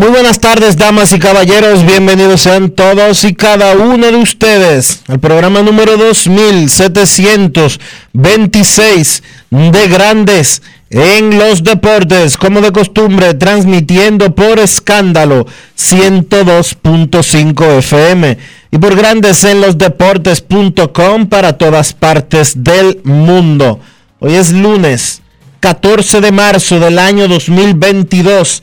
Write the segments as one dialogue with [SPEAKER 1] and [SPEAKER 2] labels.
[SPEAKER 1] Muy buenas tardes, damas y caballeros. Bienvenidos sean todos y cada uno de ustedes al programa número 2726 de Grandes en los Deportes, como de costumbre, transmitiendo por escándalo 102.5 FM y por Grandes en los Deportes.com para todas partes del mundo. Hoy es lunes 14 de marzo del año 2022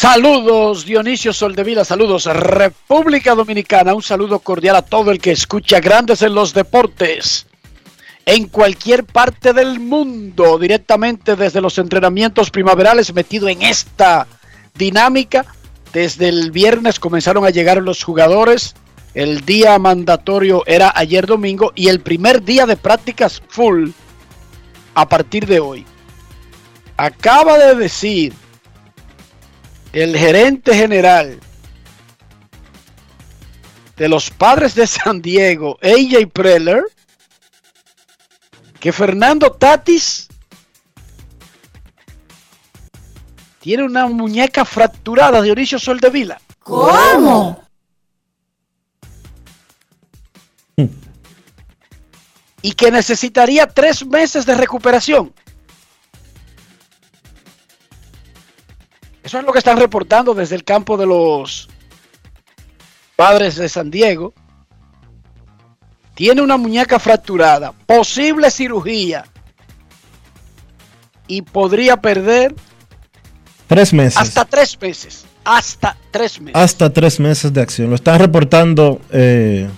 [SPEAKER 2] Saludos Dionisio Soldevila, saludos República Dominicana, un saludo cordial a todo el que escucha Grandes en los Deportes en cualquier parte del mundo, directamente desde los entrenamientos primaverales, metido en esta dinámica. Desde el viernes comenzaron a llegar los jugadores, el día mandatorio era ayer domingo y el primer día de prácticas full a partir de hoy. Acaba de decir el gerente general de los padres de San Diego, AJ Preller, que Fernando Tatis tiene una muñeca fracturada de Oricio Soldevila.
[SPEAKER 3] ¿Cómo?
[SPEAKER 2] Y que necesitaría tres meses de recuperación. Eso es lo que están reportando desde el campo de los padres de San Diego. Tiene una muñeca fracturada, posible cirugía y podría perder
[SPEAKER 1] Tres meses.
[SPEAKER 2] hasta tres meses. Hasta tres meses.
[SPEAKER 1] Hasta tres meses de acción. Lo están reportando eh,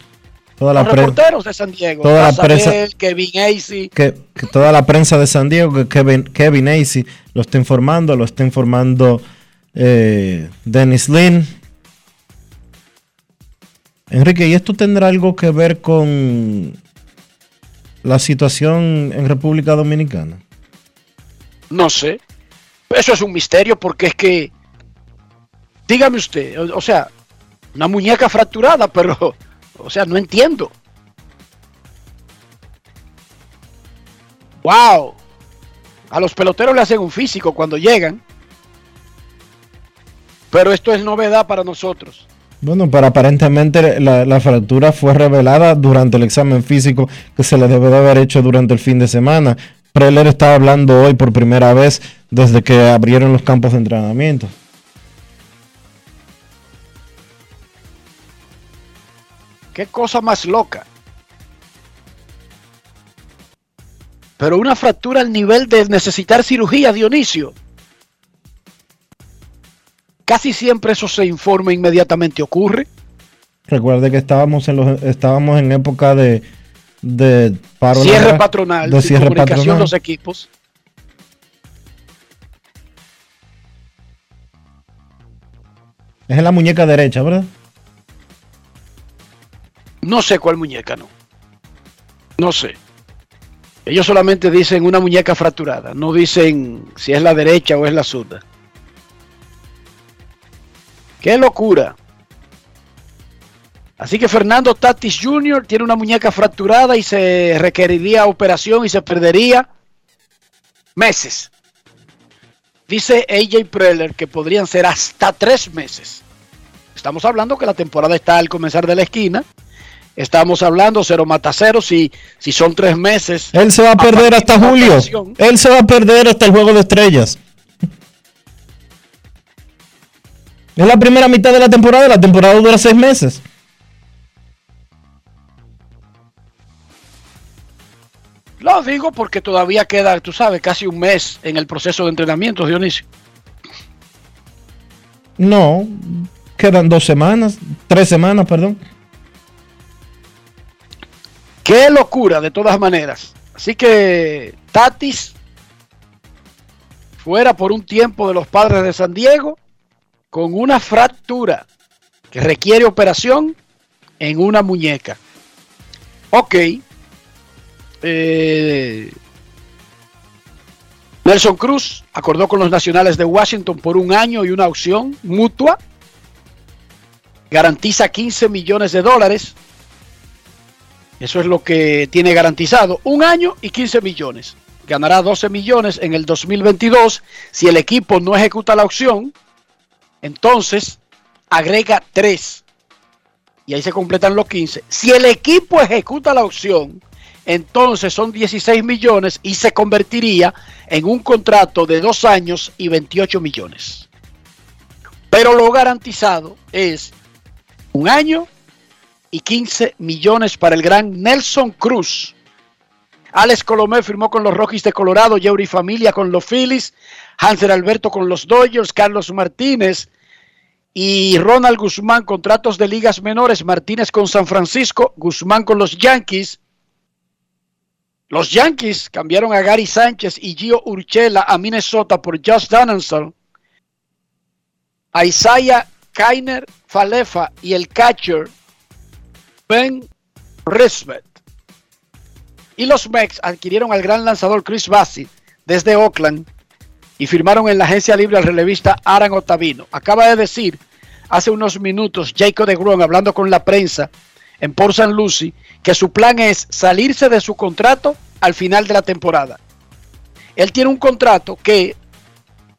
[SPEAKER 1] toda la
[SPEAKER 2] Los
[SPEAKER 1] prensa.
[SPEAKER 2] reporteros de San Diego.
[SPEAKER 1] toda la prensa-
[SPEAKER 2] Kevin Acey.
[SPEAKER 1] que, que toda la prensa de San Diego, que Kevin, Kevin Acey lo está informando, lo está informando eh, Dennis Lynn. Enrique, ¿y esto tendrá algo que ver con la situación en República Dominicana?
[SPEAKER 2] No sé. Eso es un misterio porque es que, dígame usted, o, o sea, una muñeca fracturada, pero, o sea, no entiendo. Wow. A los peloteros le hacen un físico cuando llegan. Pero esto es novedad para nosotros.
[SPEAKER 1] Bueno, pero aparentemente la, la fractura fue revelada durante el examen físico que se le debe de haber hecho durante el fin de semana. Preller está hablando hoy por primera vez desde que abrieron los campos de entrenamiento.
[SPEAKER 2] Qué cosa más loca. Pero una fractura al nivel de necesitar cirugía, Dionisio. Casi siempre eso se informa inmediatamente ocurre.
[SPEAKER 1] Recuerde que estábamos en los estábamos en época de, de
[SPEAKER 2] paro cierre patronal,
[SPEAKER 1] de cierre comunicación patronal.
[SPEAKER 2] los equipos.
[SPEAKER 1] Es en la muñeca derecha, ¿verdad?
[SPEAKER 2] No sé cuál muñeca, no. No sé. Ellos solamente dicen una muñeca fracturada, no dicen si es la derecha o es la zurda. ¡Qué locura! Así que Fernando Tatis Jr. tiene una muñeca fracturada y se requeriría operación y se perdería meses. Dice AJ Preller que podrían ser hasta tres meses. Estamos hablando que la temporada está al comenzar de la esquina. Estamos hablando cero mata cero si, si son tres meses.
[SPEAKER 1] Él se va a perder hasta julio. Él se va a perder hasta el juego de estrellas. Es la primera mitad de la temporada. La temporada dura seis meses.
[SPEAKER 2] Lo digo porque todavía queda, tú sabes, casi un mes en el proceso de entrenamiento, Dionisio.
[SPEAKER 1] No, quedan dos semanas, tres semanas, perdón.
[SPEAKER 2] Qué locura, de todas maneras. Así que Tatis fuera por un tiempo de los padres de San Diego con una fractura que requiere operación en una muñeca. Ok, eh, Nelson Cruz acordó con los nacionales de Washington por un año y una opción mutua. Garantiza 15 millones de dólares. Eso es lo que tiene garantizado. Un año y 15 millones. Ganará 12 millones en el 2022. Si el equipo no ejecuta la opción, entonces agrega 3. Y ahí se completan los 15. Si el equipo ejecuta la opción, entonces son 16 millones y se convertiría en un contrato de dos años y 28 millones. Pero lo garantizado es un año y 15 millones para el gran Nelson Cruz. Alex Colomé firmó con los Rockies de Colorado, Yeuri Familia con los Phillies, Hanser Alberto con los Dodgers, Carlos Martínez y Ronald Guzmán, contratos de ligas menores, Martínez con San Francisco, Guzmán con los Yankees, los Yankees cambiaron a Gary Sánchez y Gio Urchela a Minnesota por Josh Donaldson. A Isaiah Kainer Falefa y el catcher Ben Risbet. Y los Mex adquirieron al gran lanzador Chris Bassett desde Oakland y firmaron en la agencia libre al relevista Aran Otavino. Acaba de decir hace unos minutos Jacob de Gron hablando con la prensa en Port St. Lucie que su plan es salirse de su contrato al final de la temporada. Él tiene un contrato que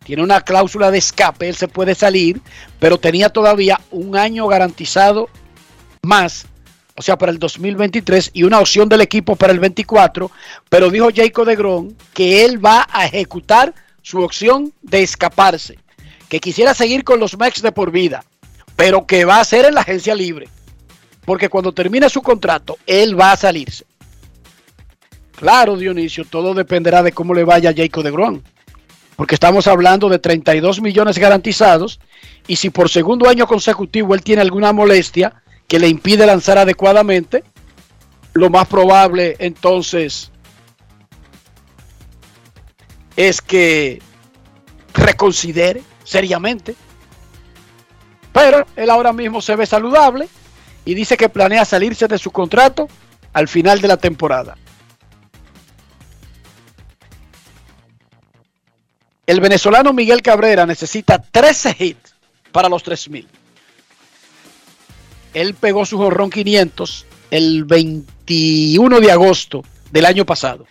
[SPEAKER 2] tiene una cláusula de escape, él se puede salir, pero tenía todavía un año garantizado más, o sea, para el 2023 y una opción del equipo para el 24, pero dijo Jacob de Gron que él va a ejecutar su opción de escaparse, que quisiera seguir con los Mex de por vida, pero que va a ser en la agencia libre porque cuando termine su contrato, él va a salirse. Claro, Dionisio, todo dependerá de cómo le vaya a Jacob de Gron. Porque estamos hablando de 32 millones garantizados. Y si por segundo año consecutivo él tiene alguna molestia que le impide lanzar adecuadamente, lo más probable entonces es que reconsidere seriamente. Pero él ahora mismo se ve saludable y dice que planea salirse de su contrato al final de la temporada. El venezolano Miguel Cabrera necesita 13 hits para los 3000. Él pegó su jorrón 500 el 21 de agosto del año pasado.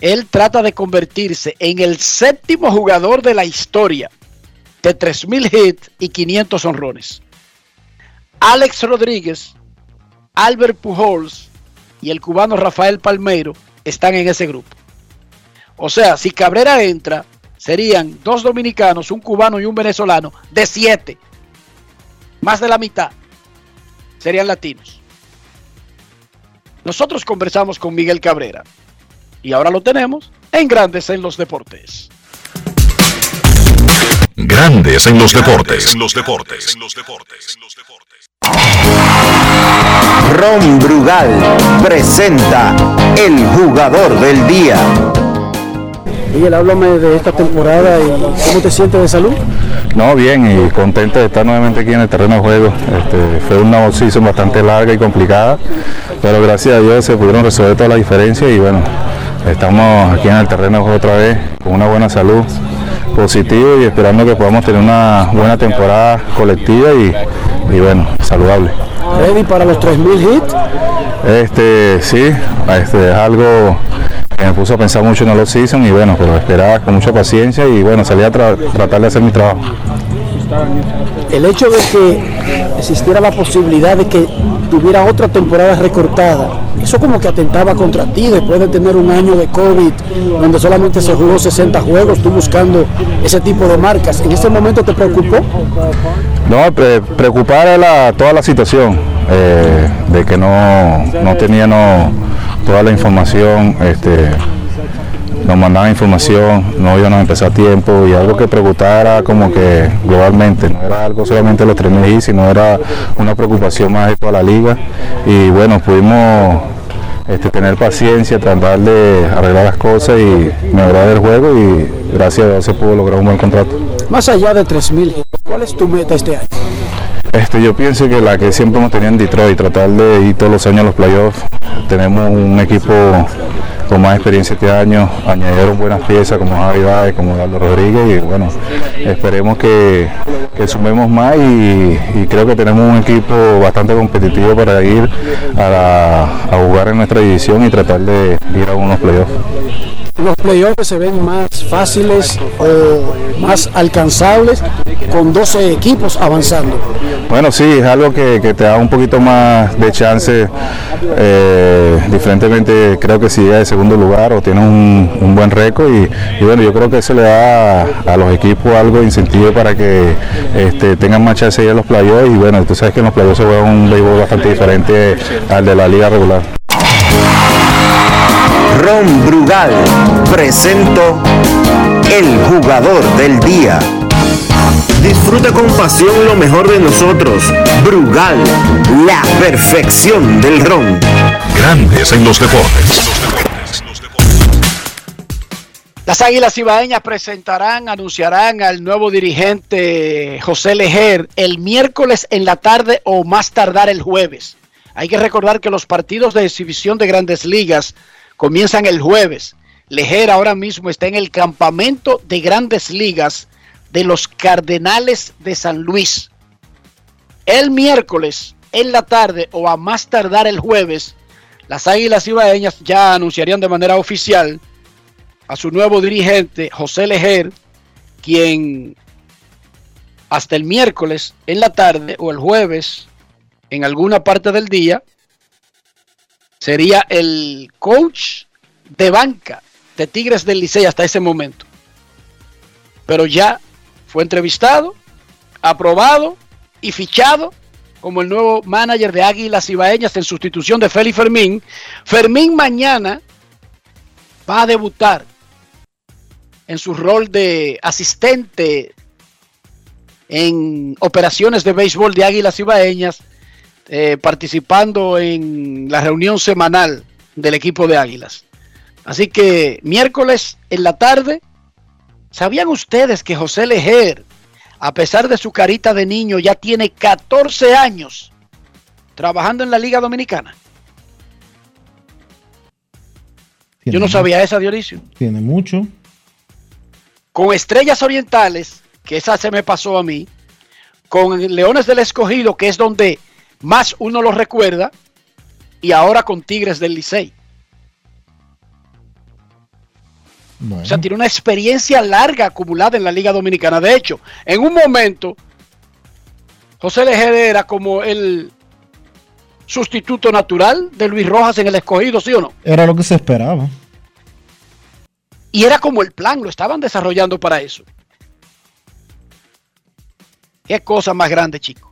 [SPEAKER 2] Él trata de convertirse en el séptimo jugador de la historia de 3.000 hits y 500 honrones. Alex Rodríguez, Albert Pujols y el cubano Rafael Palmeiro están en ese grupo. O sea, si Cabrera entra, serían dos dominicanos, un cubano y un venezolano, de siete. Más de la mitad serían latinos. Nosotros conversamos con Miguel Cabrera y ahora lo tenemos en Grandes en los Deportes.
[SPEAKER 4] Grandes en los deportes. En los deportes. En los deportes.
[SPEAKER 5] Ron Brugal presenta el jugador del día.
[SPEAKER 6] Miguel, háblame de esta temporada y cómo te sientes de salud.
[SPEAKER 7] No, bien y contento de estar nuevamente aquí en el terreno de juego. Este, fue una season bastante larga y complicada, pero gracias a Dios se pudieron resolver todas las diferencias y bueno, estamos aquí en el terreno de juego otra vez con una buena salud positiva y esperando que podamos tener una buena temporada colectiva y, y bueno, saludable.
[SPEAKER 6] ¿Ready para los 3.000 hits?
[SPEAKER 7] Este, sí, este, es algo que me puso a pensar mucho en los season y bueno, pero esperaba con mucha paciencia y bueno, salí a tra- tratar de hacer mi trabajo.
[SPEAKER 6] El hecho de que existiera la posibilidad de que tuviera otra temporada recortada, eso como que atentaba contra ti después de tener un año de COVID donde solamente se jugó 60 juegos, tú buscando ese tipo de marcas. ¿En este momento te preocupó?
[SPEAKER 7] No, pre- preocupar era la- toda la situación, eh, de que no, no tenía no, toda la información, este, nos mandaban información, no íbamos a empezar a tiempo y algo que preocupara como que globalmente, no era algo solamente los 3.000 hits, sino era una preocupación más de toda la liga y bueno, pudimos este, tener paciencia, tratar de arreglar las cosas y mejorar el juego y gracias a Dios se pudo lograr un buen contrato.
[SPEAKER 6] Más allá de 3.000 hits, ¿cuál es tu meta este año?
[SPEAKER 7] Este, yo pienso que la que siempre hemos tenido en Detroit, tratar de ir todos los años a los playoffs. Tenemos un equipo con más experiencia este año, añadieron buenas piezas como Javi Baez, como Eduardo Rodríguez y bueno, esperemos que, que sumemos más y, creo que tenemos un equipo bastante competitivo para ir a, a jugar en nuestra división y tratar de ir a unos playoffs.
[SPEAKER 6] Los playoffs se ven más fáciles o más alcanzables con 12 equipos avanzando.
[SPEAKER 7] Bueno, sí, es algo que, que te da un poquito más de chance. eh, diferentemente, creo que si llega de segundo lugar o tiene un, un buen récord y, bueno, yo creo que eso le da a, a los equipos algo de incentivo para que este, tengan más chance de ir a los playoffs y bueno, tú sabes que en los playoffs se juega un béisbol bastante diferente al de la liga regular.
[SPEAKER 5] Ron Brugal presento el jugador del día. Disfruta con pasión lo mejor de nosotros. Brugal, la perfección del ron.
[SPEAKER 4] Grandes en los deportes.
[SPEAKER 2] Las Águilas Ibaeñas presentarán, anunciarán al nuevo dirigente José Lejer el miércoles en la tarde o más tardar el jueves. Hay que recordar que los partidos de exhibición de grandes ligas comienzan el jueves. Lejer ahora mismo está en el campamento de grandes ligas de los Cardenales de San Luis. El miércoles en la tarde o a más tardar el jueves, las Águilas Ibaeñas ya anunciarían de manera oficial a su nuevo dirigente, José Lejer, quien hasta el miércoles en la tarde o el jueves, en alguna parte del día, sería el coach de banca de Tigres del Licey hasta ese momento. Pero ya fue entrevistado, aprobado y fichado como el nuevo manager de Águilas Ibaeñas en sustitución de Félix Fermín. Fermín mañana va a debutar en su rol de asistente en operaciones de béisbol de Águilas Ibaeñas, eh, participando en la reunión semanal del equipo de Águilas. Así que miércoles en la tarde, ¿sabían ustedes que José Lejer, a pesar de su carita de niño, ya tiene 14 años trabajando en la Liga Dominicana? Yo no sabía esa, Dionisio.
[SPEAKER 1] Tiene mucho.
[SPEAKER 2] Con Estrellas Orientales, que esa se me pasó a mí, con Leones del Escogido, que es donde más uno lo recuerda, y ahora con Tigres del Licey.
[SPEAKER 1] Bueno,
[SPEAKER 2] O sea, tiene una experiencia larga acumulada en la Liga Dominicana. De hecho, en un momento, José Lejer era como el sustituto natural de Luis Rojas en el escogido, ¿sí o no?
[SPEAKER 1] era lo que se esperaba.
[SPEAKER 2] Y era como el plan, lo estaban desarrollando para eso. Qué cosa más grande, chico.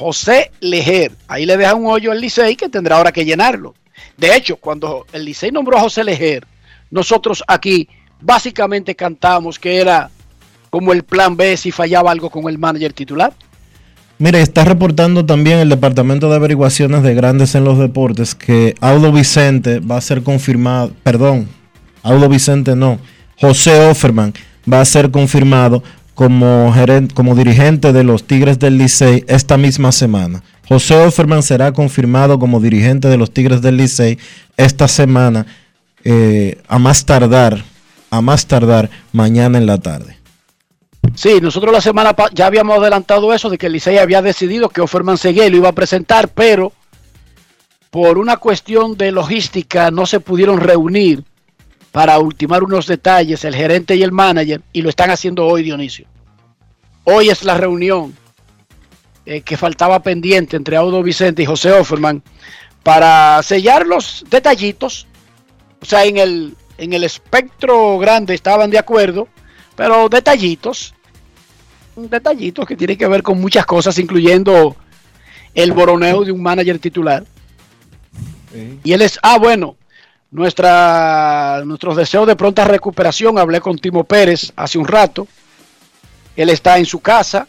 [SPEAKER 2] José Lejer, ahí le deja un hoyo al Licey que tendrá ahora que llenarlo. De hecho, cuando el Licey nombró a José Lejer, nosotros aquí básicamente cantamos que era como el plan B si fallaba algo con el manager titular.
[SPEAKER 1] Mire, está reportando también el Departamento de Averiguaciones de Grandes en los Deportes que Audo Vicente va a ser confirmado, perdón, Audo Vicente no, José Offerman va a ser confirmado como, gerente, como dirigente de los Tigres del Licey esta misma semana. José Offerman será confirmado como dirigente de los Tigres del Licey esta semana, eh, a más tardar, a más tardar mañana en la tarde.
[SPEAKER 2] Sí, nosotros la semana ya habíamos adelantado eso de que el Licey había decidido que Offerman seguía y lo iba a presentar, pero por una cuestión de logística no se pudieron reunir para ultimar unos detalles el gerente y el manager y lo están haciendo hoy Dionisio. Hoy es la reunión eh, que faltaba pendiente entre Audo Vicente y José Offerman para sellar los detallitos. O sea, en el, en el espectro grande estaban de acuerdo, pero detallitos, detallitos que tienen que ver con muchas cosas, incluyendo el boroneo de un manager titular. Y él es, ah, bueno, nuestra, nuestros deseos de pronta recuperación. Hablé con Timo Pérez hace un rato. Él está en su casa.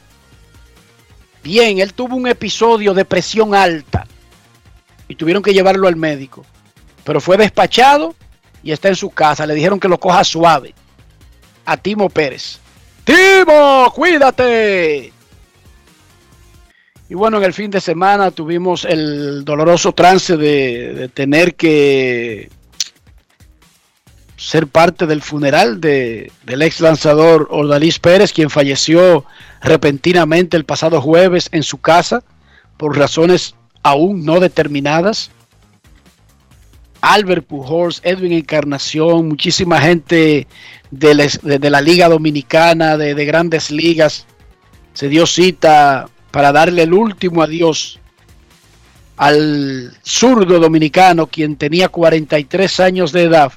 [SPEAKER 2] Bien, él tuvo un episodio de presión alta y tuvieron que llevarlo al médico. Pero fue despachado y está en su casa. Le dijeron que lo coja suave a Timo Pérez. Timo, cuídate. Y bueno, en el fin de semana tuvimos el doloroso trance de, de tener que ser parte del funeral de, del ex lanzador Ordalís Pérez, quien falleció repentinamente el pasado jueves en su casa por razones aún no determinadas. Albert Pujols, Edwin Encarnación, muchísima gente de la, Liga Dominicana, de, de grandes ligas, se dio cita para darle el último adiós al zurdo dominicano, quien tenía 43 años de edad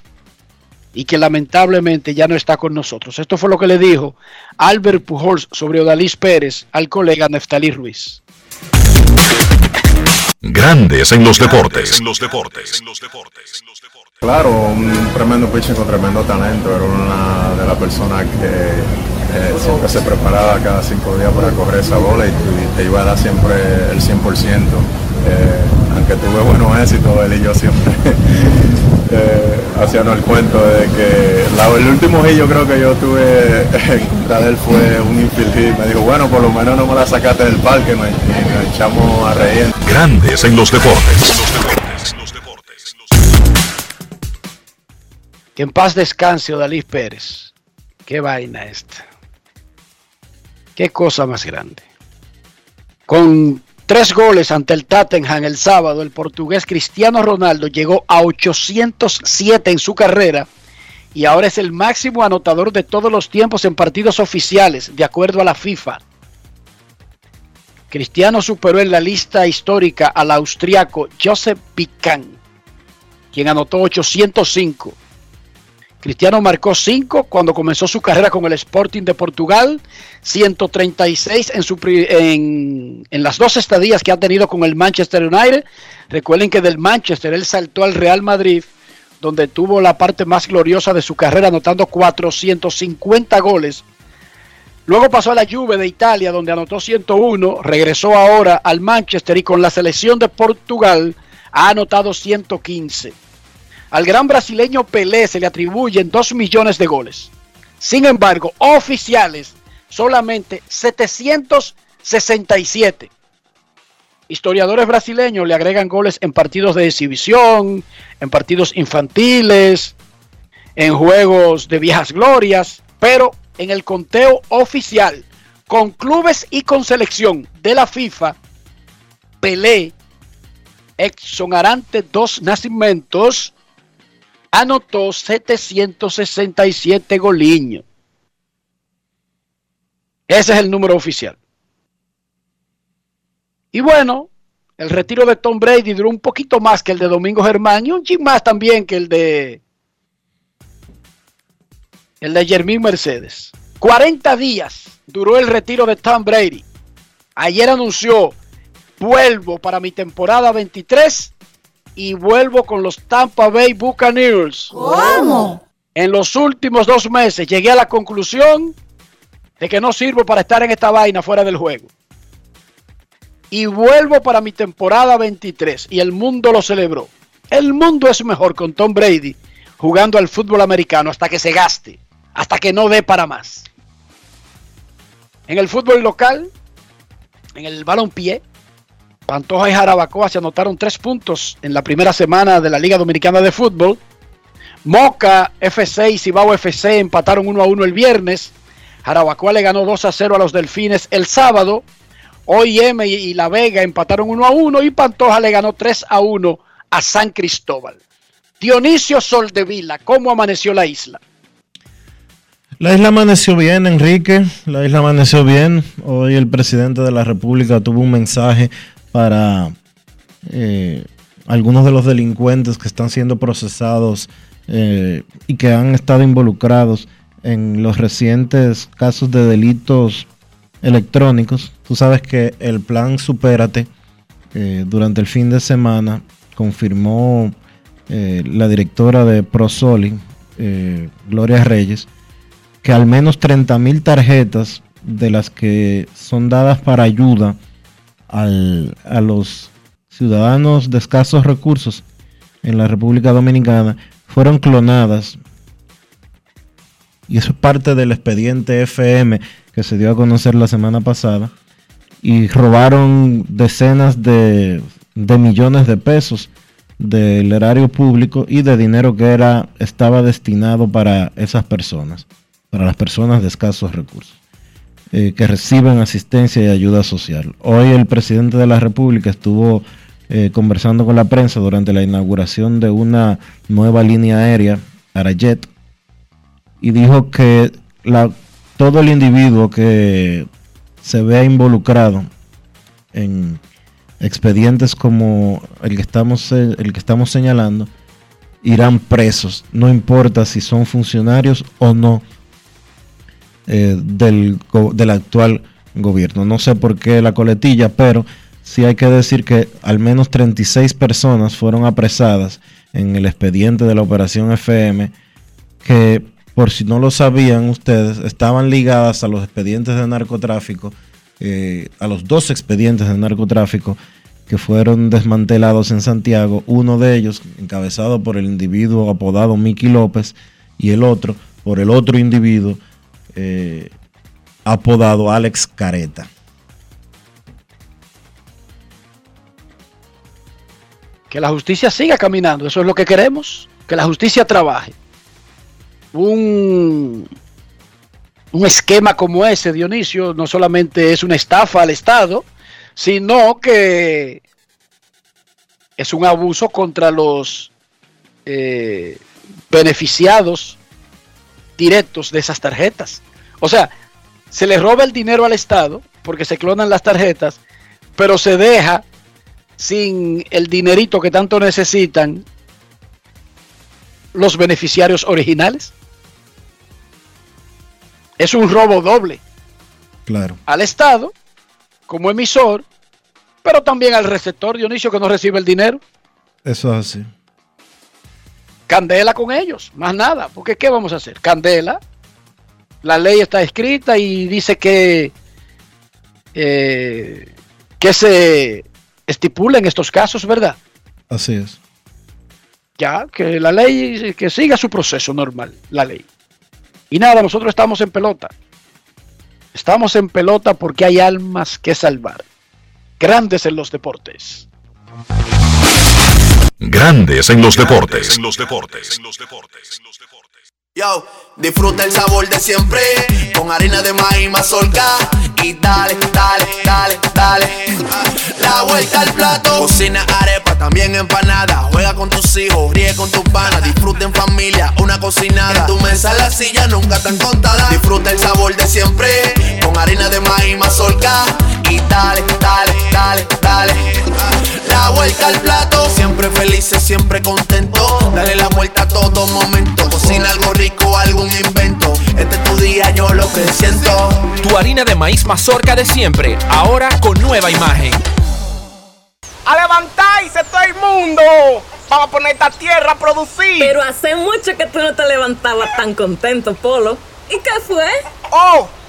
[SPEAKER 2] y que lamentablemente ya no está con nosotros. Esto fue lo que le dijo Albert Pujols sobre Odalis Pérez al colega Neftalí Ruiz.
[SPEAKER 4] Grandes en los deportes. En los deportes.
[SPEAKER 8] Claro, un tremendo pitcher con tremendo talento. Era una de las personas que eh, siempre se preparaba cada cinco días para correr esa bola y, te iba a dar siempre el 100%. Eh, aunque tuve buenos éxitos, él y yo siempre eh, hacíamos el cuento de que el último hit yo creo que yo tuve en contra de él fue un infield hit. Me dijo, bueno, por lo menos no me la sacaste del parque y nos, echamos a reír.
[SPEAKER 4] Grandes en los deportes.
[SPEAKER 2] Que en paz descanse Odalís Pérez. Qué vaina esta. Qué cosa más grande. Con Tres goles ante el Tottenham el sábado, el portugués Cristiano Ronaldo llegó a 807 en su carrera y ahora es el máximo anotador de todos los tiempos en partidos oficiales, de acuerdo a la FIFA. Cristiano superó en la lista histórica al austriaco Joseph Pican, quien anotó 805. Cristiano marcó 5 cuando comenzó su carrera con el Sporting de Portugal, 136 en, en, las dos estadías que ha tenido con el Manchester United. Recuerden que del Manchester él saltó al Real Madrid, donde tuvo la parte más gloriosa de su carrera, anotando 450 goles. Luego pasó a la Juve de Italia, donde anotó 101, regresó ahora al Manchester y con la selección de Portugal ha anotado 115. Al gran brasileño Pelé se le atribuyen 2 millones de goles. Sin embargo, oficiales, solamente 767. Historiadores brasileños le agregan goles en partidos de exhibición, en partidos infantiles, en juegos de viejas glorias, pero en el conteo oficial, con clubes y con selección de la FIFA, Pelé exonerante dos nacimientos anotó 767 goliños. Ese es el número oficial. Y bueno, el retiro de Tom Brady duró un poquito más que el de Domingo Germán y un ching más también que el de el de Jermín Mercedes. 40 días duró el retiro de Tom Brady. Ayer anunció, vuelvo para mi temporada 23 y vuelvo con los Tampa Bay Buccaneers.
[SPEAKER 9] ¿Cómo?
[SPEAKER 2] En los últimos dos meses llegué a la conclusión de que no sirvo para estar en esta vaina fuera del juego. Y vuelvo para mi temporada 23 y el mundo lo celebró. El mundo es mejor con Tom Brady jugando al fútbol americano hasta que se gaste, hasta que no dé para más. En el fútbol local, en el balompié, Pantoja y Jarabacoa se anotaron tres puntos en la primera semana de la Liga Dominicana de Fútbol. Moca FC y Cibao FC empataron 1 a 1 el viernes. Jarabacoa le ganó 2 a 0 a los Delfines el sábado. OIM y La Vega empataron 1 a 1 y Pantoja le ganó 3 a 1 a San Cristóbal. Dionisio Soldevila, ¿cómo amaneció la isla?
[SPEAKER 1] La isla amaneció bien, Enrique. La isla amaneció bien. Hoy el presidente de la República tuvo un mensaje para eh, algunos de los delincuentes que están siendo procesados eh, y que han estado involucrados en los recientes casos de delitos electrónicos. Tú sabes que el plan Supérate eh, durante el fin de semana confirmó la directora de Prosoli, Gloria Reyes, que al menos 30 mil tarjetas de las que son dadas para ayuda a los ciudadanos de escasos recursos en la República Dominicana fueron clonadas. Y eso es parte del expediente FM que se dio a conocer la semana pasada. Y robaron decenas de, de millones de pesos del erario público y de dinero que era, estaba destinado para esas personas, para las personas de escasos recursos. Eh, que reciben asistencia y ayuda social. Hoy el presidente de la República estuvo eh, conversando con la prensa durante la inauguración de una nueva línea aérea, Arayet, y dijo que todo el individuo que se vea involucrado en expedientes como el que estamos, el que estamos señalando, irán presos, no importa si son funcionarios o no eh, del, actual gobierno. No sé por qué la coletilla, pero sí hay que decir que al menos 36 personas fueron apresadas en el expediente de la operación FM, que por si no lo sabían ustedes, estaban ligadas a los expedientes de narcotráfico, eh, a los dos expedientes de narcotráfico que fueron desmantelados en Santiago, uno de ellos encabezado por el individuo apodado Miki López y el otro por el otro individuo eh, apodado Alex Careta.
[SPEAKER 2] Que la justicia siga caminando, eso es lo que queremos, que la justicia trabaje. Un, un esquema como ese, Dionisio, no solamente es una estafa al Estado, sino que es un abuso contra los eh, beneficiados directos de esas tarjetas. O sea, se le roba el dinero al Estado porque se clonan las tarjetas, pero se deja sin el dinerito que tanto necesitan los beneficiarios originales. Es un robo doble.
[SPEAKER 1] Claro.
[SPEAKER 2] Al Estado, como emisor, pero también al receptor Dionisio que no recibe el dinero.
[SPEAKER 1] Eso es así
[SPEAKER 2] candela con ellos, más nada, porque ¿qué vamos a hacer? Candela, la ley está escrita y dice que, eh, que se estipula en estos casos, ¿verdad?
[SPEAKER 1] Así es.
[SPEAKER 2] Ya, que la ley, que siga su proceso normal, la ley. Y nada, nosotros estamos en pelota. Estamos en pelota porque hay almas que salvar. Grandes en los deportes.
[SPEAKER 4] Grandes en los deportes. En los deportes.
[SPEAKER 9] Yo, disfruta el sabor de siempre con harina de maíz mazorca y dale, dale, dale, dale. La vuelta al plato, cocina arepa, también empanada. Juega con tus hijos, ríe con tus panas, disfruta en familia, una cocinada. En tu mesa la silla nunca tan contada. Disfruta el sabor de siempre con harina de maíz mazorca y dale, dale, dale, dale. La vuelta al plato, siempre felices, siempre contento. Dale la vuelta a todo momento. Cocina algo rico, algún invento. Este es tu día, yo lo que siento.
[SPEAKER 10] Tu harina de maíz mazorca de siempre, ahora con nueva imagen.
[SPEAKER 11] ¡A levantarse todo el mundo! Vamos a poner esta tierra a producir.
[SPEAKER 12] Pero hace mucho que tú no te levantabas tan contento, Polo. ¿Y qué fue?
[SPEAKER 11] ¡Oh!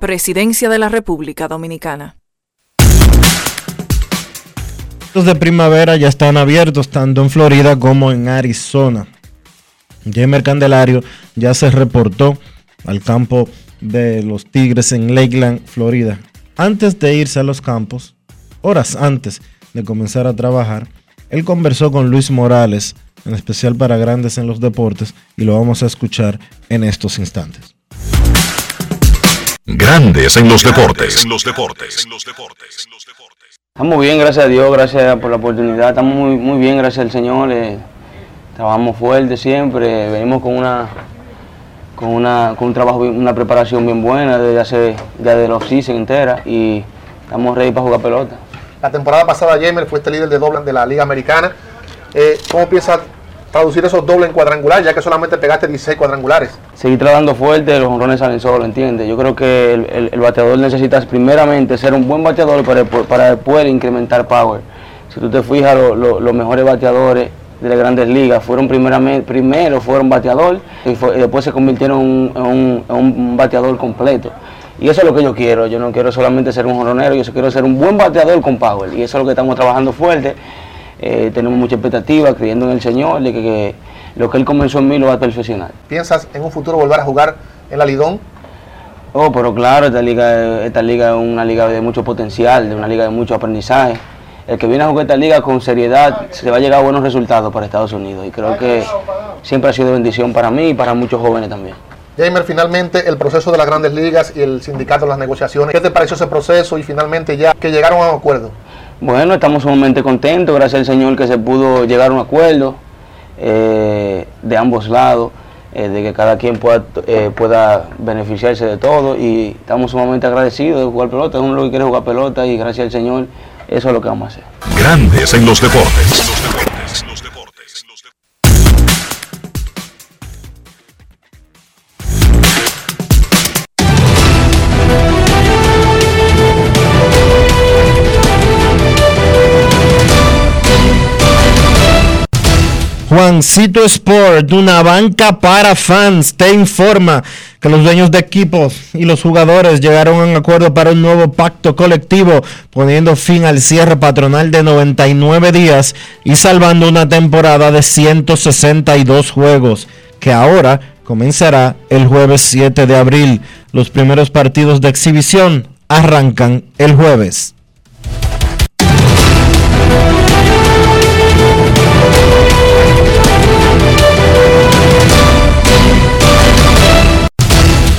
[SPEAKER 13] Presidencia de la República Dominicana.
[SPEAKER 1] Los de primavera ya están abiertos tanto en Florida como en Arizona. Jamer Candelario ya se reportó al campo de los Tigres en Lakeland, Florida. Antes de irse a los campos, horas antes de comenzar a trabajar, él conversó con Luis Morales, en especial para Grandes en los Deportes, y lo vamos a escuchar en estos instantes.
[SPEAKER 4] Grandes en los deportes.
[SPEAKER 14] En los deportes. Estamos bien, gracias a Dios, gracias por la oportunidad. Estamos muy, muy bien, gracias al Señor. eh, trabajamos fuerte siempre. Venimos con una con, una, con un trabajo, una preparación bien buena desde hace ya de la off-season entera y estamos ready para jugar pelota.
[SPEAKER 15] La temporada pasada, Jamer, fuiste líder de doble de la Liga Americana. Eh, ¿Cómo piensas traducir esos dobles en cuadrangular, ya que solamente pegaste 16 cuadrangulares?
[SPEAKER 14] seguir trabajando fuerte, los honrones salen solos, ¿entiendes? Yo creo que el, bateador necesita primeramente ser un buen bateador para, para poder incrementar power. Si tú te fijas, lo- lo- los mejores bateadores de las grandes ligas fueron primeramente, primero fueron bateador y, después se convirtieron en un, en un- bateador completo. Y eso es lo que yo quiero, yo no quiero solamente ser un jonronero, yo quiero ser un buen bateador con power. Y eso es lo que estamos trabajando fuerte. Eh, tenemos mucha expectativa, creyendo en el Señor, de que, que lo que Él comenzó en mí lo va a perfeccionar.
[SPEAKER 15] ¿Piensas en un futuro volver a jugar en la Lidón?
[SPEAKER 14] Oh, pero claro, esta liga, esta liga es una liga de mucho potencial, de una liga de mucho aprendizaje. El que viene a jugar esta liga con seriedad se va a llegar a buenos resultados para Estados Unidos y creo que siempre ha sido bendición para mí y para muchos jóvenes también.
[SPEAKER 15] Jamer, finalmente el proceso de las grandes ligas y el sindicato, las negociaciones. ¿Qué te pareció ese proceso y finalmente ya que llegaron a un acuerdo?
[SPEAKER 14] Bueno, estamos sumamente contentos, gracias al Señor que se pudo llegar a un acuerdo eh, de ambos lados, eh, de que cada quien pueda, eh, pueda beneficiarse de todo y estamos sumamente agradecidos de jugar pelota, uno lo que quiere es jugar pelota y gracias al Señor eso es lo que vamos a hacer.
[SPEAKER 4] Grandes en los deportes.
[SPEAKER 1] Juancito Sport, una banca para fans, te informa que los dueños de equipos y los jugadores llegaron a un acuerdo para un nuevo pacto colectivo, poniendo fin al cierre patronal de 99 días y salvando una temporada de 162 juegos, que ahora comenzará el jueves 7 de abril. Los primeros partidos de exhibición arrancan el jueves.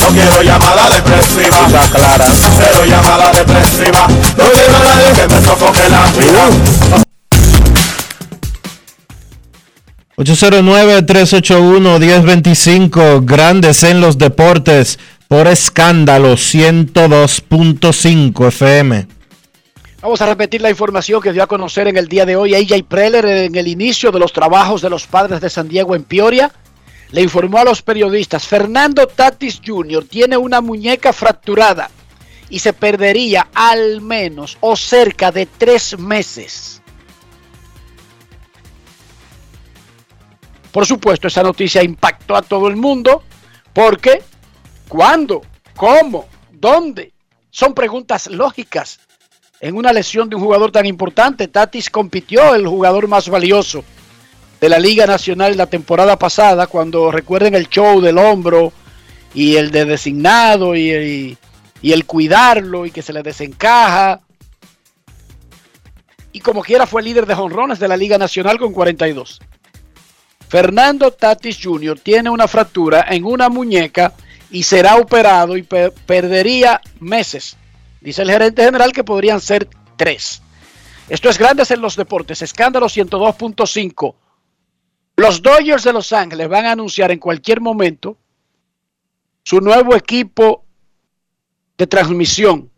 [SPEAKER 16] No quiero llamada depresiva. clara. Cero llamada depresiva. No quiero a nadie que me sofoque la vida.
[SPEAKER 1] 809-381-1025, Grandes en los Deportes, por escándalo 102.5 FM.
[SPEAKER 2] Vamos a repetir la información que dio a conocer en el día de hoy AJ Preller en el inicio de los trabajos de los padres de San Diego en Peoria le informó a los periodistas, Fernando Tatis Jr. tiene una muñeca fracturada y se perdería al menos o cerca de tres meses. Por supuesto, esa noticia impactó a todo el mundo porque ¿cuándo? ¿Cómo? ¿Dónde? Son preguntas lógicas en una lesión de un jugador tan importante. Tatis compitió, el jugador más valioso de la Liga Nacional la temporada pasada, cuando recuerden el show del hombro y el de designado y el, cuidarlo y que se le desencaja. Y como quiera fue líder de jonrones de la Liga Nacional con 42. Fernando Tatis Jr. tiene una fractura en una muñeca y será operado y pe- perdería meses. Dice el gerente general que podrían ser tres. Esto es Grandes en los Deportes, escándalo 102.5. Los Dodgers de Los Ángeles van a anunciar en cualquier momento su nuevo equipo de transmisión.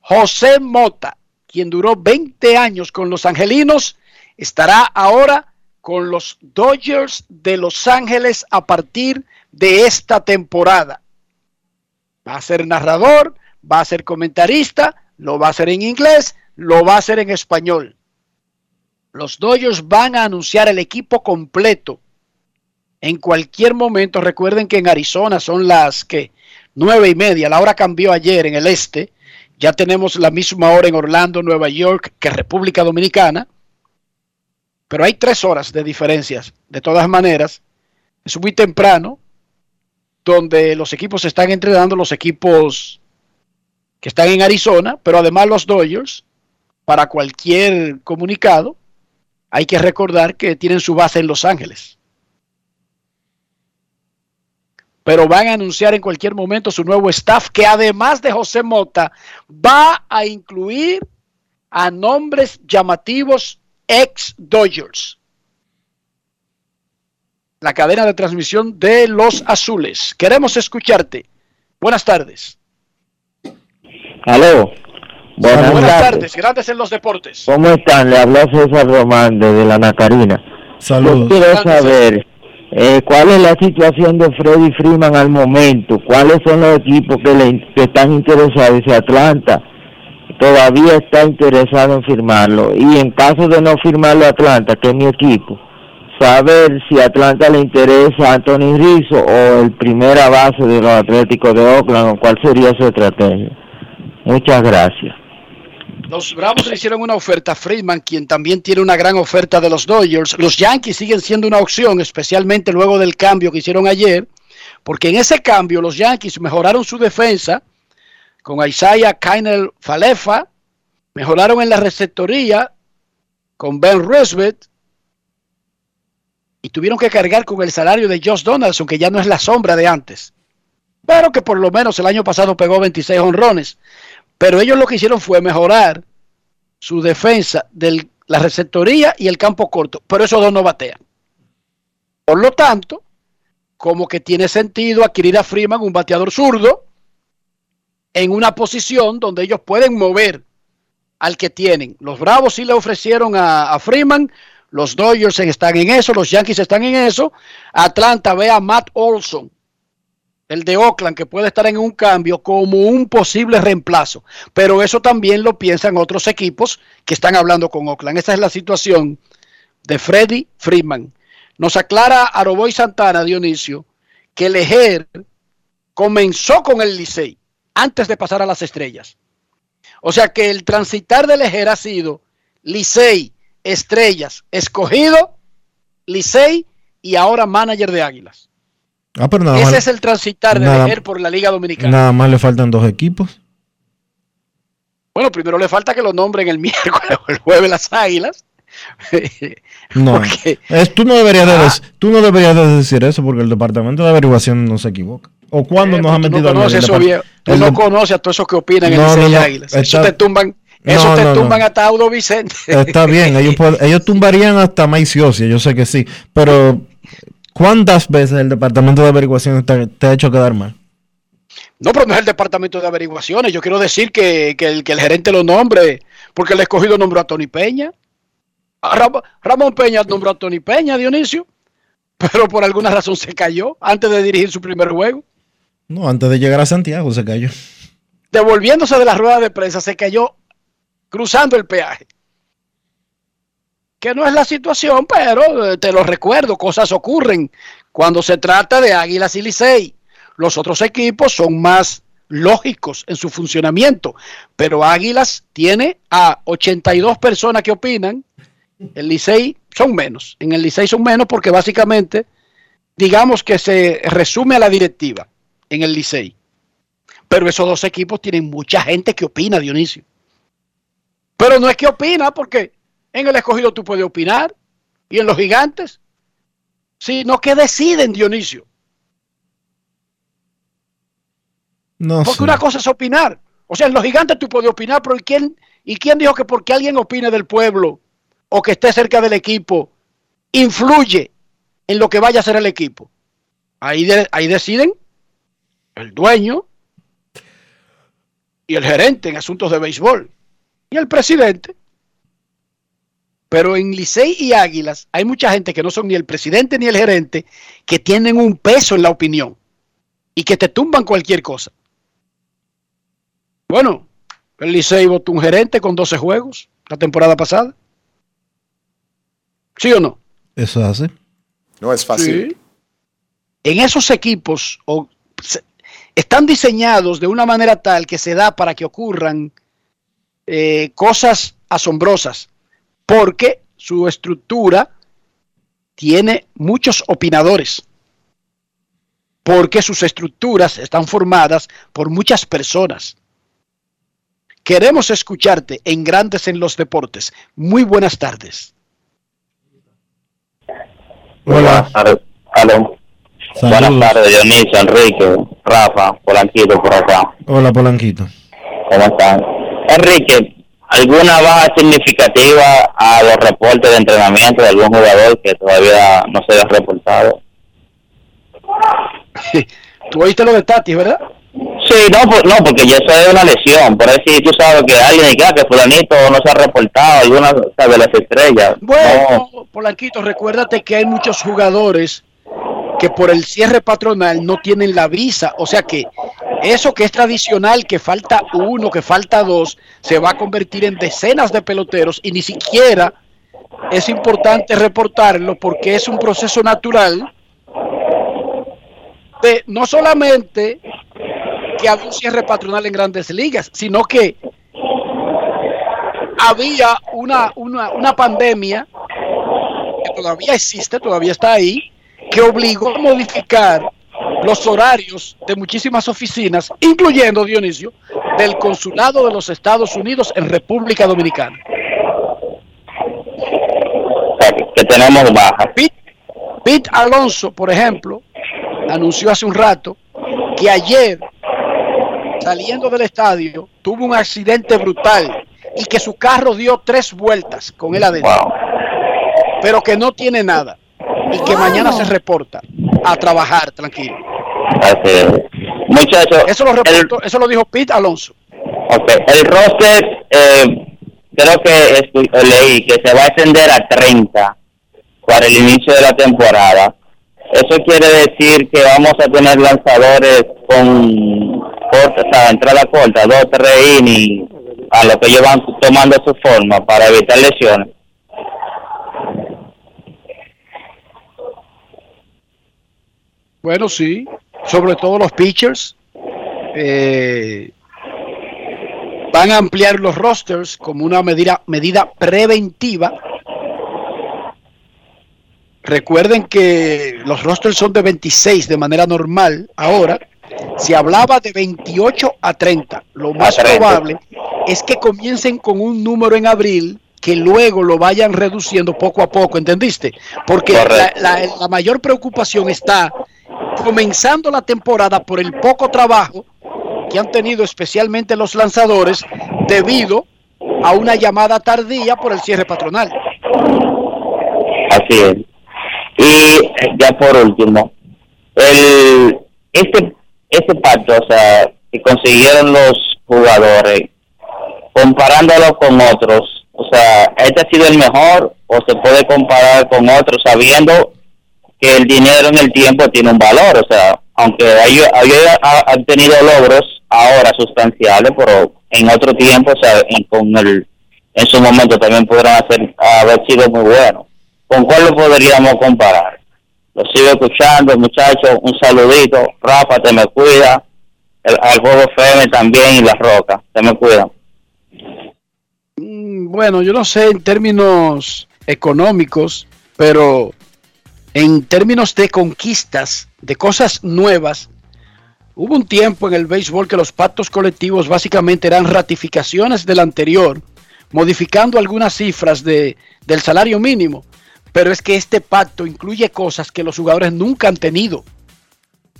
[SPEAKER 2] José Mota, quien duró 20 años con los Angelinos, estará ahora con los Dodgers de Los Ángeles a partir de esta temporada. Va a ser narrador, va a ser comentarista, lo va a hacer en inglés, lo va a hacer en español. Los Dodgers van a anunciar el equipo completo en cualquier momento. Recuerden que en Arizona son las que nueve y media. La hora cambió ayer en el este. Ya tenemos la misma hora en Orlando, Nueva York, que República Dominicana. Pero hay tres horas de diferencias. De todas maneras, es muy temprano, donde los equipos están entrenando, los equipos que están en Arizona, pero además los Dodgers, para cualquier comunicado, hay que recordar que tienen su base en Los Ángeles. Pero van a anunciar en cualquier momento su nuevo staff, que además de José Mota, va a incluir a nombres llamativos ex Dodgers. La cadena de transmisión de los azules. Queremos escucharte. Buenas tardes.
[SPEAKER 17] Aló. Buenas,
[SPEAKER 2] Buenas
[SPEAKER 17] tardes.
[SPEAKER 2] tardes. Grandes en los deportes.
[SPEAKER 17] ¿Cómo están? Le habló César Román desde la Nacarina.
[SPEAKER 1] Saludos.
[SPEAKER 17] Yo quiero saber eh, cuál es la situación de Freddy Freeman al momento. ¿Cuáles son los equipos que, le, que están interesados? Si Atlanta todavía está interesado en firmarlo. Y en caso de no firmarlo Atlanta, que es mi equipo, saber si a Atlanta le interesa Anthony Rizzo o el primera base de los Atléticos de Oakland, o cuál sería su estrategia. Muchas gracias.
[SPEAKER 2] Los Bravos le hicieron una oferta a Friedman, quien también tiene una gran oferta de los Dodgers. Los Yankees siguen siendo una opción, especialmente luego del cambio que hicieron ayer, porque en ese cambio los Yankees mejoraron su defensa con Isaiah Kainel Falefa, mejoraron en la receptoría con Ben Roosevelt y tuvieron que cargar con el salario de Josh Donaldson, que ya no es la sombra de antes, pero que por lo menos el año pasado pegó 26 honrones. Pero ellos lo que hicieron fue mejorar su defensa de la receptoría y el campo corto. Pero esos dos no batean. Por lo tanto, como que tiene sentido adquirir a Freeman, un bateador zurdo, en una posición donde ellos pueden mover al que tienen. Los Bravos sí le ofrecieron a, Freeman, los Dodgers están en eso, los Yankees están en eso. Atlanta ve a Matt Olson, el de Oakland, que puede estar en un cambio como un posible reemplazo. Pero eso también lo piensan otros equipos que están hablando con Oakland. Esa es la situación de Freddy Freeman. Nos aclara Aroboy Santana, Dionisio, que Lejer comenzó con el Licey antes de pasar a las estrellas. O sea que el transitar de Lejer ha sido Licey, Estrellas, escogido, Licey y ahora manager de Águilas.
[SPEAKER 1] Ah, pero nada
[SPEAKER 2] Ese
[SPEAKER 1] más,
[SPEAKER 2] es el transitar de Lejer por la Liga Dominicana.
[SPEAKER 1] nada más le faltan dos equipos.
[SPEAKER 2] Bueno, primero le falta que lo nombren el miércoles o el jueves las Águilas.
[SPEAKER 1] No,
[SPEAKER 2] Porque-
[SPEAKER 1] es, tú, no deberías de
[SPEAKER 2] Ah.
[SPEAKER 1] tú no deberías de decir eso porque el departamento de averiguación no se equivoca. ¿O cuándo
[SPEAKER 2] Eh,
[SPEAKER 1] nos ha
[SPEAKER 2] no
[SPEAKER 1] metido al
[SPEAKER 2] conoces eso
[SPEAKER 1] El
[SPEAKER 2] bien. Tú
[SPEAKER 1] el
[SPEAKER 2] no conoces a todos esos que opinan en
[SPEAKER 1] No,
[SPEAKER 2] Licey
[SPEAKER 1] no, no,
[SPEAKER 2] Águilas. Eso te tumban, eso
[SPEAKER 1] No,
[SPEAKER 2] te
[SPEAKER 1] no, no.
[SPEAKER 2] tumban hasta Audo Vicente.
[SPEAKER 1] Está bien, ellos, tumbarían hasta Mike Siosia, yo sé que sí, pero ¿cuántas veces el departamento de averiguación te, te ha hecho quedar mal?
[SPEAKER 2] No, pero no es el departamento de averiguaciones. Yo quiero decir que, que el, que el gerente lo nombre, porque el escogido nombró a Tony Peña. A Ram- Ramón Peña nombró a Tony Peña, Dionisio, pero por alguna razón se cayó antes de dirigir su primer juego.
[SPEAKER 1] No, antes de llegar a Santiago se cayó.
[SPEAKER 2] Devolviéndose de la rueda de prensa, se cayó cruzando el peaje. Que no es la situación, pero eh, te lo recuerdo, cosas ocurren cuando se trata de Águilas y Licey. Los otros equipos son más lógicos en su funcionamiento, pero Águilas tiene a 82 personas que opinan, el Licey son menos, en el Licey son menos porque básicamente digamos que se resume a la directiva en el Licey. Pero esos dos equipos tienen mucha gente que opina, Dionisio. Pero no es que opina porque en el escogido tú puedes opinar y en los gigantes, sino que deciden, Dionisio.
[SPEAKER 1] No
[SPEAKER 2] Porque
[SPEAKER 1] sé.
[SPEAKER 2] una cosa es opinar. O sea, en los gigantes tú puedes opinar, pero ¿y quién, ¿y quién dijo que porque alguien opine del pueblo o que esté cerca del equipo influye en lo que vaya a hacer el equipo? Ahí, de- ahí deciden el dueño y el gerente en asuntos de béisbol y el presidente. Pero en Licey y Águilas hay mucha gente que no son ni el presidente ni el gerente que tienen un peso en la opinión y que te tumban cualquier cosa. Bueno, el Licey votó un gerente con 12 juegos la temporada pasada. ¿Sí o no?
[SPEAKER 1] Eso es así.
[SPEAKER 18] No es fácil.
[SPEAKER 2] Sí. En esos equipos o, se- están diseñados de una manera tal que se da para que ocurran eh, cosas asombrosas, porque su estructura tiene muchos opinadores, porque sus estructuras están formadas por muchas personas. Queremos escucharte en Grandes en los Deportes. Muy buenas tardes.
[SPEAKER 1] Hola.
[SPEAKER 19] Aló. Buenas tardes, Dionisio, Enrique, Rafa, Polanquito por acá.
[SPEAKER 1] Hola, Polanquito.
[SPEAKER 19] ¿Cómo están? Enrique, ¿alguna baja significativa a los reportes de entrenamiento de algún jugador que todavía no se haya reportado?
[SPEAKER 2] Tú oíste lo de Tati, ¿verdad?
[SPEAKER 19] Sí, no, por- no, porque ya eso es una lesión. Por sí, tú sabes que alguien dice "Ah, que fulanito no se ha reportado, alguna de las estrellas.
[SPEAKER 2] Bueno, Polanquito, recuérdate que hay muchos jugadores que por el cierre patronal no tienen la visa. O sea que eso que es tradicional, que falta uno, que falta dos, se va a convertir en decenas de peloteros y ni siquiera es importante reportarlo porque es un proceso natural de no solamente que había un cierre patronal en grandes ligas, sino que había una, una, una pandemia que todavía existe, todavía está ahí, que obligó a modificar los horarios de muchísimas oficinas, incluyendo, Dionisio, del Consulado de los Estados Unidos en República Dominicana.
[SPEAKER 19] que tenemos baja.
[SPEAKER 2] Pete Alonso, por ejemplo, anunció hace un rato que ayer, saliendo del estadio, tuvo un accidente brutal y que su carro dio tres vueltas con él adentro, pero que no tiene nada y que mañana se reporta a trabajar tranquilo.
[SPEAKER 19] Así es. Muchachos,
[SPEAKER 2] Eso lo, reportó- eso lo dijo Pete Alonso.
[SPEAKER 19] Ok, el roster, eh, creo que leí que se va a extender a 30 para el inicio de la temporada. Eso quiere decir que vamos a tener lanzadores con corta, o sea, entrada corta, dos, tres innings, a lo que ellos van tomando su forma para evitar lesiones.
[SPEAKER 2] Bueno, sí, sobre todo los pitchers. eh, van a ampliar los rosters como una medida, medida preventiva. Recuerden que los rosters son de 26 de manera normal. Ahora, se hablaba de 28 a 30. Lo más
[SPEAKER 19] A 30.
[SPEAKER 2] probable es que comiencen con un número en abril que luego lo vayan reduciendo poco a poco, ¿entendiste? Porque la, la- la mayor preocupación está comenzando la temporada por el poco trabajo que han tenido especialmente los lanzadores debido a una llamada tardía por el cierre patronal.
[SPEAKER 19] Así es. Y eh, ya por último, el este este pacto, o sea, que consiguieron los jugadores, comparándolo con otros, o sea, este ha sido el mejor o se puede comparar con otros sabiendo que el dinero en el tiempo tiene un valor, o sea, aunque ellos ellos ha- han tenido logros ahora sustanciales, pero en otro tiempo, o sea, en- con el en su momento también pudieron hacer, haber sido muy buenos. ¿Con cuál lo podríamos comparar? Lo sigo escuchando, muchachos. Un saludito. Rafa, te me cuida. El, al Juego FM también y La Roca. Te me cuidan.
[SPEAKER 2] Mm, Bueno, yo no sé en términos económicos, pero en términos de conquistas, de cosas nuevas, hubo un tiempo en el béisbol que los pactos colectivos básicamente eran ratificaciones del anterior, modificando algunas cifras de, del salario mínimo. Pero es que este pacto incluye cosas que los jugadores nunca han tenido,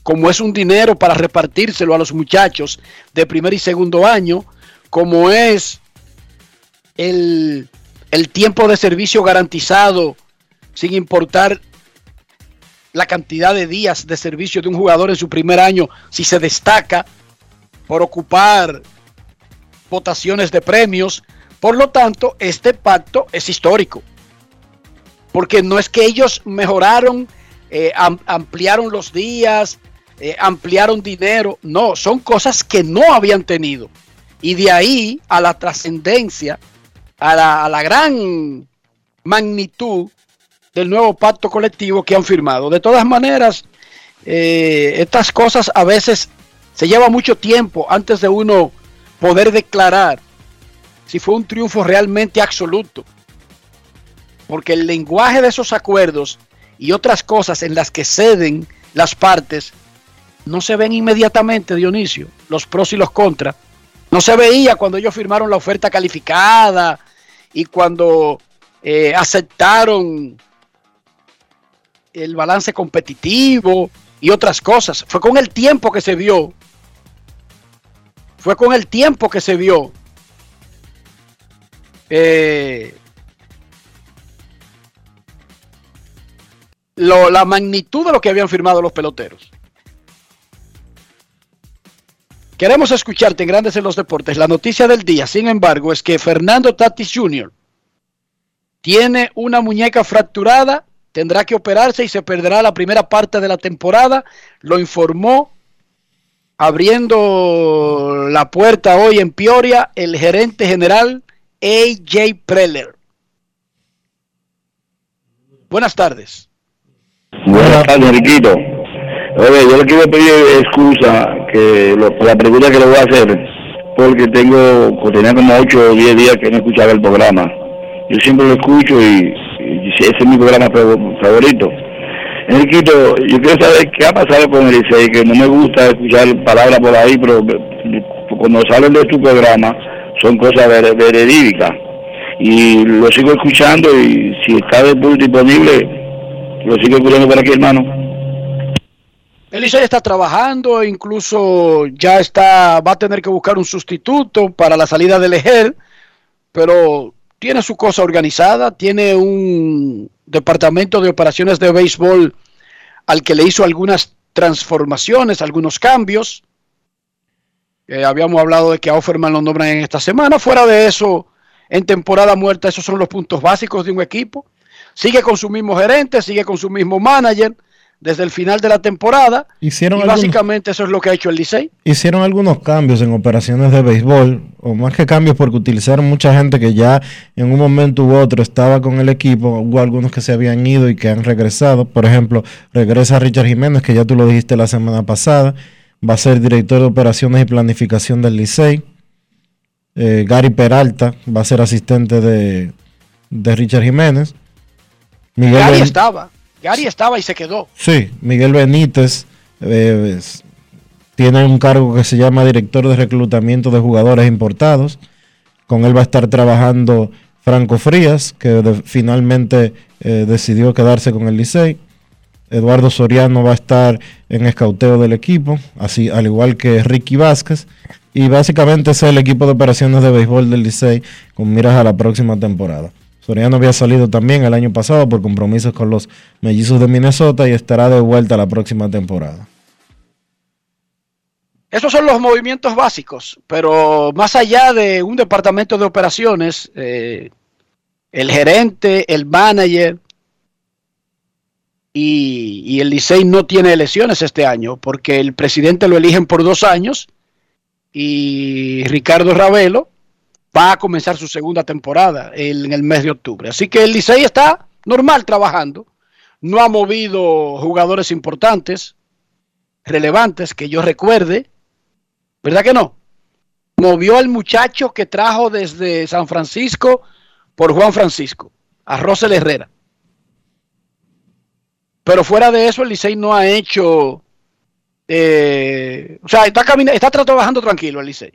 [SPEAKER 2] como es un dinero para repartírselo a los muchachos de primer y segundo año, como es el, el tiempo de servicio garantizado sin importar la cantidad de días de servicio de un jugador en su primer año si se destaca por ocupar votaciones de premios. Por lo tanto, este pacto es histórico. Porque no es que ellos mejoraron, eh, am- ampliaron los días, eh, ampliaron dinero. No, son cosas que no habían tenido. Y de ahí a la trascendencia, a la, a la gran magnitud del nuevo pacto colectivo que han firmado. De todas maneras, eh, estas cosas a veces se lleva mucho tiempo antes de uno poder declarar si fue un triunfo realmente absoluto. Porque el lenguaje de esos acuerdos y otras cosas en las que ceden las partes no se ven inmediatamente, Dionisio, los pros y los contras. No se veía cuando ellos firmaron la oferta calificada y cuando eh, aceptaron el balance competitivo y otras cosas. Fue con el tiempo que se vio. Fue con el tiempo que se vio. eh, lo- la magnitud de lo que habían firmado los peloteros. Queremos escucharte en Grandes en los Deportes. La noticia del día, sin embargo, es que Fernando Tatis Jr. tiene una muñeca fracturada, tendrá que operarse y se perderá la primera parte de la temporada. Lo informó abriendo la puerta hoy en Peoria el gerente general AJ Preller. Buenas tardes.
[SPEAKER 18] Buenas tardes, Enriquito. Oye, yo le quiero pedir excusa que lo- por la pregunta que le voy a hacer, porque tengo, tenía como 8 o 10 días que no escuchaba el programa. Yo siempre lo escucho y, ese es mi programa fav- favorito. Enriquito, yo quiero saber qué ha pasado con el Licey, que no me gusta escuchar palabras por ahí, pero cuando salen de tu programa son cosas ver-. Y lo sigo escuchando y si está disponible, lo sigo escuchando por aquí, hermano.
[SPEAKER 2] Eliseo está trabajando, incluso ya está, va a tener que buscar un sustituto para la salida del Ejer, pero tiene su cosa organizada, tiene un departamento de operaciones de béisbol al que le hizo algunas transformaciones, algunos cambios. Eh, habíamos hablado de que a Offerman lo nombran en esta semana. Fuera de eso, en temporada muerta, esos son los puntos básicos de un equipo. Sigue con su mismo gerente, sigue con su mismo manager desde el final de la temporada.
[SPEAKER 1] Hicieron
[SPEAKER 2] y
[SPEAKER 1] algunos-
[SPEAKER 2] básicamente eso es lo que ha hecho el Licey.
[SPEAKER 1] Hicieron algunos cambios en operaciones de béisbol, o más que cambios porque utilizaron mucha gente que ya en un momento u otro estaba con el equipo, hubo algunos que se habían ido y que han regresado, por ejemplo, regresa Richard Jiménez, que ya tú lo dijiste la semana pasada, va a ser director de operaciones y planificación del Licey, Eh, Gary Peralta va a ser asistente de, de Richard Jiménez, Miguel
[SPEAKER 2] Gary
[SPEAKER 1] Ben-
[SPEAKER 2] estaba, Gary estaba y se quedó.
[SPEAKER 1] Sí, Miguel Benítez eh, tiene un cargo que se llama director de reclutamiento de jugadores importados. Con él va a estar trabajando Franco Frías, que de- finalmente eh, decidió quedarse con el Licey. Eduardo Soriano va a estar en escauteo del equipo, así al igual que Ricky Vázquez. Y básicamente es el equipo de operaciones de béisbol del Licey con miras a la próxima temporada. Soriano había salido también el año pasado por compromisos con los mellizos de Minnesota y estará de vuelta la próxima temporada.
[SPEAKER 2] Esos son los movimientos básicos, pero más allá de un departamento de operaciones, eh, el gerente, el manager y, el Licey no tiene elecciones este año porque el presidente lo eligen por dos años y Ricardo Ravelo va a comenzar su segunda temporada en el mes de octubre. Así que el Licey está normal trabajando. No ha movido jugadores importantes, relevantes, que yo recuerde. ¿Verdad que no? Movió al muchacho que trajo desde San Francisco por Juan Francisco, a Rosel Herrera. Pero fuera de eso, el Licey no ha hecho. eh, o sea, está, está tra- trabajando tranquilo el Licey.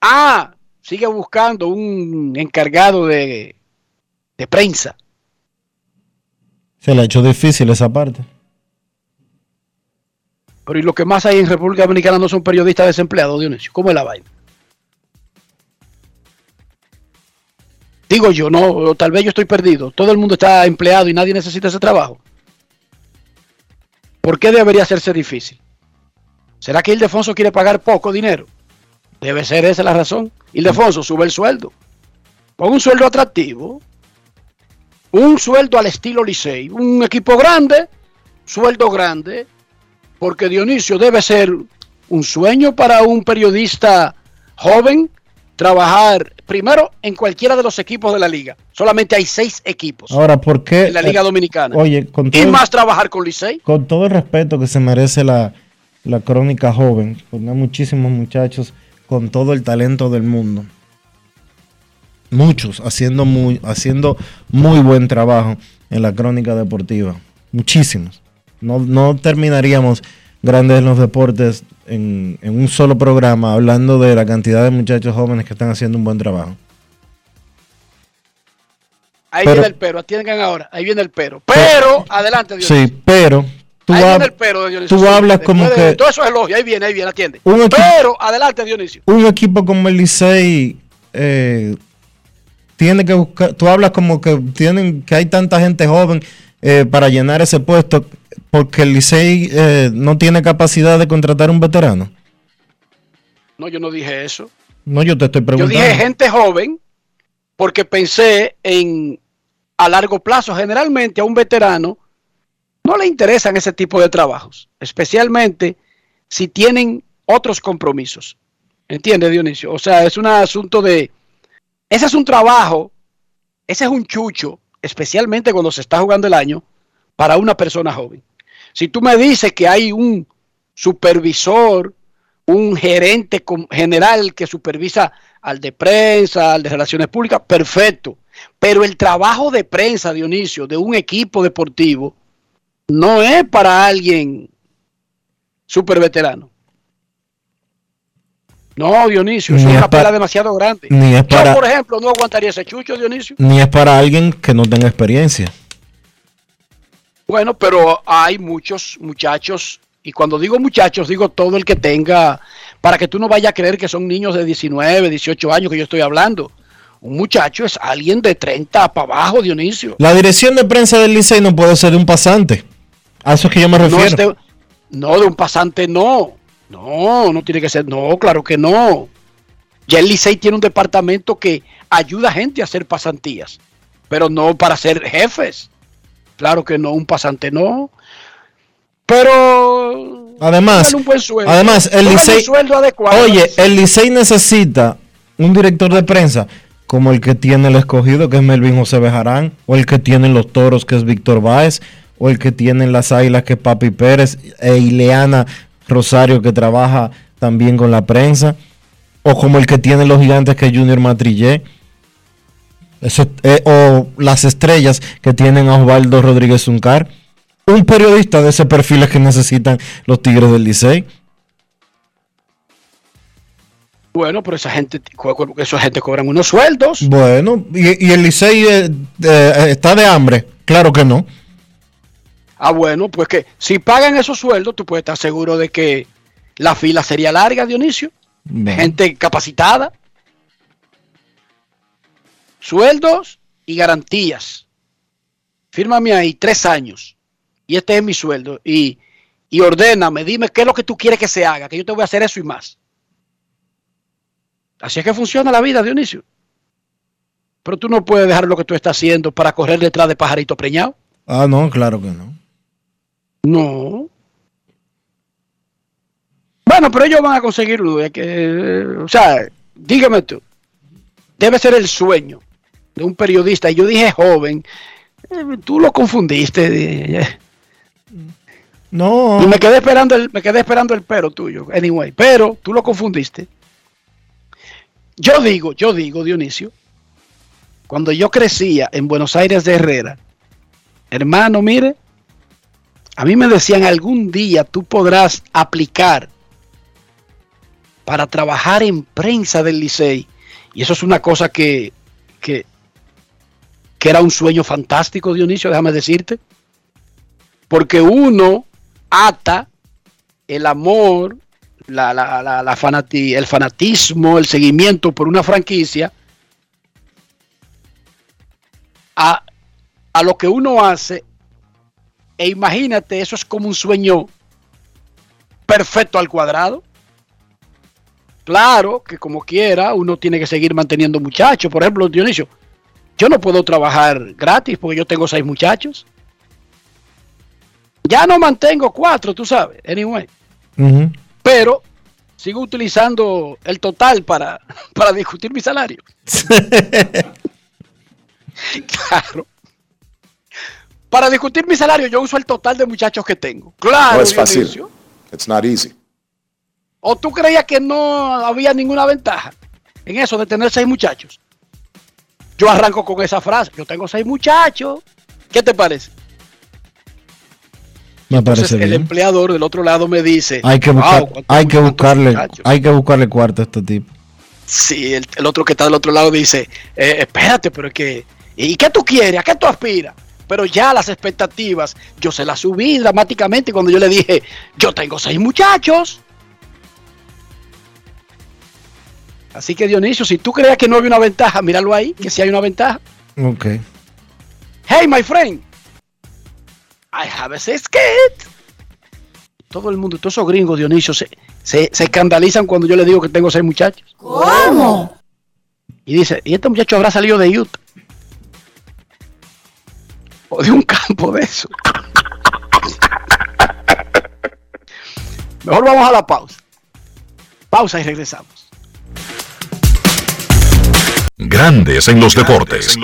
[SPEAKER 2] Ah, sigue buscando un encargado de, de prensa.
[SPEAKER 1] Se le ha hecho difícil esa parte.
[SPEAKER 2] Pero y lo que más hay en República Dominicana no son periodistas desempleados, Dionisio. ¿Cómo es la vaina? Digo yo, no, tal vez yo estoy perdido. Todo el mundo está empleado y nadie necesita ese trabajo. ¿Por qué debería hacerse difícil? ¿Será que Ildefonso quiere pagar poco dinero? Debe ser esa la razón. Ildefonso, sube el sueldo. Pon un sueldo atractivo. Un sueldo al estilo Licey. Un equipo grande, sueldo grande. Porque Dionisio debe ser un sueño para un periodista joven trabajar primero en cualquiera de los equipos de la liga. Solamente hay seis equipos
[SPEAKER 1] Ahora, ¿por qué?
[SPEAKER 2] en la Liga Dominicana.
[SPEAKER 1] Oye, con
[SPEAKER 2] y
[SPEAKER 1] todo,
[SPEAKER 2] más trabajar con Licey.
[SPEAKER 1] con todo el respeto que se merece la, la crónica joven, porque hay muchísimos muchachos con todo el talento del mundo. Muchos haciendo muy, haciendo muy buen trabajo en la crónica deportiva. Muchísimos. No, no terminaríamos grandes en los deportes en, en un solo programa hablando de la cantidad de muchachos jóvenes que están haciendo un buen trabajo.
[SPEAKER 2] Ahí
[SPEAKER 1] Pero-
[SPEAKER 2] viene el pero, atiendan ahora, ahí viene el pero. Pero, adelante, Dios.
[SPEAKER 1] Sí, pero tú,
[SPEAKER 2] ahí
[SPEAKER 1] hab-
[SPEAKER 2] viene el pero de Dionisio.
[SPEAKER 1] tú
[SPEAKER 2] sí.
[SPEAKER 1] hablas
[SPEAKER 2] Después
[SPEAKER 1] como
[SPEAKER 2] de-
[SPEAKER 1] que
[SPEAKER 2] Todo eso es elogio, ahí viene, ahí viene, atiende.
[SPEAKER 1] Equipo-
[SPEAKER 2] Pero, adelante, Dionisio.
[SPEAKER 1] un equipo como el Licey eh, tiene que buscar, tú hablas como que tienen que hay tanta gente joven eh, para llenar ese puesto porque el Licey eh, no tiene capacidad de contratar un veterano.
[SPEAKER 2] No, yo no dije eso.
[SPEAKER 1] No, yo te estoy
[SPEAKER 2] Yo
[SPEAKER 1] preguntando.
[SPEAKER 2] dije gente joven porque pensé en a largo plazo. Generalmente a un veterano no le interesan ese tipo de trabajos, especialmente si tienen otros compromisos. ¿Entiendes, Dionisio? O sea, es un asunto de... Ese es un trabajo, ese es un chucho, especialmente cuando se está jugando el año, para una persona joven. Si tú me dices que hay un supervisor, un gerente general que supervisa al de prensa, al de relaciones públicas, perfecto. Pero el trabajo de prensa, Dionisio, de un equipo deportivo, no es para alguien super veterano. No, Dionisio, es una
[SPEAKER 1] pa-
[SPEAKER 2] demasiado grande.
[SPEAKER 1] ni es para-
[SPEAKER 2] Yo, por ejemplo, no aguantaría ese chucho, Dionisio.
[SPEAKER 1] Ni es para alguien que no tenga experiencia.
[SPEAKER 2] Bueno, pero hay muchos muchachos, y cuando digo muchachos, digo todo el que tenga, para que tú no vayas a creer que son niños de 19, 18 años que yo estoy hablando. Un muchacho es alguien de 30 para abajo, Dionisio.
[SPEAKER 1] La dirección de prensa del Licey no puede ser de un pasante. A eso es que yo me
[SPEAKER 2] No,
[SPEAKER 1] refiero.
[SPEAKER 2] es de, no, de un pasante, no. No, no tiene que ser, no, claro que no. Ya el Licey tiene un departamento que ayuda a gente a hacer pasantías, pero no para ser jefes. Claro que no, un pasante no. Pero
[SPEAKER 1] Además,
[SPEAKER 2] un buen sueldo.
[SPEAKER 1] además el Licey,
[SPEAKER 2] sueldo adecuado.
[SPEAKER 1] oye, el Licey necesita un director de prensa como el que tiene el escogido, que es Melvin José Bejarán, o el que tienen los toros, que es Víctor Báez, o el que tienen las águilas, que es Papi Pérez, e Ileana Rosario, que trabaja también con la prensa, o como el que tienen los gigantes, que es Junior Matrillé. Eso, eh, o las estrellas que tienen a Osvaldo Rodríguez Zuncar. Un periodista de ese perfil es que necesitan los Tigres del Licey.
[SPEAKER 2] Bueno, pero esa gente, esa gente cobran unos sueldos.
[SPEAKER 1] Bueno, y, y el Licey eh, eh, está de hambre. Claro que no.
[SPEAKER 2] Ah, bueno, pues que si pagan esos sueldos, tú puedes estar seguro de que la fila sería larga, Dionisio. Gente capacitada. Sueldos y garantías. Fírmame ahí tres años. Y este es mi sueldo. Y, y ordéname, dime qué es lo que tú quieres que se haga, que yo te voy a hacer eso y más. Así es que funciona la vida, Dionisio. Pero tú no puedes dejar lo que tú estás haciendo para correr detrás de pajarito preñado.
[SPEAKER 1] Ah, no, claro que no.
[SPEAKER 2] No. Bueno, pero ellos van a conseguir uno. es que, o sea, dígame tú. debe ser el sueño de un periodista. Y yo dije joven, eh, tú lo confundiste. eh,
[SPEAKER 1] No.
[SPEAKER 2] Y me quedé esperando el, me quedé esperando el pero tuyo. Anyway, pero tú lo confundiste. Yo digo, yo digo, Dionisio, cuando yo crecía en Buenos Aires de Herrera, hermano, mire, a mí me decían algún día tú podrás aplicar para trabajar en prensa del Licey. Y eso es una cosa que, que, que era un sueño fantástico, Dionisio, déjame decirte. Porque uno ata el amor, la, la- la- el fanatismo, el seguimiento por una franquicia a, a lo que uno hace. E imagínate, eso es como un sueño perfecto al cuadrado. Claro que como quiera, uno tiene que seguir manteniendo muchachos. Por ejemplo, Dionisio, yo no puedo trabajar gratis porque yo tengo seis muchachos. Ya no mantengo cuatro, tú sabes, anyway. Pero sigo utilizando el total para, para discutir mi salario. claro. Para discutir mi salario, yo uso el total de muchachos que tengo. Claro,
[SPEAKER 20] no es fácil.
[SPEAKER 2] Dionisio.
[SPEAKER 20] It's not easy.
[SPEAKER 2] ¿O tú creías que no había ninguna ventaja en eso de tener seis muchachos? Yo arranco con esa frase. Yo tengo seis muchachos. ¿Qué te parece?
[SPEAKER 1] Me
[SPEAKER 2] Entonces
[SPEAKER 1] parece
[SPEAKER 2] el
[SPEAKER 1] bien.
[SPEAKER 2] empleador del otro lado me dice,
[SPEAKER 1] Hay que buscar,
[SPEAKER 2] "Wow, ¿cuántos-
[SPEAKER 1] hay que buscarle,
[SPEAKER 2] muchachos?".
[SPEAKER 1] hay que buscarle cuarto a este tipo.
[SPEAKER 2] Sí, el, el otro que está del otro lado dice, "Eh, espérate, pero es que, ¿y qué tú quieres? ¿A qué tú aspiras? Pero ya las expectativas, yo se las subí dramáticamente cuando yo le dije, yo tengo seis muchachos. Así que Dionisio, si tú creías que no había una ventaja, míralo ahí, que sí hay una ventaja.
[SPEAKER 1] Ok.
[SPEAKER 2] Hey, my friend, I have a kid. Todo el mundo, todos esos gringos, Dionisio, se, se, se escandalizan cuando yo le digo que tengo seis muchachos.
[SPEAKER 12] ¿Cómo?
[SPEAKER 2] Y dice, ¿y este muchacho habrá salido de Utah? O de un campo de eso. Mejor vamos a la pausa. Pausa y regresamos.
[SPEAKER 4] Grandes en los deportes.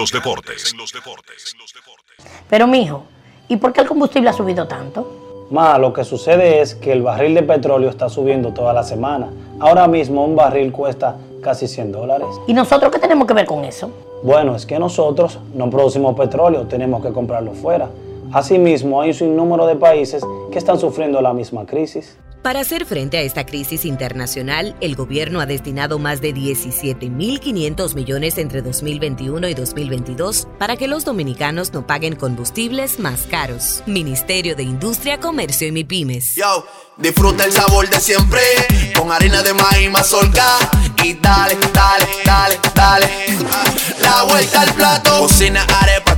[SPEAKER 21] Pero mijo, ¿y por qué el combustible ha subido tanto?
[SPEAKER 22] Ma, lo que sucede es que el barril de petróleo está subiendo toda la semana. Ahora mismo un barril cuesta casi 100 dólares.
[SPEAKER 21] ¿Y nosotros qué tenemos que ver con eso?
[SPEAKER 22] Bueno, es que nosotros no producimos petróleo, tenemos que comprarlo fuera. Asimismo, hay un sinnúmero de países que están sufriendo la misma crisis.
[SPEAKER 23] Para hacer frente a esta crisis internacional, el gobierno ha destinado más de 17.500 millones entre 2021 y 2022 para que los dominicanos no paguen combustibles más caros. Ministerio de Industria, Comercio y MIPIMES.
[SPEAKER 9] Yo, disfruta el sabor de siempre con harina de maíz mazorca y dale, dale, dale, dale. La vuelta al plato, cocina arepa,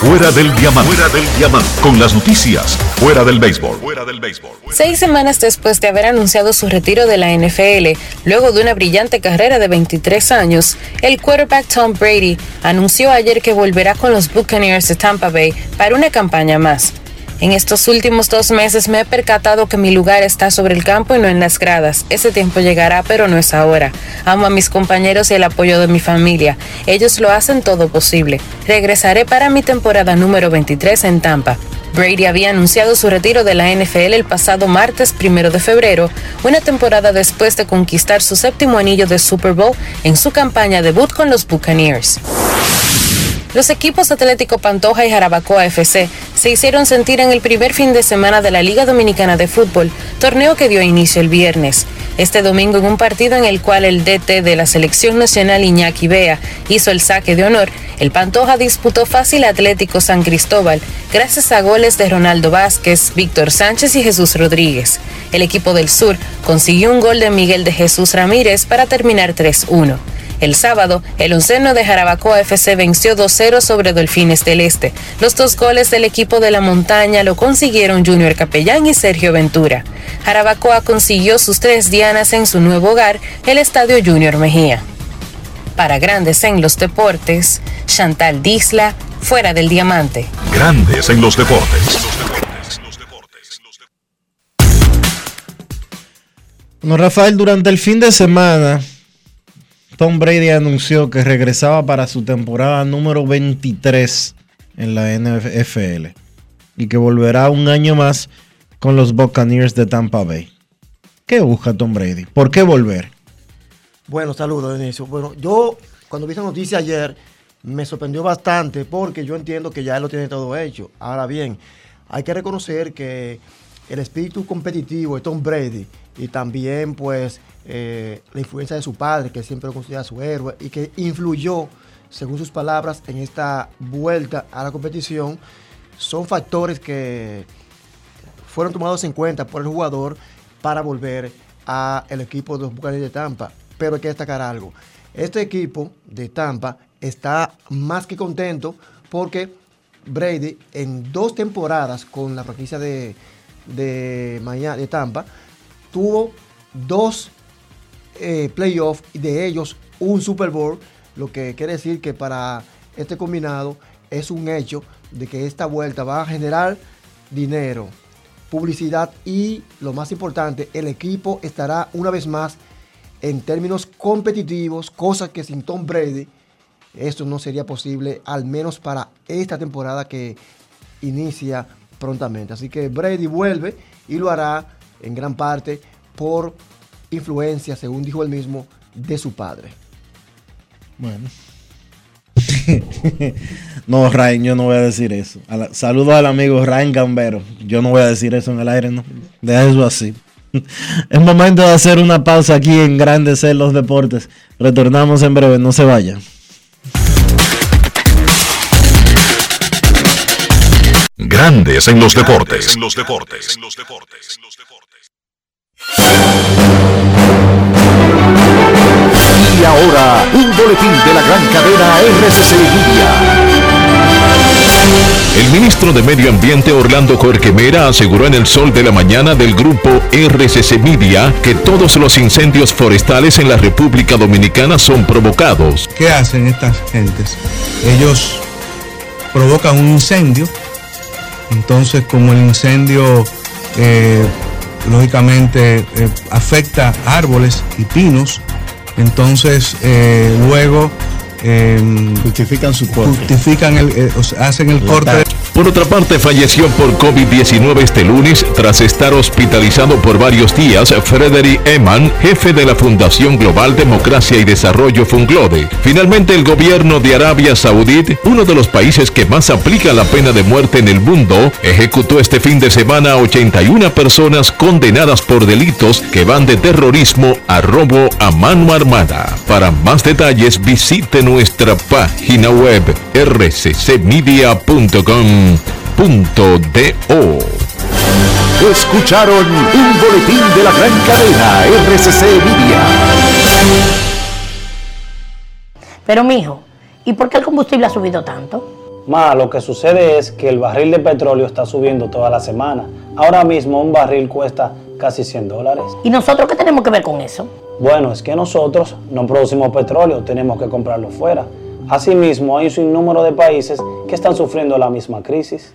[SPEAKER 4] Fuera del diamante. Fuera del diamante. Con las noticias. Fuera del béisbol. Fuera del béisbol.
[SPEAKER 24] Seis semanas después de haber anunciado su retiro de la NFL, luego de una brillante carrera de 23 años, el quarterback Tom Brady anunció ayer que volverá con los Buccaneers de Tampa Bay para una campaña más. En estos últimos dos meses me he percatado que mi lugar está sobre el campo y no en las gradas. Ese tiempo llegará, pero no es ahora. Amo a mis compañeros y el apoyo de mi familia. Ellos lo hacen todo posible. Regresaré para mi temporada número 23 en Tampa. Brady había anunciado su retiro de la NFL el pasado martes primero de febrero, una temporada después de conquistar su séptimo anillo de Super Bowl en su campaña debut con los Buccaneers. Los equipos Atlético Pantoja y Jarabacoa FC se hicieron sentir en el primer fin de semana de la Liga Dominicana de Fútbol, torneo que dio inicio el viernes. Este domingo en un partido en el cual el DT de la selección nacional Iñaki Bea hizo el saque de honor, el Pantoja disputó fácil Atlético San Cristóbal gracias a goles de Ronaldo Vázquez, Víctor Sánchez y Jesús Rodríguez. El equipo del Sur consiguió un gol de Miguel de Jesús Ramírez para terminar 3-1. El sábado, el onceno de Jarabacoa FC venció 2-0 sobre Delfines del Este. Los dos goles del equipo de la montaña lo consiguieron Junior Capellán y Sergio Ventura. Jarabacoa consiguió sus tres dianas en su nuevo hogar, el Estadio Junior Mejía. Para Grandes en los Deportes, Chantal Disla, fuera del diamante.
[SPEAKER 4] Grandes en los deportes.
[SPEAKER 1] Bueno, Rafael, durante el fin de semana, Tom Brady anunció que regresaba para su temporada número 23 en la NFL y que volverá un año más con los Buccaneers de Tampa Bay. ¿Qué busca Tom Brady? ¿Por qué volver?
[SPEAKER 20] Bueno, saludos, Dionisio. Bueno, yo cuando vi esa noticia ayer me sorprendió bastante porque yo entiendo que ya él lo tiene todo hecho. Ahora bien, hay que reconocer que el espíritu competitivo de Tom Brady y también pues eh, la influencia de su padre, que siempre lo considera su héroe y que influyó, según sus palabras, en esta vuelta a la competición, son factores que fueron tomados en cuenta por el jugador para volver al equipo de los Buccaneers de Tampa. Pero hay que destacar algo. Este equipo de Tampa está más que contento porque Brady en dos temporadas con la franquicia de, de, Miami, de Tampa tuvo dos eh, playoffs y de ellos un Super Bowl, lo que quiere decir que para este combinado es un hecho de que esta vuelta va a generar dinero, publicidad y lo más importante, el equipo estará una vez más en términos competitivos, cosa que sin Tom Brady esto no sería posible, al menos para esta temporada que inicia prontamente. Así que Brady vuelve y lo hará en gran parte por influencia, según dijo él mismo, de su padre.
[SPEAKER 1] Bueno. no, Ryan, yo no voy a decir eso. saludos al amigo Ryan Gambero. Yo no voy a decir eso en el aire, no. Deja eso así. es momento de hacer una pausa aquí en Grandes en los Deportes. Retornamos en breve, no se vayan.
[SPEAKER 4] Grandes en los deportes. En los deportes. En los deportes.
[SPEAKER 25] Y ahora, un boletín de la gran cadena RCC Media.
[SPEAKER 4] El ministro de Medio Ambiente Orlando Corquemera aseguró en el sol de la mañana del grupo RCC Media que todos los incendios forestales en la República Dominicana son provocados.
[SPEAKER 26] ¿Qué hacen estas gentes? Ellos provocan un incendio, entonces como el incendio eh, lógicamente eh, afecta árboles y pinos, entonces eh, luego
[SPEAKER 1] justifican su corte.
[SPEAKER 26] Justifican el, hacen el corte.
[SPEAKER 4] Por otra parte, falleció por COVID-19 este lunes tras estar hospitalizado por varios días Frederick Eman, jefe de la Fundación Global Democracia y Desarrollo Funglode. Finalmente, el gobierno de Arabia Saudí, uno de los países que más aplica la pena de muerte en el mundo, ejecutó este fin de semana a 81 personas condenadas por delitos que van de terrorismo a robo a mano armada. Para más detalles, visite nuestra página web rccmedia.com
[SPEAKER 25] Escucharon un boletín de la gran cadena RCC Media.
[SPEAKER 21] Pero mijo, ¿y por qué el combustible ha subido tanto?
[SPEAKER 22] Ma, lo que sucede es que el barril de petróleo está subiendo toda la semana. Ahora mismo un barril cuesta casi 100 dólares.
[SPEAKER 21] ¿Y nosotros qué tenemos que ver con eso?
[SPEAKER 22] Bueno, es que nosotros no producimos petróleo, tenemos que comprarlo fuera. Asimismo, hay un sinnúmero de países que están sufriendo la misma crisis.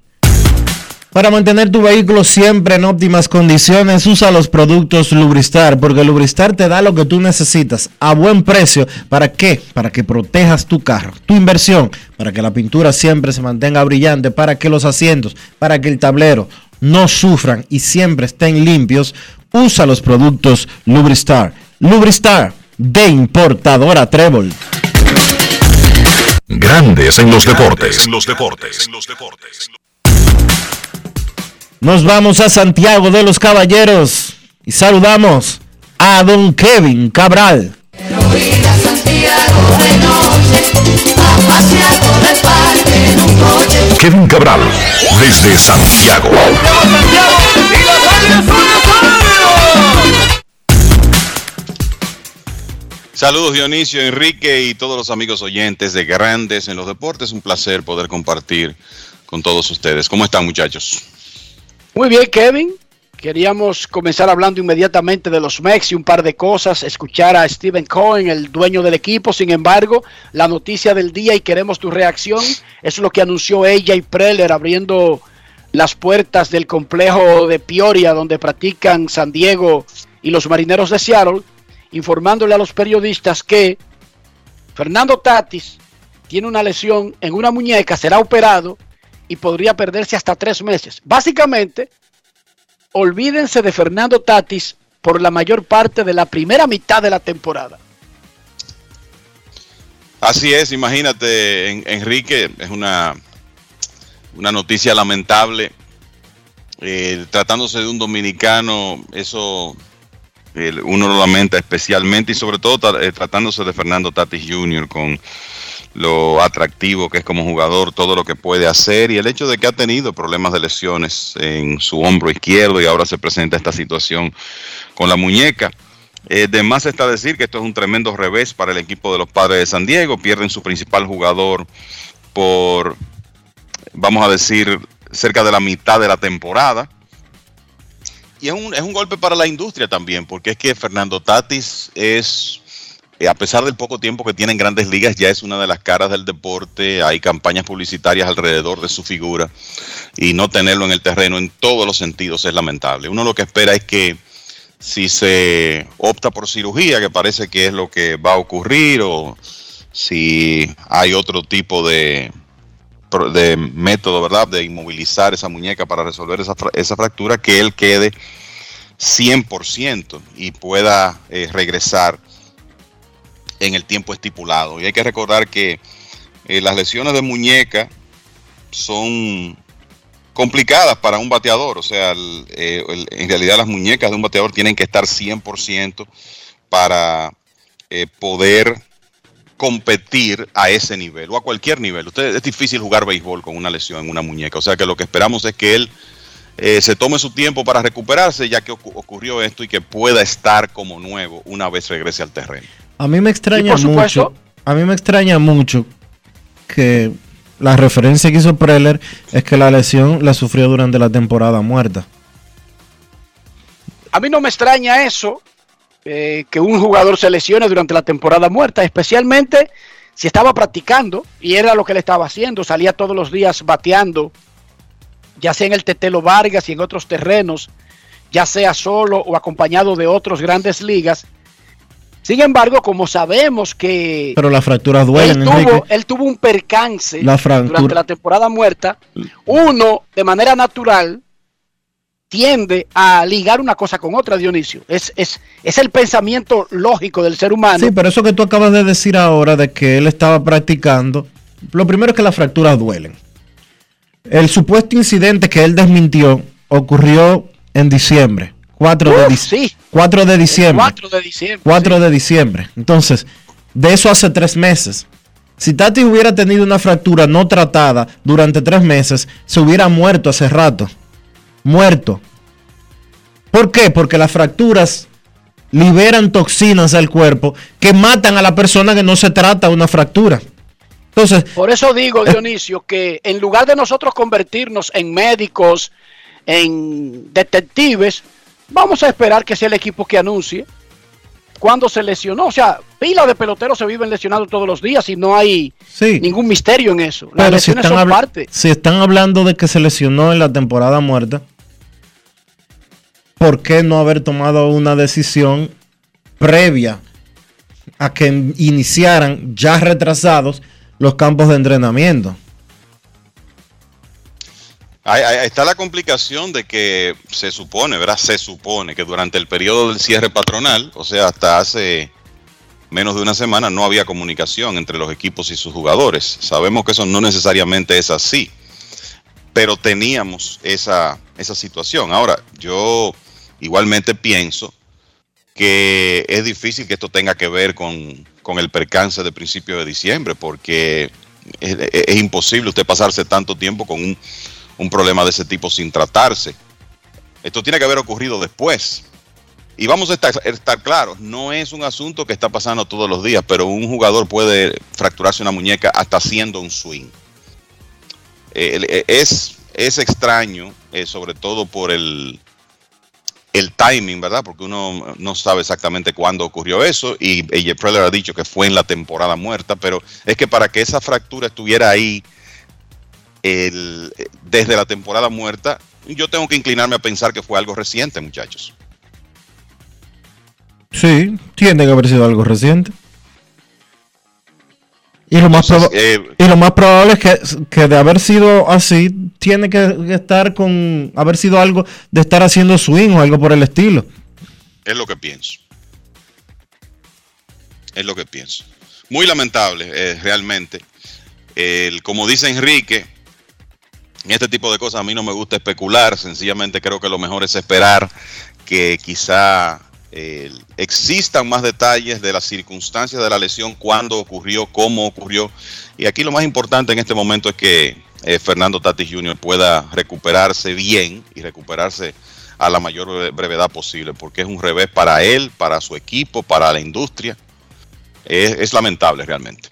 [SPEAKER 1] Para mantener tu vehículo siempre en óptimas condiciones, usa los productos Lubristar, porque Lubristar te da lo que tú necesitas a buen precio. ¿Para qué? Para que protejas tu carro, tu inversión, para que la pintura siempre se mantenga brillante, para que los asientos, para que el tablero no sufran y siempre estén limpios. Usa los productos Lubristar. Lubristar de importadora Trébol.
[SPEAKER 4] Grandes en los deportes.
[SPEAKER 1] Nos vamos a Santiago de los Caballeros y saludamos a don Kevin Cabral.
[SPEAKER 4] Kevin Cabral, desde Santiago.
[SPEAKER 27] Saludos Dionisio, Enrique y todos los amigos oyentes de Grandes en los Deportes. Un placer poder compartir con todos ustedes. ¿Cómo están muchachos?
[SPEAKER 2] Muy bien, Kevin. Queríamos comenzar hablando inmediatamente de los Mex y un par de cosas, escuchar a Steven Cohen, el dueño del equipo. Sin embargo, la noticia del día y queremos tu reacción es lo que anunció ella y Preller abriendo las puertas del complejo de Peoria donde practican San Diego y los Marineros de Seattle, informándole a los periodistas que Fernando Tatis tiene una lesión en una muñeca, será operado y podría perderse hasta tres meses. Básicamente, olvídense de Fernando Tatis por la mayor parte de la primera mitad de la temporada.
[SPEAKER 27] Así es, imagínate, en- Enrique, es una, una noticia lamentable. Eh, tratándose de un dominicano, eso eh, uno lo lamenta especialmente y sobre todo eh, tratándose de Fernando Tatis Jr. con lo atractivo que es como jugador, todo lo que puede hacer y el hecho de que ha tenido problemas de lesiones en su hombro izquierdo y ahora se presenta esta situación con la muñeca. Eh, de más está decir que esto es un tremendo revés para el equipo de los padres de San Diego. Pierden su principal jugador por, vamos a decir, cerca de la mitad de la temporada. Y es un, es un golpe para la industria también, porque es que Fernando Tatis es, eh, a pesar del poco tiempo que tiene en grandes ligas, ya es una de las caras del deporte. Hay campañas publicitarias alrededor de su figura y no tenerlo en el terreno en todos los sentidos es lamentable. Uno lo que espera es que si se opta por cirugía, que parece que es lo que va a ocurrir, o si hay otro tipo de, de método, ¿verdad?, de inmovilizar esa muñeca para resolver esa, esa fractura, que él quede 100% y pueda eh, regresar en el tiempo estipulado. Y hay que recordar que eh, las lesiones de muñeca son complicadas para un bateador. O sea, eh, en realidad las muñecas de un bateador tienen que estar 100% para eh, poder competir a ese nivel o a cualquier nivel. Usted, es difícil jugar béisbol con una lesión en una muñeca. O sea que lo que esperamos es que él eh, se tome su tiempo para recuperarse ya que ocu- ocurrió esto y que pueda estar como nuevo una vez regrese al terreno.
[SPEAKER 1] A mí me extraña mucho. A mí me extraña mucho que la referencia que hizo Preller es que la lesión la sufrió durante la temporada muerta.
[SPEAKER 2] A mí no me extraña eso, eh, que un jugador se lesione durante la temporada muerta, especialmente si estaba practicando y era lo que él estaba haciendo, salía todos los días bateando, ya sea en el Tetelo Vargas y en otros terrenos, ya sea solo o acompañado de otros grandes ligas. Sin embargo, como sabemos que
[SPEAKER 1] Pero las fracturas duelen,
[SPEAKER 2] él, tuvo, él tuvo un percance
[SPEAKER 1] La
[SPEAKER 2] durante la temporada muerta, uno de manera natural tiende a ligar una cosa con otra, Dionisio. Es, es, es el pensamiento lógico del ser humano.
[SPEAKER 1] Sí, pero eso que tú acabas de decir ahora de que él estaba practicando, lo primero es que las fracturas duelen. El supuesto incidente que él desmintió ocurrió en diciembre, 4 de,
[SPEAKER 2] Uf,
[SPEAKER 1] dic-
[SPEAKER 2] sí.
[SPEAKER 1] 4 de diciembre.
[SPEAKER 2] 4 de diciembre.
[SPEAKER 1] 4 de diciembre. Entonces, de eso hace tres meses. Si Tati hubiera tenido una fractura no tratada durante tres meses, se hubiera muerto hace rato. Muerto. ¿Por qué? Porque las fracturas liberan toxinas al cuerpo que matan a la persona que no se trata una fractura. Entonces,
[SPEAKER 2] Por eso digo, Dionisio, que en lugar de nosotros convertirnos en médicos, en detectives, vamos a esperar que sea el equipo que anuncie cuando se lesionó. O sea, pila de peloteros se viven lesionados todos los días y no hay
[SPEAKER 1] Sí.
[SPEAKER 2] ningún misterio en eso. Las
[SPEAKER 1] pero si están,
[SPEAKER 2] son
[SPEAKER 1] habla-
[SPEAKER 2] parte.
[SPEAKER 1] si están hablando de que se lesionó en la temporada muerta, ¿por qué no haber tomado una decisión previa a que iniciaran ya retrasados los campos de entrenamiento?
[SPEAKER 27] Está la complicación de que se supone, ¿verdad? Se supone que durante el periodo del cierre patronal, o sea, hasta hace menos de una semana, no había comunicación entre los equipos y sus jugadores. Sabemos que eso no necesariamente es así, pero teníamos esa, esa situación. Ahora, yo igualmente pienso que es difícil que esto tenga que ver con, con el percance de principio de diciembre, porque es imposible usted pasarse tanto tiempo con un, un problema de ese tipo sin tratarse. Esto tiene que haber ocurrido después. Y vamos a estar, claros, no es un asunto que está pasando todos los días, pero un jugador puede fracturarse una muñeca hasta haciendo un swing. Eh, eh, es, es extraño, eh, sobre todo por el, el timing, ¿verdad? Porque uno no sabe exactamente cuándo ocurrió eso y AJ Preller ha dicho que fue en la temporada muerta, pero es que para que esa fractura estuviera ahí el- desde la temporada muerta, yo tengo que inclinarme a pensar que fue algo reciente, muchachos.
[SPEAKER 1] Sí, tiene que haber sido algo reciente. Y lo más,
[SPEAKER 27] eh,
[SPEAKER 1] y lo más probable es que, que de haber sido así, tiene que, que estar con, haber sido algo de estar haciendo swing o algo por el estilo.
[SPEAKER 27] Es lo que pienso. Es lo que pienso. Muy lamentable, eh, realmente. El- como dice Enrique, en este tipo de cosas a mí no me gusta especular, sencillamente creo que lo mejor es esperar que quizá eh, existan más detalles de las circunstancias de la lesión, cuándo ocurrió, cómo ocurrió. Y aquí lo más importante en este momento es que eh, Fernando Tatis Jr. pueda recuperarse bien y recuperarse a la mayor bre- brevedad posible, porque es un revés para él, para su equipo, para la industria. Es lamentable realmente.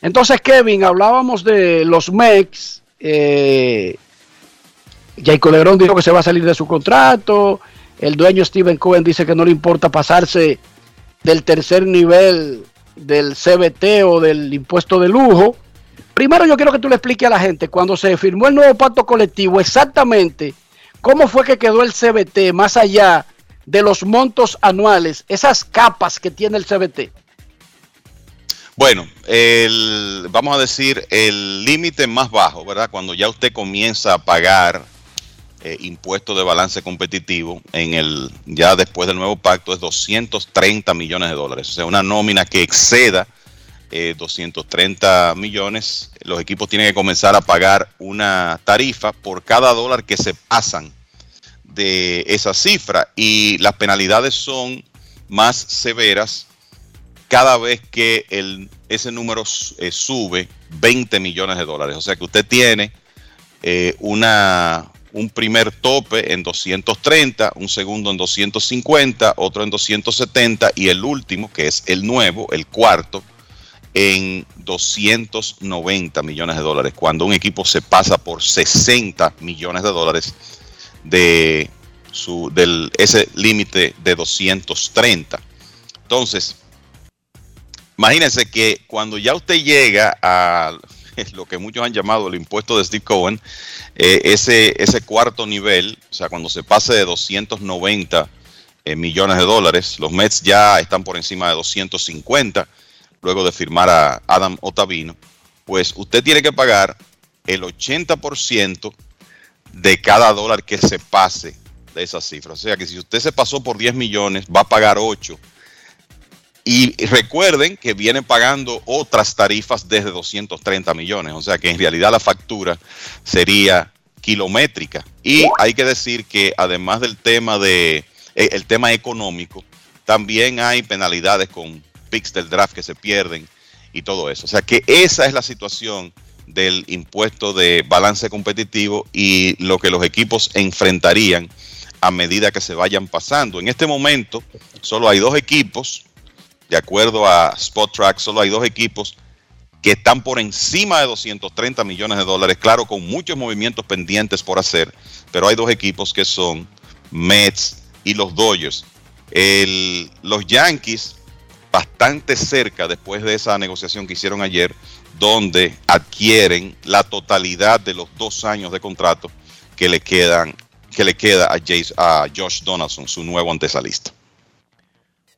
[SPEAKER 2] Entonces, Kevin, hablábamos de los Mex. Eh, Jayco Legrón dijo que se va a salir de su contrato. El dueño Steven Cohen dice que no le importa pasarse del tercer nivel del CBT o del impuesto de lujo. Primero yo quiero que tú le expliques a la gente, cuando se firmó el nuevo pacto colectivo, exactamente cómo fue que quedó el CBT más allá de los montos anuales, esas capas que tiene el CBT.
[SPEAKER 27] Bueno, el, vamos a decir el límite más bajo, ¿verdad? Cuando ya usted comienza a pagar eh, impuestos de balance competitivo en el ya después del nuevo pacto es 230 millones de dólares, o sea, una nómina que exceda eh, 230 millones, los equipos tienen que comenzar a pagar una tarifa por cada dólar que se pasan de esa cifra y las penalidades son más severas cada vez que el, ese número eh, sube 20 millones de dólares. O sea que usted tiene eh, una, un primer tope en 230, un segundo en 250, otro en 270 y el último, que es el nuevo, el cuarto, en 290 millones de dólares. Cuando un equipo se pasa por 60 millones de dólares de su, del, ese límite de 230. Entonces, Imagínense que cuando ya usted llega a lo que muchos han llamado el impuesto de Steve Cohen, eh, ese, cuarto nivel, o sea, cuando se pase de 290 eh, millones de dólares, los Mets ya están por encima de 250, luego de firmar a Adam Otavino, pues usted tiene que pagar el 80% de cada dólar que se pase de esa cifra. O sea que si usted se pasó por 10 millones, va a pagar 8. Y recuerden que vienen pagando otras tarifas desde 230 millones. O sea que en realidad la factura sería kilométrica. Y hay que decir que además del tema de eh, el tema económico, también hay penalidades con picks del draft que se pierden y todo eso. O sea que esa es la situación del impuesto de balance competitivo y lo que los equipos enfrentarían a medida que se vayan pasando. En este momento solo hay dos equipos, de acuerdo a Spot Track, solo hay dos equipos que están por encima de 230 millones de dólares, claro, con muchos movimientos pendientes por hacer, pero hay dos equipos que son Mets y los Dodgers. Los Yankees, bastante cerca después de esa negociación que hicieron ayer, donde adquieren la totalidad de los dos años de contrato que le quedan que le queda a, Jace- a Josh Donaldson, su nuevo antesalista.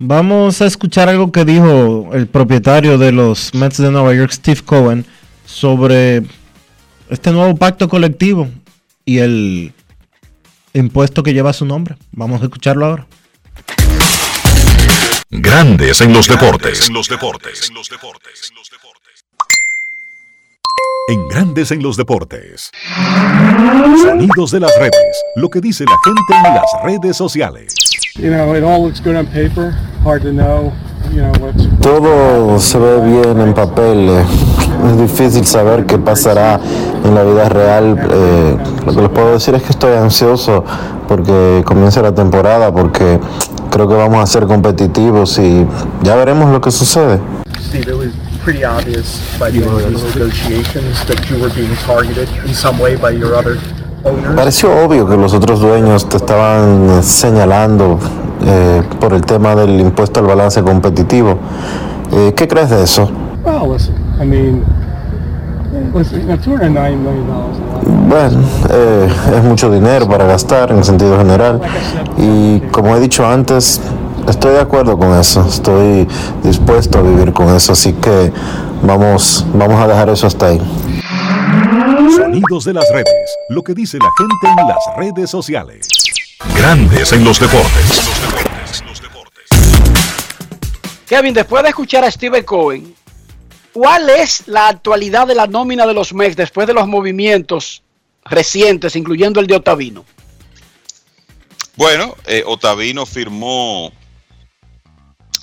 [SPEAKER 1] Vamos a escuchar algo que dijo el propietario de los Mets de Nueva York, Steve Cohen, sobre este nuevo pacto colectivo y el impuesto que lleva su nombre. Vamos a escucharlo ahora.
[SPEAKER 4] Grandes en los deportes. En los deportes. En Grandes en los deportes. Sonidos de las redes. Lo que dice la gente en las redes sociales.
[SPEAKER 28] You know, it all looks good on paper. Hard to know, you know, what's
[SPEAKER 29] Todo se ve bien en papel. Es difícil saber qué pasará en la vida real. eh, lo que les puedo decir es que estoy ansioso porque comience la temporada, porque creo que vamos a ser competitivos y ya veremos lo que sucede.
[SPEAKER 30] Steve, it was pretty obvious by the end of these negotiations that you were being targeted in some way by your other owners.
[SPEAKER 29] Pareció obvio que los otros dueños te estaban señalando eh, por el tema del impuesto al balance competitivo. Eh, ¿Qué crees de eso?
[SPEAKER 30] Well, listen, I mean, listen, you know, $209 million dollars a lot.
[SPEAKER 29] Bueno, eh, es mucho dinero para gastar en sentido general y como he dicho antes, estoy de acuerdo con eso, estoy dispuesto a vivir con eso, así que vamos, vamos a dejar eso hasta ahí.
[SPEAKER 4] Sonidos de las redes. Lo que dice la gente en las redes sociales. Grandes en los deportes.
[SPEAKER 2] Kevin, después de escuchar a Steve Cohen, ¿cuál es la actualidad de la nómina de los Mets después de los movimientos recientes, incluyendo el de Otavino?
[SPEAKER 27] Bueno, eh, Otavino firmó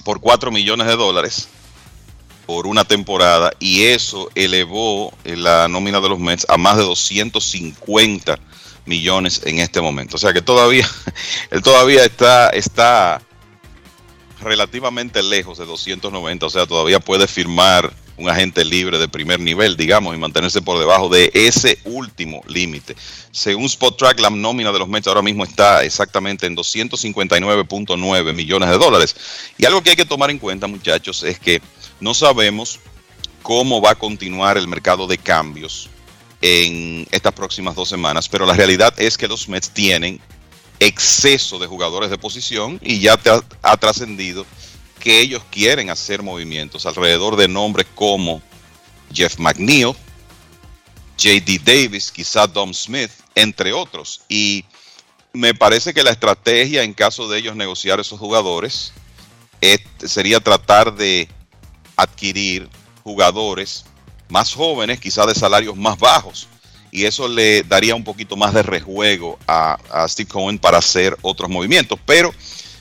[SPEAKER 27] por 4 millones de dólares por una temporada y eso elevó eh, la nómina de los Mets a más de 250 millones en este momento. O sea que todavía, él todavía está, está relativamente lejos de 290, o sea, todavía puede firmar un agente libre de primer nivel, digamos, y mantenerse por debajo de ese último límite. Según Spot Track, la nómina de los Mets ahora mismo está exactamente en 259.9 millones de dólares. Y algo que hay que tomar en cuenta, muchachos, es que no sabemos cómo va a continuar el mercado de cambios en estas próximas dos semanas, pero la realidad es que los Mets tienen exceso de jugadores de posición y ya te ha, trascendido que ellos quieren hacer movimientos alrededor de nombres como Jeff McNeil, JD Davis, quizá Dom Smith, entre otros. Y me parece que la estrategia en caso de ellos negociar esos jugadores es- sería tratar de adquirir jugadores más jóvenes, quizá de salarios más bajos. Y eso le daría un poquito más de rejuego a, a Steve Cohen para hacer otros movimientos. Pero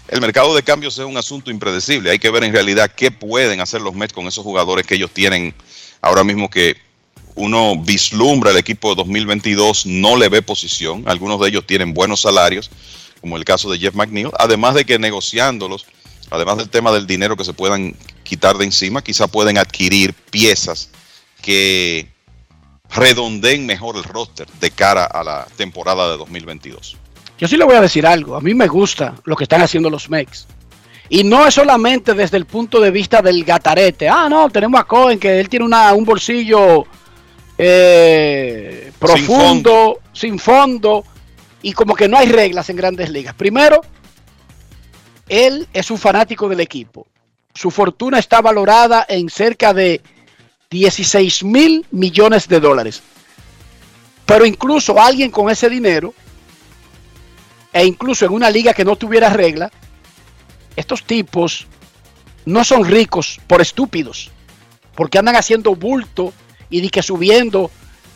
[SPEAKER 27] el mercado de cambios es un asunto impredecible. Hay que ver en realidad qué pueden hacer los Mets con esos jugadores que ellos tienen ahora mismo que uno vislumbra el equipo de 2022, no le ve posición. Algunos de ellos tienen buenos salarios, como el caso de Jeff McNeil. Además de que negociándolos, además del tema del dinero que se puedan quitar de encima, quizá pueden adquirir piezas que redondeen mejor el roster de cara a la temporada de 2022.
[SPEAKER 2] Yo sí le voy a decir algo. A mí me gusta lo que están haciendo los Mex. Y no es solamente desde el punto de vista del gatarete. Ah, no, tenemos a Cohen que él tiene una, un bolsillo eh, profundo, sin fondo. y como que no hay reglas en grandes ligas. Primero, él es un fanático del equipo. Su fortuna está valorada en cerca de 16 mil millones de dólares. Pero incluso alguien con ese dinero, e incluso en una liga que no tuviera regla, estos tipos no son ricos por estúpidos, porque andan haciendo bulto y di que subiendo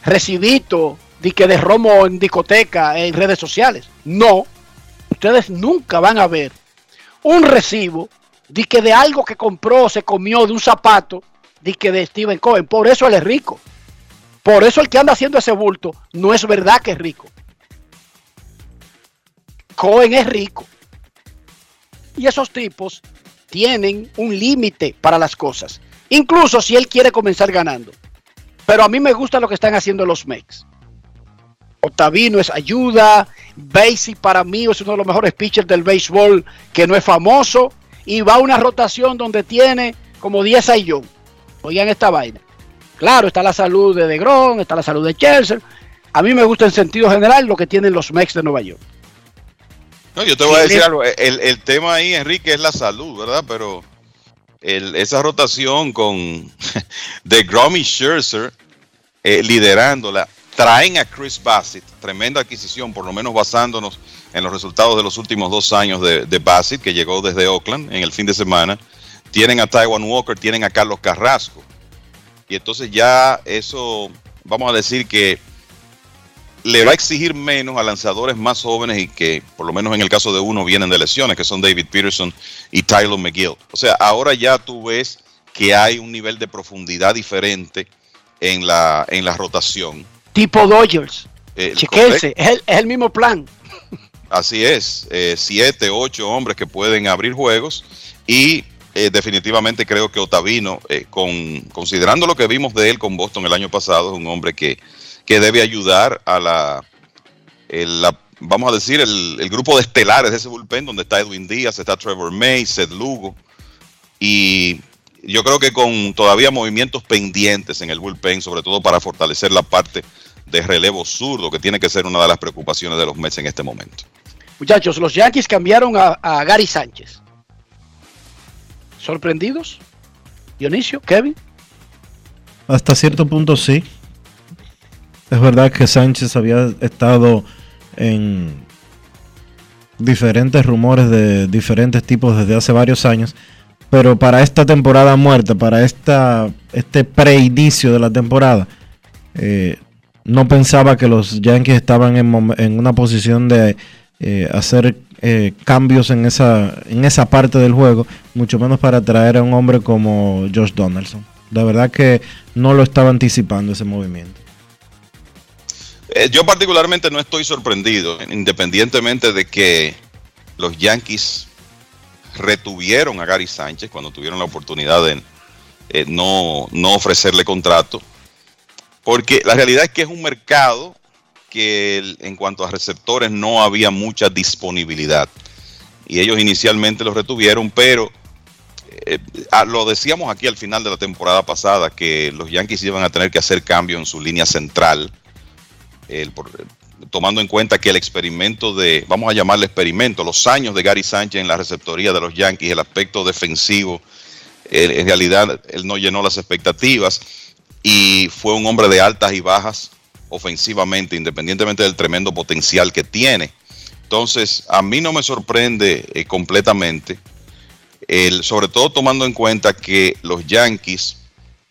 [SPEAKER 2] recibito, di que de romo en discoteca, en redes sociales. No, ustedes nunca van a ver un recibo di que de algo que compró, se comió de un zapato, di que de Steven Cohen. Por eso él es rico. Por eso el que anda haciendo ese bulto no es verdad que es rico. Cohen es rico. Y esos tipos tienen un límite para las cosas. Incluso si él quiere comenzar ganando. Pero a mí me gusta lo que están haciendo los Mex. Otavino es ayuda. Basie para mí es uno de los mejores pitchers del béisbol que no es famoso. Y va a una rotación donde tiene como 10 a yo. Oigan esta vaina. Claro, está la salud de DeGrom, está la salud de Chelsea. A mí me gusta en sentido general lo que tienen los Mex de Nueva York.
[SPEAKER 27] No, yo te voy a decir algo. El, el tema ahí, Enrique, es la salud, ¿verdad? Pero el, esa rotación con DeGrom y Scherzer eh, liderándola, traen a Chris Bassett, tremenda adquisición, por lo menos basándonos en los resultados de los últimos dos años de, de Bassett, que llegó desde Oakland en el fin de semana. Tienen a Taiwan Walker, tienen a Carlos Carrasco. Y entonces ya eso, vamos a decir que le va a exigir menos a lanzadores más jóvenes y que, por lo menos en el caso de uno, vienen de lesiones, que son David Peterson y Tyler McGill. O sea, ahora ya tú ves que hay un nivel de profundidad diferente en la, en la rotación.
[SPEAKER 2] Tipo Dodgers. Eh, Chequense, es el, es el, mismo plan.
[SPEAKER 27] Así es, eh, siete, ocho hombres que pueden abrir juegos y eh, definitivamente creo que Otavino, eh, con, considerando lo que vimos de él con Boston el año pasado, es un hombre que, que debe ayudar a la, vamos a decir, el, el, grupo de estelares de ese bullpen, donde está Edwin Díaz, está Trevor May, Seth Lugo, y yo creo que con todavía movimientos pendientes en el bullpen, sobre todo para fortalecer la parte de relevo zurdo, que tiene que ser una de las preocupaciones de los Mets en este momento.
[SPEAKER 2] Muchachos, los Yankees cambiaron a, Gary Sánchez. ¿Sorprendidos? Dionisio, Kevin.
[SPEAKER 1] Hasta cierto punto sí. Es verdad que Sánchez había estado en diferentes rumores de diferentes tipos desde hace varios años, pero para esta temporada muerta, para esta, este preinicio de la temporada, eh, no pensaba que los Yankees estaban en, en una posición de eh, hacer eh, cambios en esa, en esa parte del juego, mucho menos para traer a un hombre como Josh Donaldson. La verdad que no lo estaba anticipando ese movimiento.
[SPEAKER 27] Eh, yo particularmente no estoy sorprendido, independientemente de que los Yankees retuvieron a Gary Sánchez cuando tuvieron la oportunidad de no, no ofrecerle contrato, porque la realidad es que es un mercado que en cuanto a receptores no había mucha disponibilidad. Y ellos inicialmente los retuvieron, pero eh, lo decíamos aquí al final de la temporada pasada, que los Yankees iban a tener que hacer cambio en su línea central, tomando en cuenta que el experimento de, vamos a llamarle experimento, los años de Gary Sánchez en la receptoría de los Yankees, el aspecto defensivo, él, en realidad él no llenó las expectativas y fue un hombre de altas y bajas ofensivamente, independientemente del tremendo potencial que tiene. Entonces, a mí no me sorprende eh, completamente, el, sobre todo tomando en cuenta que los Yankees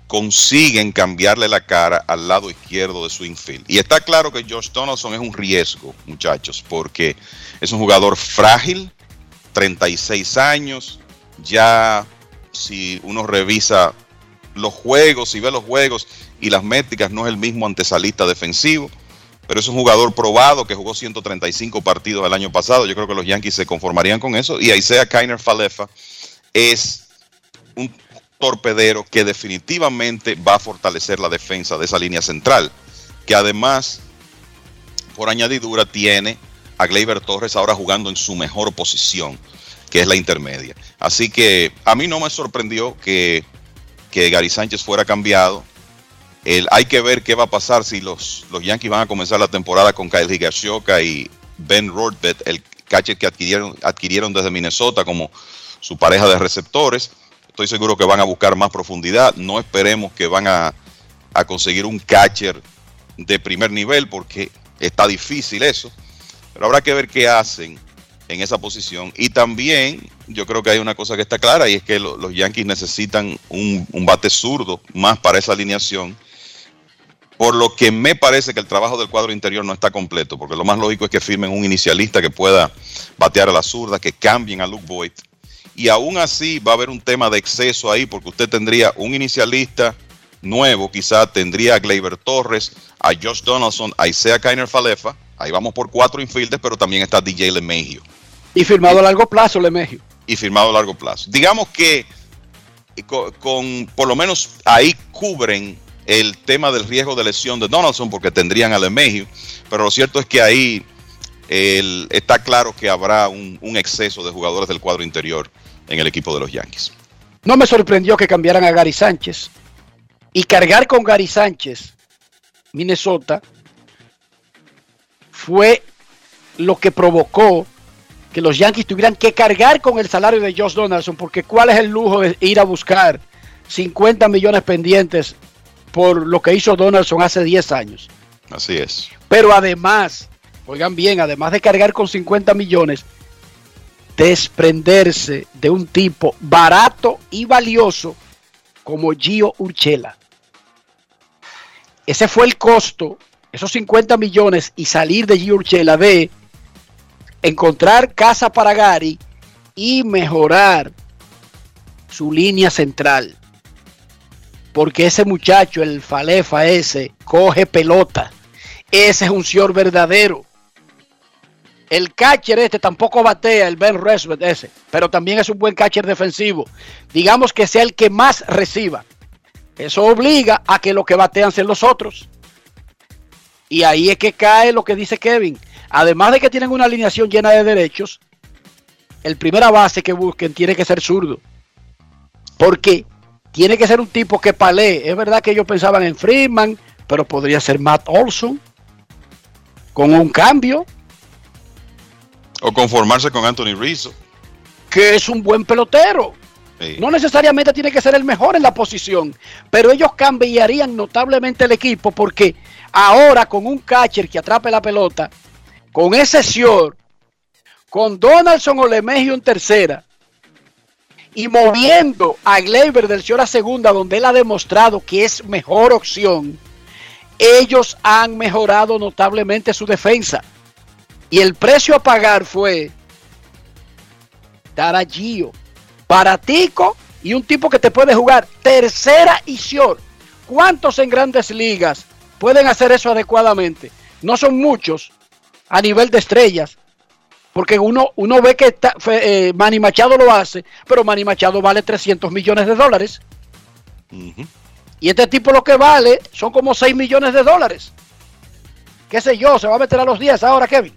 [SPEAKER 27] consiguen cambiarle la cara al lado izquierdo de su infield. Y está claro que Josh Donaldson es un riesgo, muchachos, porque es un jugador frágil, 36 años, ya si uno revisa los juegos, si ve los juegos y las métricas, no es el mismo antesalista defensivo, pero es un jugador probado que jugó 135 partidos el año pasado. Yo creo que los Yankees se conformarían con eso. Y Isaiah Kainer Falefa es un torpedero que definitivamente va a fortalecer la defensa de esa línea central, que además, por añadidura, tiene a Gleyber Torres ahora jugando en su mejor posición, que es la intermedia. Así que a mí no me sorprendió que que Gary Sánchez fuera cambiado. Hay que ver qué va a pasar si los, los Yankees van a comenzar la temporada con Kyle Higashioka y Ben Rothbeth, el catcher que adquirieron, adquirieron desde Minnesota como su pareja de receptores. Estoy seguro que van a buscar más profundidad. No esperemos que van a, a conseguir un catcher de primer nivel porque está difícil eso. Pero habrá que ver qué hacen en esa posición. Y también yo creo que hay una cosa que está clara y es que lo- los Yankees necesitan un, un bate zurdo más para esa alineación. Por lo que me parece que el trabajo del cuadro interior no está completo, porque lo más lógico es que firmen un inicialista que pueda batear a la zurda, que cambien a Luke Boyd. Y aún así va a haber un tema de exceso ahí, porque usted tendría un inicialista nuevo, quizá tendría a Gleyber Torres, a Josh Donaldson, a Isaiah Kainer Falefa. Ahí vamos por cuatro infielders, pero también está DJ LeMahieu
[SPEAKER 2] Y firmado a largo plazo, Lemegio.
[SPEAKER 27] y firmado a largo plazo. Digamos que con, con- por lo menos ahí cubren el tema del riesgo de lesión de Donaldson porque tendrían a LeMahieu, pero lo cierto es que ahí está claro que habrá un, un exceso de jugadores del cuadro interior en el equipo de los Yankees.
[SPEAKER 2] No me sorprendió que cambiaran a Gary Sánchez. Y cargar con Gary Sánchez, Minnesota, fue lo que provocó que los Yankees tuvieran que cargar con el salario de Josh Donaldson, porque ¿cuál es el lujo de ir a buscar 50 millones pendientes por lo que hizo Donaldson hace 10 años?
[SPEAKER 27] Así es.
[SPEAKER 2] Pero además, oigan bien, además de cargar con 50 millones, desprenderse de un tipo barato y valioso como Gio Urchela. Ese fue el costo, esos 50 millones y salir de Gio Urchela de encontrar casa para Gary y mejorar su línea central. Porque ese muchacho, el Falefa ese, coge pelota. Ese es un señor verdadero. El catcher este tampoco batea, el Ben Resvet ese, pero también es un buen catcher defensivo. Digamos que sea el que más reciba. Eso obliga a que lo que batean sean los otros. Y ahí es que cae lo que dice Kevin. Además de que tienen una alineación llena de derechos, el primera base que busquen tiene que ser zurdo. Porque tiene que ser un tipo que palee. Es verdad que ellos pensaban en Freeman, pero podría ser Matt Olson con un cambio,
[SPEAKER 27] O conformarse con Anthony Rizzo.
[SPEAKER 2] que es un buen pelotero.
[SPEAKER 27] Sí.
[SPEAKER 2] No necesariamente tiene que ser el mejor en la posición, pero ellos cambiarían notablemente el equipo porque ahora con un catcher que atrape la pelota, con ese Sior, con Donaldson o Lemegio en tercera y moviendo a Gleyber del Sior a segunda, donde él ha demostrado que es mejor opción, ellos han mejorado notablemente su defensa. Y el precio a pagar fue dar a Gio, baratico y un tipo que te puede jugar tercera y short. ¿Cuántos en grandes ligas pueden hacer eso adecuadamente? No son muchos a nivel de estrellas. Porque uno, uno ve que está- eh, Manny Machado lo hace, pero Manny Machado vale 300 millones de dólares. Y este tipo lo que vale son como 6 millones de dólares. ¿Qué sé yo? ¿Se va a meter a los 10 ahora, Kevin?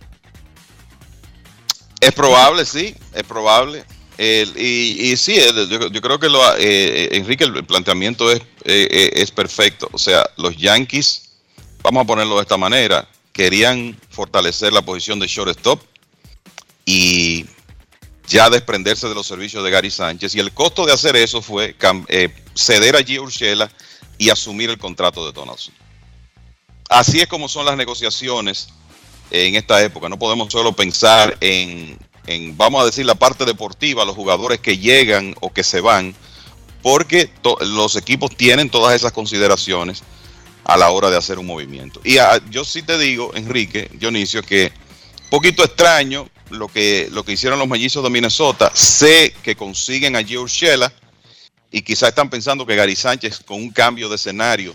[SPEAKER 27] Es probable, sí, es probable. El- y, y sí, el- yo, yo creo que lo, eh, eh, Enrique, el planteamiento es, eh, eh, es perfecto. O sea, los Yankees, vamos a ponerlo de esta manera, querían fortalecer la posición de shortstop y ya desprenderse de los servicios de Gary Sánchez. Y el costo de hacer eso fue eh, ceder a Gio Urshela y asumir el contrato de Donaldson. Así es como son las negociaciones en esta época. No podemos solo pensar en, en, vamos a decir, la parte deportiva, los jugadores que llegan o que se van, porque los equipos tienen todas esas consideraciones a la hora de hacer un movimiento. Y yo sí te digo, Enrique, Dionisio, que poquito extraño lo que, lo que hicieron los mellizos de Minnesota. Sé que consiguen a Gio Urshela y quizás están pensando que Gary Sánchez con un cambio de escenario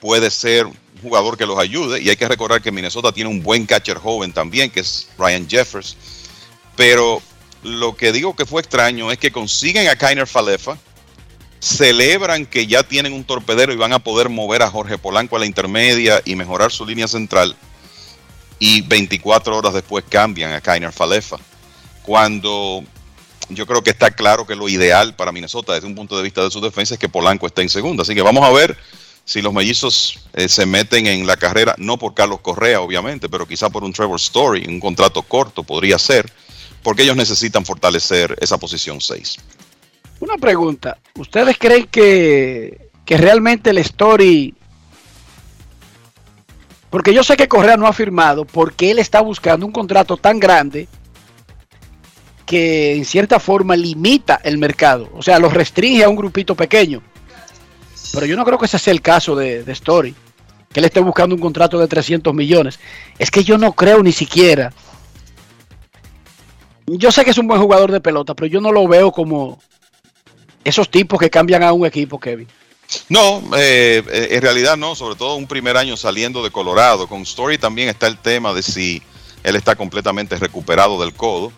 [SPEAKER 27] puede ser un jugador que los ayude. Y hay que recordar que Minnesota tiene un buen catcher joven también, que es Ryan Jeffers. Pero lo que digo que fue extraño es que consiguen a Kainer Falefa, celebran que ya tienen un torpedero y van a poder mover a Jorge Polanco a la intermedia y mejorar su línea central. Y 24 horas después cambian a Kainer Falefa. Cuando yo creo que está claro que lo ideal para Minnesota desde un punto de vista de su defensa es que Polanco esté en segunda. Así que vamos a ver si los mellizos eh, se meten en la carrera, no por Carlos Correa, obviamente, pero quizá por un Trevor Story, un contrato corto podría ser, porque ellos necesitan fortalecer esa posición 6.
[SPEAKER 2] Una pregunta. ¿Ustedes creen que, que realmente el Story Porque yo sé que Correa no ha firmado porque él está buscando un contrato tan grande que en cierta forma limita el mercado. O sea, lo restringe a un grupito pequeño. Pero yo no creo que ese sea el caso de, de Story. Que él esté buscando un contrato de 300 millones. Es que yo no creo ni siquiera. Yo sé que es un buen jugador de pelota, pero yo no lo veo como esos tipos que cambian a un equipo, Kevin.
[SPEAKER 27] No, eh, eh, en realidad no, sobre todo un primer año saliendo de Colorado. Con Story también está el tema de si él está completamente recuperado del codo.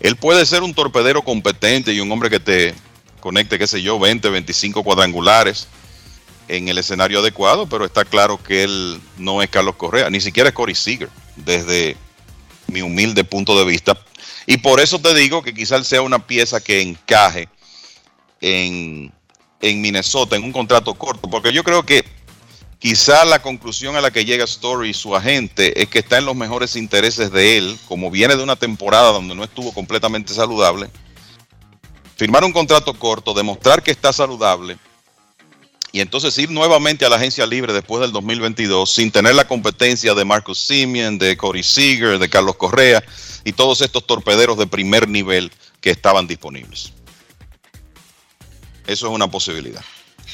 [SPEAKER 27] Él puede ser un torpedero competente y un hombre que te conecte, qué sé yo, 20, 25 cuadrangulares en el escenario adecuado, pero está claro que él no es Carlos Correa, ni siquiera es Corey Seager, desde mi humilde punto de vista. Y por eso te digo que quizás sea una pieza que encaje en, en Minnesota en un contrato corto, porque yo creo que quizá la conclusión a la que llega Story y su agente es que está en los mejores intereses de él, como viene de una temporada donde no estuvo completamente saludable, firmar un contrato corto, demostrar que está saludable y entonces ir nuevamente a la agencia libre después del 2022 sin tener la competencia de Marcus Simeon, de Corey Seager, de Carlos Correa y todos estos torpederos de primer nivel que estaban disponibles. Eso es una posibilidad.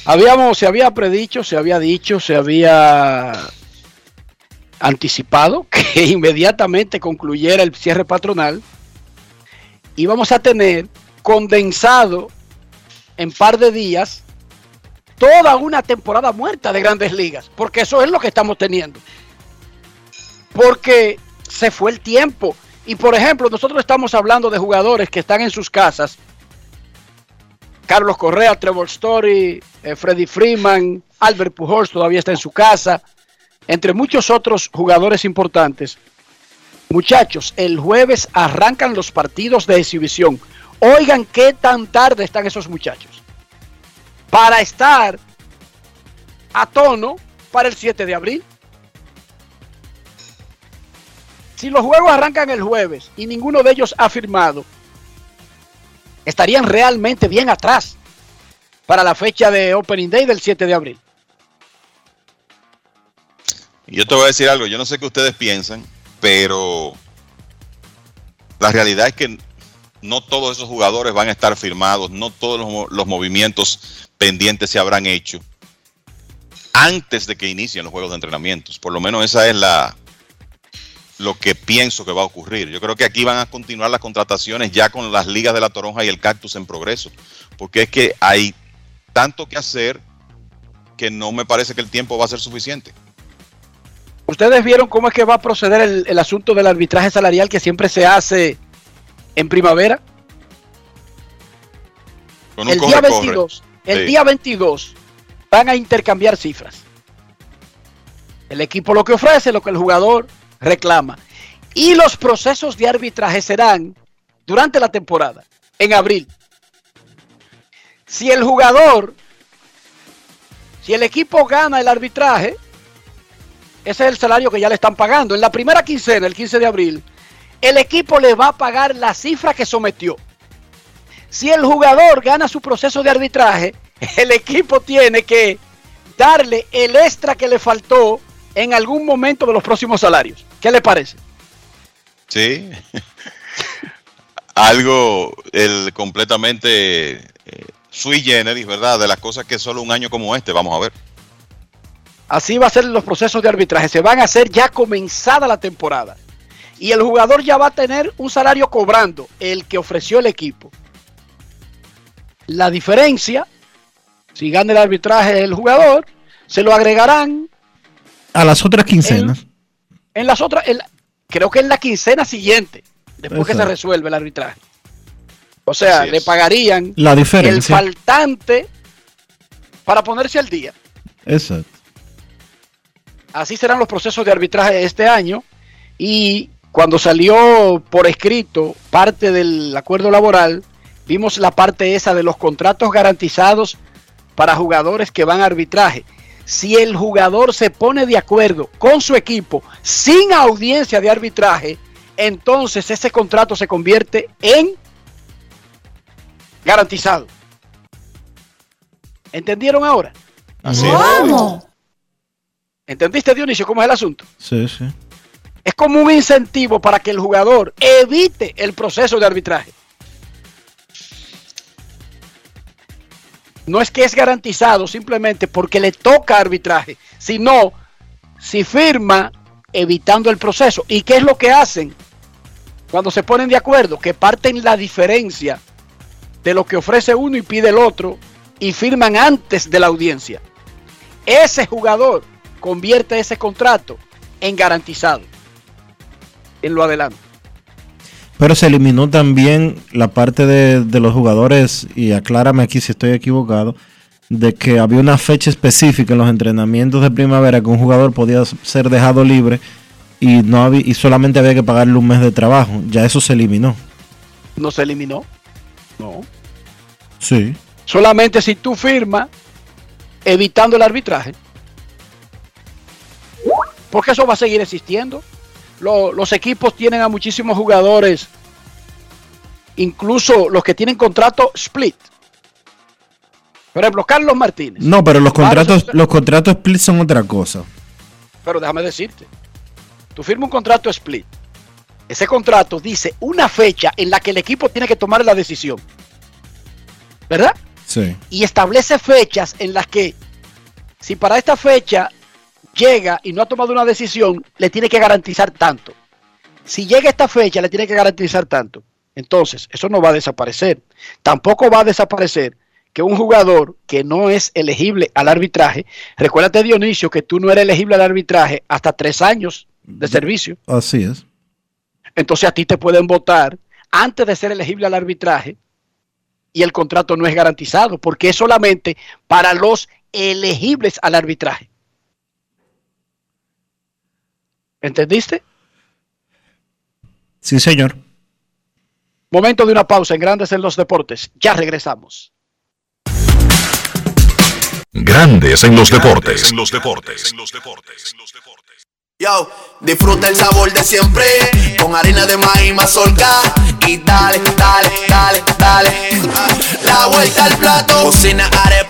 [SPEAKER 2] Habíamos, se había predicho, se había dicho, se había anticipado que inmediatamente concluyera el cierre patronal íbamos a tener condensado en par de días toda una temporada muerta de grandes ligas, porque eso es lo que estamos teniendo. Porque se fue el tiempo. Y por ejemplo, nosotros estamos hablando de jugadores que están en sus casas. Carlos Correa, Trevor Story, eh, Freddy Freeman, Albert Pujols todavía está en su casa, entre muchos otros jugadores importantes. Muchachos, el jueves arrancan los partidos de exhibición. Oigan qué tan tarde están esos muchachos para estar a tono para el 7 de abril. Si los juegos arrancan el jueves y ninguno de ellos ha firmado, estarían realmente bien atrás para la fecha de Opening Day del 7 de abril.
[SPEAKER 27] Yo te voy a decir algo, yo no sé qué ustedes piensan, pero la realidad es que no todos esos jugadores van a estar firmados, no todos los, los movimientos pendientes se habrán hecho antes de que inicien los juegos de entrenamientos. Por lo menos esa es la lo que pienso que va a ocurrir. Yo creo que aquí van a continuar las contrataciones ya con las ligas de la toronja y el cactus en progreso, porque es que hay tanto que hacer que no me parece que el tiempo va a ser suficiente.
[SPEAKER 2] ¿Ustedes vieron cómo es que va a proceder el, el asunto del arbitraje salarial que siempre se hace en primavera?
[SPEAKER 27] Con
[SPEAKER 2] el día
[SPEAKER 27] corre, corre.
[SPEAKER 2] 22, el
[SPEAKER 27] Sí.
[SPEAKER 2] día 22 van a intercambiar cifras. El equipo lo que ofrece, lo que el jugador reclama. Y los procesos de arbitraje serán durante la temporada, en abril. Si el jugador, si el equipo gana el arbitraje, ese es el salario que ya le están pagando. En la primera quincena, el 15 de abril, el equipo le va a pagar la cifra que sometió. Si el jugador gana su proceso de arbitraje, el equipo tiene que darle el extra que le faltó en algún momento de los próximos salarios. ¿Qué le parece?
[SPEAKER 27] Sí. Algo el completamente eh, sui generis, ¿verdad? De las cosas que solo un año como este, vamos a ver.
[SPEAKER 2] Así va a ser los procesos de arbitraje. Se van a hacer ya comenzada la temporada. Y el jugador ya va a tener un salario cobrando, el que ofreció el equipo. La diferencia, si gana el arbitraje el jugador, se lo agregarán
[SPEAKER 1] A las otras quincenas.
[SPEAKER 2] En las otras, en la- creo que en la quincena siguiente, después que se resuelve el arbitraje. O sea, le pagarían
[SPEAKER 1] La
[SPEAKER 2] el
[SPEAKER 1] diferencia.
[SPEAKER 2] faltante para ponerse al día.
[SPEAKER 1] Exacto.
[SPEAKER 2] Así serán los procesos de arbitraje este año y cuando salió por escrito parte del acuerdo laboral, vimos la parte esa de los contratos garantizados para jugadores que van a arbitraje. Si el jugador se pone de acuerdo con su equipo sin audiencia de arbitraje, entonces ese contrato se convierte en garantizado. ¿Entendieron ahora?
[SPEAKER 27] Así
[SPEAKER 2] es. ¿Entendiste, Dionisio, cómo es el asunto?
[SPEAKER 1] Sí, sí.
[SPEAKER 2] Es como un incentivo para que el jugador evite el proceso de arbitraje. No es que es garantizado simplemente porque le toca arbitraje, sino si firma evitando el proceso. ¿Y qué es lo que hacen cuando se ponen de acuerdo? Que parten la diferencia de lo que ofrece uno y pide el otro y firman antes de la audiencia. Ese jugador convierte ese contrato en garantizado en lo adelante.
[SPEAKER 1] Pero se eliminó también la parte de, de los jugadores, y aclárame aquí si estoy equivocado, de que había una fecha específica en los entrenamientos de primavera que un jugador podía ser dejado libre y no había, y solamente había que pagarle un mes de trabajo. Ya eso se eliminó.
[SPEAKER 2] No se eliminó. No.
[SPEAKER 1] Sí.
[SPEAKER 2] Solamente si tú firmas evitando el arbitraje. Porque eso va a seguir existiendo. Lo- los equipos tienen a muchísimos jugadores, incluso los que tienen contrato split. Por ejemplo, Carlos Martínez.
[SPEAKER 1] No, pero los contratos, los contratos split son otra cosa.
[SPEAKER 2] Pero déjame decirte, tú firmas un contrato split. Ese contrato dice una fecha en la que el equipo tiene que tomar la decisión. ¿Verdad?
[SPEAKER 1] Sí.
[SPEAKER 2] y establece fechas en las que si para esta fecha llega y no ha tomado una decisión, le tiene que garantizar tanto. Si llega esta fecha, le tiene que garantizar tanto. Entonces, eso no va a desaparecer. Tampoco va a desaparecer que un jugador que no es elegible al arbitraje, recuérdate Dionisio que tú no eres elegible al arbitraje hasta tres años de servicio.
[SPEAKER 1] Así es.
[SPEAKER 2] Entonces a ti te pueden votar antes de ser elegible al arbitraje y el contrato no es garantizado porque es solamente para los elegibles al arbitraje. ¿Entendiste?
[SPEAKER 1] Sí, señor.
[SPEAKER 2] Momento de una pausa en Grandes en los Deportes. Ya regresamos.
[SPEAKER 4] Grandes en los deportes. En los deportes.
[SPEAKER 9] Yo, disfruta el sabor de siempre con harina de maíz mazorca y dale, dale, dale, dale. La vuelta al plato, cocina arepa,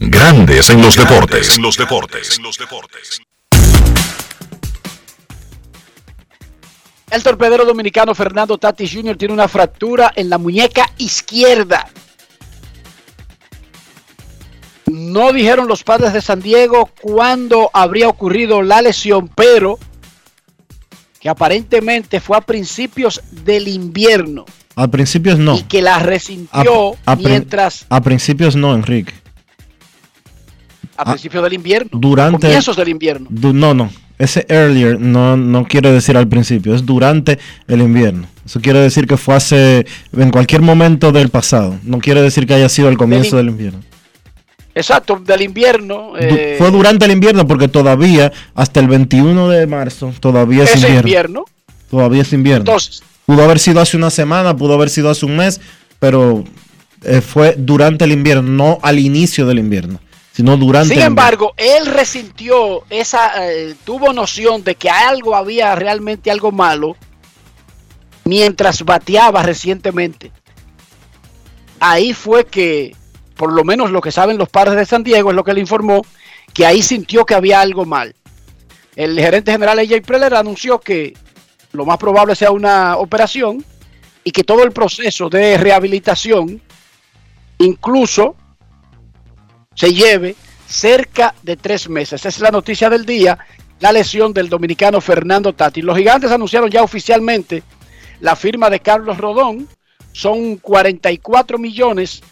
[SPEAKER 4] Grandes en los deportes. En los deportes.
[SPEAKER 2] El torpedero dominicano Fernando Tatis Jr. tiene una fractura en la muñeca izquierda. No dijeron los padres de San Diego cuándo habría ocurrido la lesión, pero que aparentemente fue a principios del invierno
[SPEAKER 1] A principios no.
[SPEAKER 2] y que la resintió
[SPEAKER 1] A- a pri-
[SPEAKER 2] mientras
[SPEAKER 1] A principios no, Enrique.
[SPEAKER 2] A principios del invierno,
[SPEAKER 1] Durante.
[SPEAKER 2] comienzos del invierno.
[SPEAKER 1] Du- no, no. Ese earlier no, no quiere decir al principio, es durante el invierno. Eso quiere decir que fue hace. en cualquier momento del pasado. No quiere decir que haya sido al comienzo
[SPEAKER 2] Del
[SPEAKER 1] del invierno.
[SPEAKER 2] Exacto, del invierno. Eh,
[SPEAKER 1] fue durante el invierno porque todavía, hasta el 21 de marzo, todavía es, invierno. Todavía es invierno.
[SPEAKER 2] Entonces,
[SPEAKER 1] pudo haber sido hace una semana, pudo haber sido hace un mes, pero eh, fue durante el invierno, no al inicio del invierno, sino durante
[SPEAKER 2] Sin
[SPEAKER 1] el
[SPEAKER 2] embargo, él resintió esa, eh, tuvo noción de que algo había realmente algo malo mientras bateaba recientemente. Ahí fue que, por lo menos lo que saben los padres de San Diego, es lo que le informó, que ahí sintió que había algo mal. El gerente general AJ Preller anunció que lo más probable sea una operación y que todo el proceso de rehabilitación, incluso se lleve cerca de tres meses. Esa es la noticia del día la lesión del dominicano Fernando Tati. Los gigantes anunciaron ya oficialmente la firma de Carlos Rodón. Son 44 millones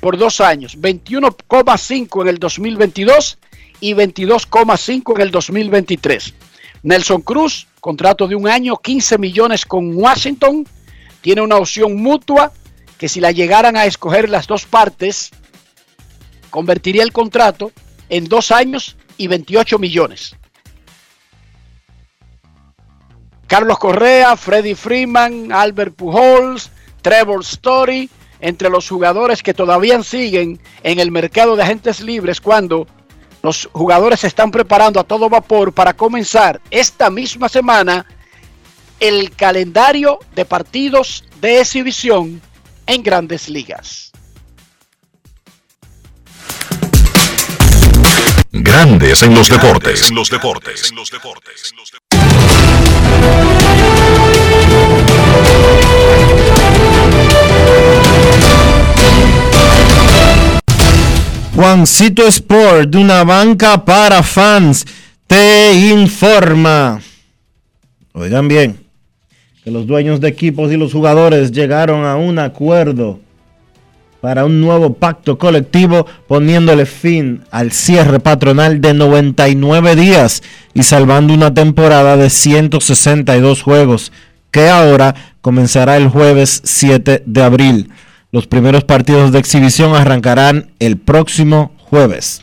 [SPEAKER 2] por dos años, 21,5 en el 2022 y 22,5 en el 2023. Nelson Cruz, contrato de un año, 15 millones con Washington, tiene una opción mutua que si la llegaran a escoger las dos partes, convertiría el contrato en dos años y 28 millones. Carlos Correa, Freddy Freeman, Albert Pujols, Trevor Story, entre los jugadores que todavía siguen en el mercado de agentes libres cuando los jugadores se están preparando a todo vapor para comenzar esta misma semana el calendario de partidos de exhibición en grandes ligas.
[SPEAKER 4] Grandes en los deportes. En los deportes. En los deportes.
[SPEAKER 1] Juancito Sport, de una banca para fans, te informa. Oigan bien, que los dueños de equipos y los jugadores llegaron a un acuerdo para un nuevo pacto colectivo poniéndole fin al cierre patronal de 99 días y salvando una temporada de 162 juegos que ahora comenzará el jueves 7 de abril. Los primeros partidos de exhibición arrancarán el próximo jueves.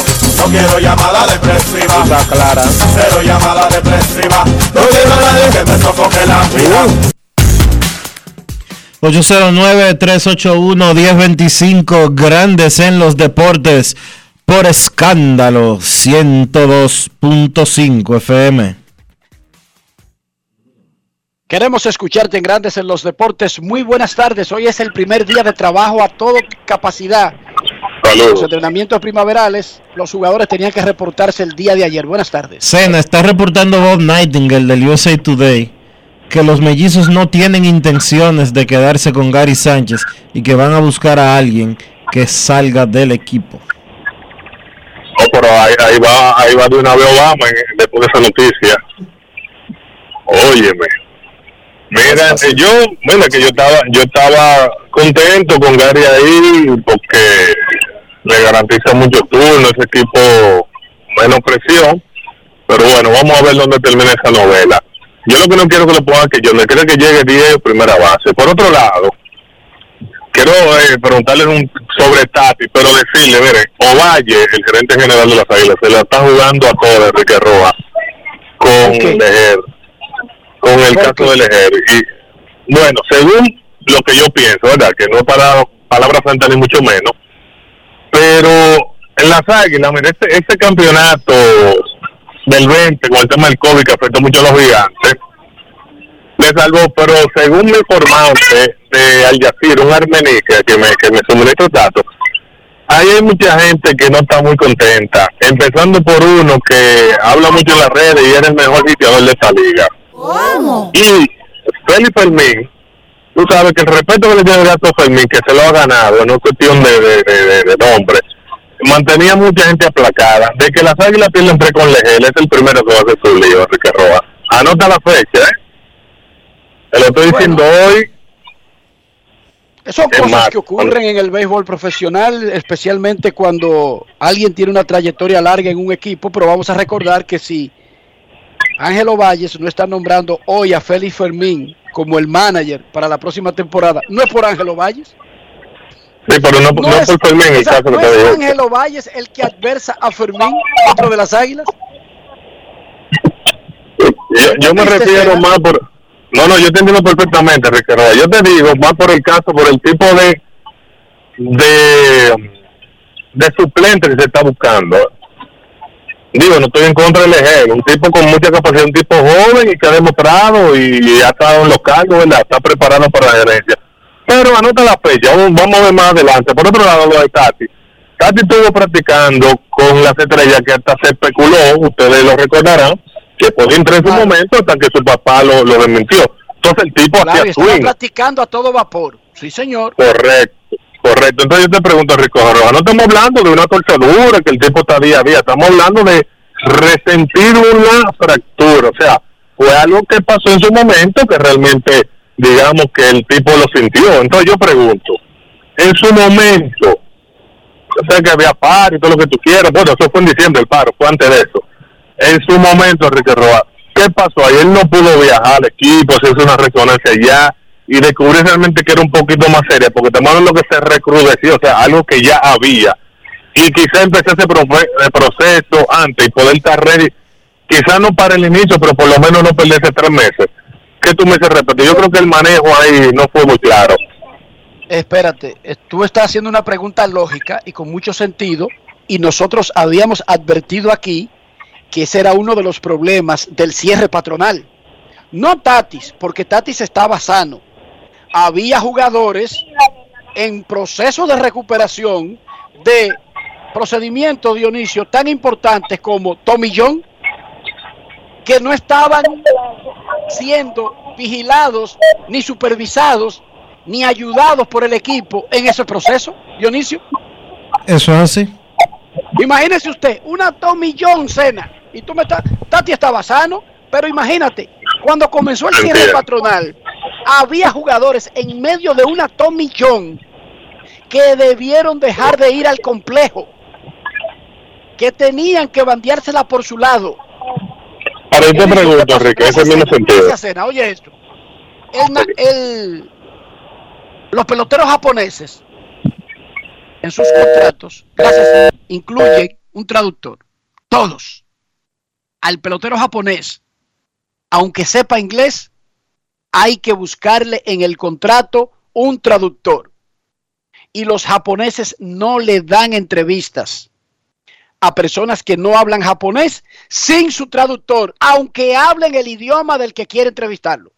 [SPEAKER 9] No quiero llamada depresiva.
[SPEAKER 22] Está clara.
[SPEAKER 9] Cero llamada depresiva. No quiero a nadie que me sofoque la vida.
[SPEAKER 1] 809-381-1025, grandes en los deportes, por escándalo, 102.5 FM.
[SPEAKER 2] Queremos escucharte en Grandes en los Deportes. Muy buenas tardes. Hoy es el primer día de trabajo a toda capacidad. Los entrenamientos primaverales, los jugadores tenían que reportarse el día de ayer. Buenas tardes.
[SPEAKER 1] Sena, está reportando Bob Nightingale del USA Today que los mellizos no tienen intenciones de quedarse con Gary Sánchez y que van a buscar a alguien que salga del equipo.
[SPEAKER 31] No, pero ahí, ahí va, ahí va de una vez Obama después de esa noticia. Óyeme. Mira, yo, mira que yo estaba, yo estaba contento con Gary ahí porque le garantiza muchos turnos, ese equipo menos presión. Pero bueno, vamos a ver dónde termina esa novela. Yo lo que no quiero que le ponga que yo le quiero que llegue 10 primera base. Por otro lado, quiero eh, preguntarle un, sobre Tati, pero decirle, mire, Ovalle, el gerente general de las Águilas, se la está jugando a todo Enrique Rojas con Lejer, con el caso de Lejer. Y bueno, según lo que yo pienso, ¿verdad? Que no es para palabras santas ni mucho menos, pero en las Águilas, mire, este, este campeonato del 20 con el tema del COVID que afectó mucho a los gigantes, le salvó, pero según mi informante de Al Jazeera, un armení que, que me, que me suministró datos, ahí hay mucha gente que no está muy contenta, empezando por uno que habla mucho en las redes y era el mejor sitiador de esta liga. Y Félix Fermín, tú sabes que el respeto que le tiene el gato Fermín, que se lo ha ganado, no es cuestión de, de, de, de- de nombre, mantenía mucha gente aplacada. De que las águilas pierden tres con Legel, es el primero que va a hacer su lío, Enrique Rojas. Anota la fecha, ¿eh? Te lo estoy diciendo hoy.
[SPEAKER 2] Son cosas que ocurren en el béisbol profesional, especialmente cuando alguien tiene una trayectoria larga en un equipo, pero vamos a recordar que si Ángelo Valles no está nombrando hoy a Félix Fermín como el manager para la próxima temporada, no es por Ángelo Valles.
[SPEAKER 31] Sí, pero no, no,
[SPEAKER 2] es,
[SPEAKER 31] por Fermín, el caso que
[SPEAKER 2] no es. Ángelo Valles el que adversa a Fermín dentro de las águilas.
[SPEAKER 31] Yo, yo me refiero más por... No, no, yo te entiendo perfectamente, Ricardo. Yo te digo más por el caso, por el tipo de de, de suplente que se está buscando. Digo, no estoy en contra del ejército. Un tipo con mucha capacidad, un tipo joven y que ha demostrado y ha estado en los cargos, ¿verdad? Está preparado para la gerencia. Pero anota la fecha, vamos vamos a ver más adelante. Por otro lado, lo de Tati. Tati estuvo practicando con las estrellas que hasta se especuló, ustedes lo recordarán, que podía entrar en su momento hasta que su papá lo, lo desmintió. Entonces el tipo
[SPEAKER 2] Claro,
[SPEAKER 31] hacía
[SPEAKER 2] estaba
[SPEAKER 31] swing.
[SPEAKER 2] practicando a todo vapor. Sí, señor.
[SPEAKER 31] Correcto, correcto. Entonces yo te pregunto, Rico Roja, no estamos hablando de una torcedura, que el tipo está día a día, estamos hablando de resentir una fractura. O sea, fue algo que pasó en su momento que realmente, digamos que el tipo lo sintió. Entonces yo pregunto, en su momento, yo sé que había paro y todo lo que tú quieras, bueno, eso fue en diciembre el paro, fue antes de eso. En su momento, Enrique Roa, ¿qué pasó? Ahí él no pudo viajar al equipo, hacerse una resonancia ya y descubrir realmente que era un poquito más seria, porque estamos hablando que se recrudeció, o sea, algo que ya había. Y quizá empecé ese eh, proceso antes y poder estar ready, quizá no para el inicio, pero por lo menos no perderse tres meses. ¿Qué tú me dices respecto? Yo creo que el manejo ahí no fue muy claro.
[SPEAKER 2] Espérate, eh, tú estás haciendo una pregunta lógica y con mucho sentido, y nosotros habíamos advertido aquí que ese era uno de los problemas del cierre patronal. No Tatis, porque Tatis estaba sano. Había jugadores en proceso de recuperación de procedimientos, Dionisio, tan importantes como Tommy John, que no estaban siendo vigilados ni supervisados ni ayudados por el equipo en ese proceso, Dionisio.
[SPEAKER 1] Eso es así.
[SPEAKER 2] Imagínese usted, una Tommy John cena, y tú me estás, Tati estaba sano, pero imagínate, cuando comenzó el cierre patronal, había jugadores en medio de una Tommy John que debieron dejar de ir al complejo, que tenían que bandeársela por su lado.
[SPEAKER 31] Ahora yo te pregunto, Enrique, ese mismo sentido.
[SPEAKER 2] Sena. Oye esto. El los peloteros japoneses en sus contratos, gracias, incluyen un traductor. Todos. Al pelotero japonés, aunque sepa inglés, hay que buscarle en el contrato un traductor. Y los japoneses no le dan entrevistas a personas que no hablan japonés sin su traductor, aunque hablen el idioma del que quiere entrevistarlo.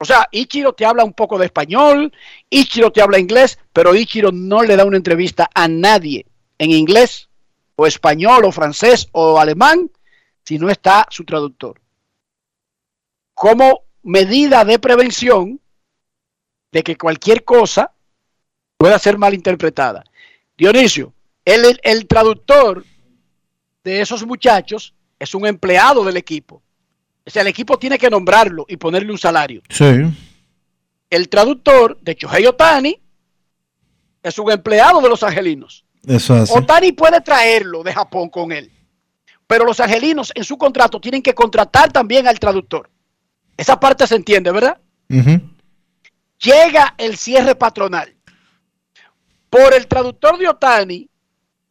[SPEAKER 2] O sea, Ichiro te habla un poco de español, Ichiro te habla inglés, pero Ichiro no le da una entrevista a nadie en inglés o español o francés o alemán si no está su traductor. Como medida de prevención de que cualquier cosa pueda ser malinterpretada. Dionisio, el, el- traductor de esos muchachos es un empleado del equipo. O sea, el equipo tiene que nombrarlo y ponerle un salario.
[SPEAKER 1] Sí.
[SPEAKER 2] El traductor de Shohei Otani es un empleado de los angelinos.
[SPEAKER 1] Eso es así.
[SPEAKER 2] Otani puede traerlo de Japón con él. Pero los angelinos en su contrato tienen que contratar también al traductor. Esa parte se entiende, ¿verdad? Llega el cierre patronal. Por el traductor de Otani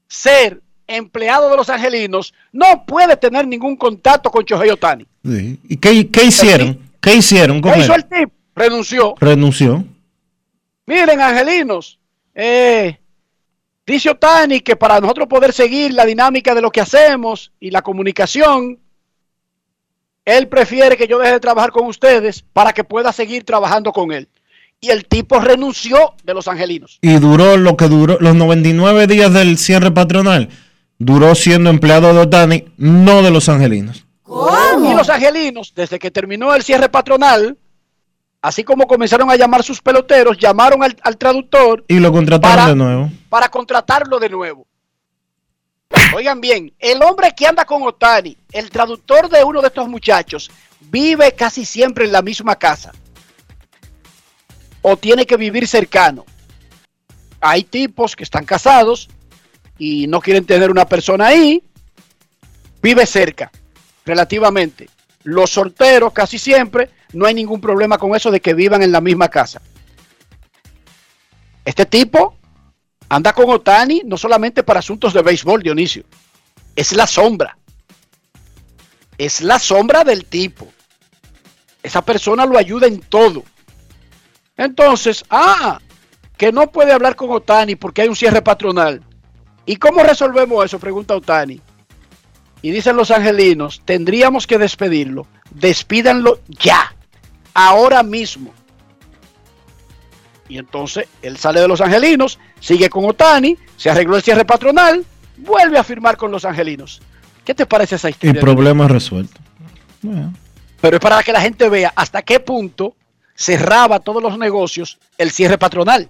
[SPEAKER 2] ser empleado de los angelinos, no puede tener ningún contacto con Shohei Otani.
[SPEAKER 1] Sí. ¿Y qué, qué hicieron? ¿Qué hicieron con
[SPEAKER 2] ¿Qué hizo el tipo? Renunció.
[SPEAKER 1] Renunció.
[SPEAKER 2] Miren, angelinos, eh, dice Otani que para nosotros poder seguir la dinámica de lo que hacemos y la comunicación, él prefiere que yo deje de trabajar con ustedes para que pueda seguir trabajando con él. Y el tipo renunció de los angelinos.
[SPEAKER 1] Y duró lo que duró, los 99 días del cierre patronal, duró siendo empleado de Otani, no de los angelinos.
[SPEAKER 2] Y los angelinos, desde que terminó el cierre patronal, así como comenzaron a llamar sus peloteros, llamaron al, al traductor
[SPEAKER 1] Y lo contrataron
[SPEAKER 2] Para-
[SPEAKER 1] de nuevo.
[SPEAKER 2] para contratarlo de nuevo. Oigan bien, el hombre que anda con Otani, el traductor de uno de estos muchachos, vive casi siempre en la misma casa. o tiene que vivir cercano. Hay tipos que están casados y no quieren tener una persona ahí, vive cerca, relativamente. Los solteros casi siempre no hay ningún problema con eso de que vivan en la misma casa. Este tipo anda con Otani no solamente para asuntos de béisbol, Dionisio, es la sombra. Es la sombra del tipo. Esa persona lo ayuda en todo. Entonces, ah, que no puede hablar con Otani porque hay un cierre patronal. ¿Y cómo resolvemos eso? Pregunta Otani. Y dicen los angelinos, tendríamos que despedirlo. Despídanlo ya, ahora mismo. Y entonces él sale de los angelinos, sigue con Otani, se arregló el cierre patronal, vuelve a firmar con los angelinos. ¿Qué te parece esa
[SPEAKER 1] Y
[SPEAKER 2] historia?
[SPEAKER 1] problema resuelto. Bueno.
[SPEAKER 2] Pero es para que la gente vea hasta qué punto cerraba todos los negocios el cierre patronal,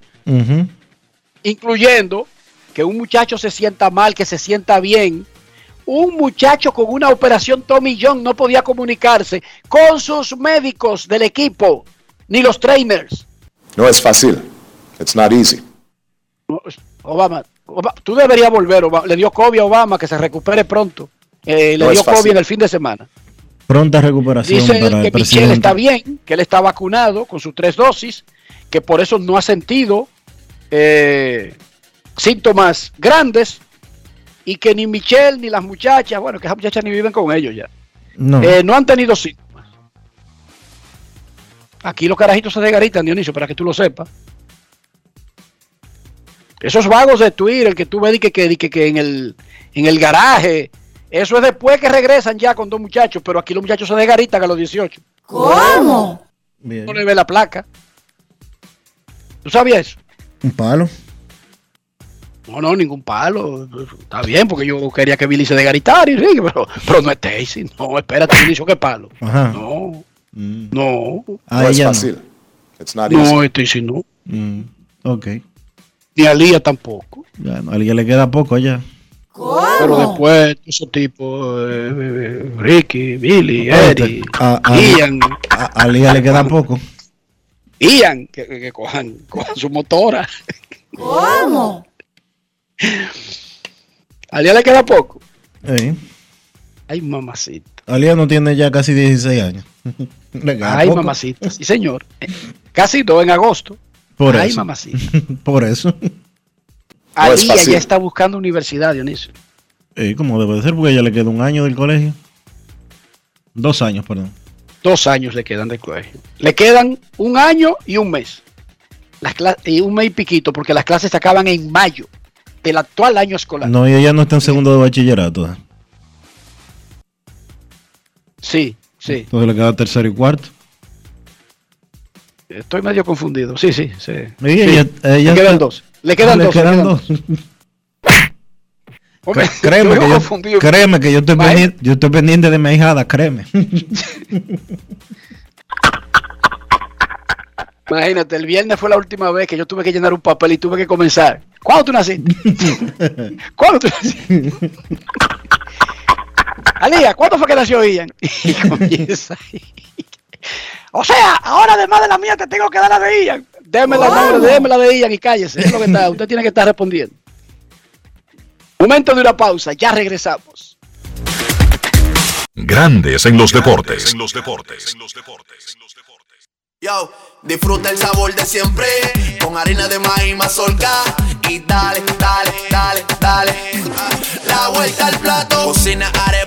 [SPEAKER 2] incluyendo que un muchacho se sienta mal, que se sienta bien. Un muchacho con una operación Tommy John no podía comunicarse con sus médicos del equipo, ni los trainers.
[SPEAKER 32] No es fácil. It's not easy.
[SPEAKER 2] Obama, Obama, tú deberías volver. Obama. Le dio COVID a Obama, que se recupere pronto. Eh, le
[SPEAKER 32] No
[SPEAKER 2] dio COVID en el fin de semana.
[SPEAKER 1] Pronta recuperación
[SPEAKER 2] Dice
[SPEAKER 1] para
[SPEAKER 2] que
[SPEAKER 1] el
[SPEAKER 2] Michelle está bien, que él está vacunado con sus tres dosis, que por eso no ha sentido eh, síntomas grandes y que ni Michelle ni las muchachas, bueno, que esas muchachas ni viven con ellos ya,
[SPEAKER 1] No.
[SPEAKER 2] eh, no han tenido síntomas. Aquí los carajitos se desgaritan, Dionisio, para que tú lo sepas. Esos vagos de Twitter que tú ves que, que, que, que en, el, en el garaje, eso es después que regresan ya con dos muchachos, pero aquí los muchachos se desgaritan a los 18.
[SPEAKER 21] ¿Cómo?
[SPEAKER 2] No le ve la placa. ¿Tú sabías eso?
[SPEAKER 1] Un palo.
[SPEAKER 2] No, no, ningún palo. Está bien, porque yo quería que Billy se desgaritara, sí, pero, pero no es Stacy. No, espérate, inicio que palo.
[SPEAKER 1] Ajá.
[SPEAKER 2] No,
[SPEAKER 1] Mm.
[SPEAKER 2] no.
[SPEAKER 1] Ah,
[SPEAKER 32] no es
[SPEAKER 1] ella no.
[SPEAKER 32] fácil. It's not easy.
[SPEAKER 2] No, no.
[SPEAKER 1] Mm, Ok.
[SPEAKER 2] Ni a Lía tampoco.
[SPEAKER 1] Ya, no, a alguien le queda poco ya.
[SPEAKER 2] Pero después, esos tipos, eh, Ricky, Billy, Eddie,
[SPEAKER 1] a, a-
[SPEAKER 2] Ian,
[SPEAKER 1] a- a Lía le queda poco.
[SPEAKER 2] Ian, que, que- que cojan, cojan su motora.
[SPEAKER 21] ¿Cómo?
[SPEAKER 2] A Lía le queda poco.
[SPEAKER 1] Sí.
[SPEAKER 2] Ay, mamacita.
[SPEAKER 1] Alía no tiene ya casi 16 años.
[SPEAKER 2] Ay,
[SPEAKER 1] poco.
[SPEAKER 2] mamacita. Sí, señor. Casi dos en agosto.
[SPEAKER 1] Por
[SPEAKER 2] Ay,
[SPEAKER 1] eso.
[SPEAKER 2] mamacita.
[SPEAKER 1] Por eso.
[SPEAKER 32] No es
[SPEAKER 2] Alía
[SPEAKER 32] fácil.
[SPEAKER 2] ya está buscando universidad, Dionisio.
[SPEAKER 1] Eh, como debe de ser, porque ya le queda un año del colegio. Dos años, perdón.
[SPEAKER 2] Dos años le quedan de colegio. Le quedan un año y un mes. Las y un mes y piquito, porque las clases se acaban en mayo del actual año escolar.
[SPEAKER 1] No, y ella no está en segundo de bachillerato.
[SPEAKER 2] Sí, sí.
[SPEAKER 1] Entonces le queda tercero y cuarto.
[SPEAKER 2] Estoy medio confundido. Sí, sí, sí.
[SPEAKER 1] Ella-
[SPEAKER 2] le quedan
[SPEAKER 1] está-
[SPEAKER 2] dos. Le quedan dos. le
[SPEAKER 1] quedan
[SPEAKER 2] quedan
[SPEAKER 1] dos.
[SPEAKER 2] dos. Hombre,
[SPEAKER 1] créeme,
[SPEAKER 2] yo
[SPEAKER 1] que yo, créeme que yo estoy, pendiente, yo estoy pendiente de mi hijada, créeme.
[SPEAKER 2] Imagínate, el viernes fue la última vez que yo tuve que llenar un papel y tuve que comenzar. ¿Cuándo tú naciste? ¿Cuándo tú naciste? Alía, ¿cuándo fue que nació Ian? Y comienza ahí. O sea, ahora además de la mía te tengo que dar la de Ian. Déme la déme la de Ian y cállese. Es lo que está. Usted tiene que estar respondiendo. Momento de una pausa, ya regresamos.
[SPEAKER 4] Grandes en los deportes. En los deportes.
[SPEAKER 9] Yo, disfruta el sabor de siempre con harina de maíz mazorca y dale, dale, dale, dale. La vuelta al plato, cocina arepa,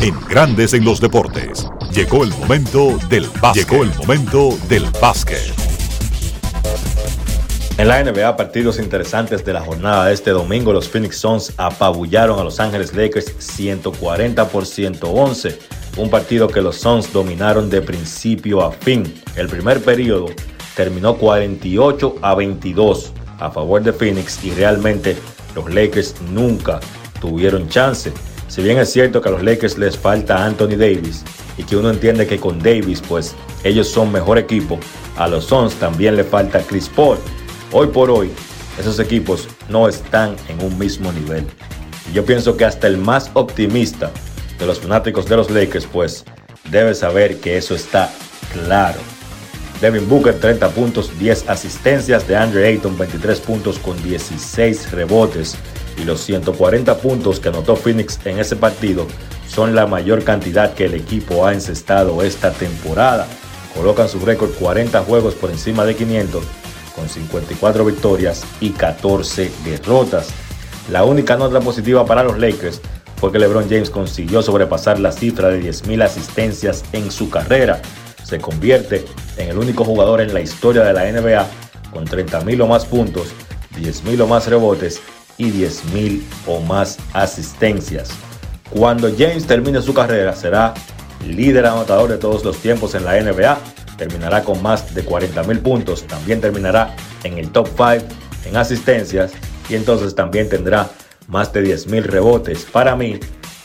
[SPEAKER 4] En Grandes en los deportes. Llegó el momento del básquet. Llegó el momento del básquet.
[SPEAKER 33] En la NBA, partidos interesantes de la jornada de este domingo, los Phoenix Suns apabullaron a Los Ángeles Lakers 140 por 111. Un partido que los Suns dominaron de principio a fin. El primer periodo terminó 48 a 22 a favor de Phoenix y realmente los Lakers nunca tuvieron chance. Si bien es cierto que a los Lakers les falta Anthony Davis y que uno entiende que con Davis pues ellos son mejor equipo, a los Suns también le falta Chris Paul. Hoy por hoy esos equipos no están en un mismo nivel. Yo pienso que hasta el más optimista de los fanáticos de los Lakers pues debe saber que eso está claro. Devin Booker 30 puntos, 10 asistencias, de Andre Ayton 23 puntos con 16 rebotes y los 140 puntos que anotó Phoenix en ese partido son la mayor cantidad que el equipo ha encestado esta temporada. Colocan su récord 40 juegos por encima de 500 con 54 victorias y 14 derrotas. La única nota positiva para los Lakers fue que LeBron James consiguió sobrepasar la cifra de 10.000 asistencias en su carrera. Se convierte en el único jugador en la historia de la NBA con 30.000 o más puntos, 10.000 o más rebotes y 10.000 o más asistencias. Cuando James termine su carrera será líder anotador de todos los tiempos en la NBA, terminará con más de 40.000 puntos, también terminará en el top 5 en asistencias y entonces también tendrá más de 10.000 rebotes. Para mí,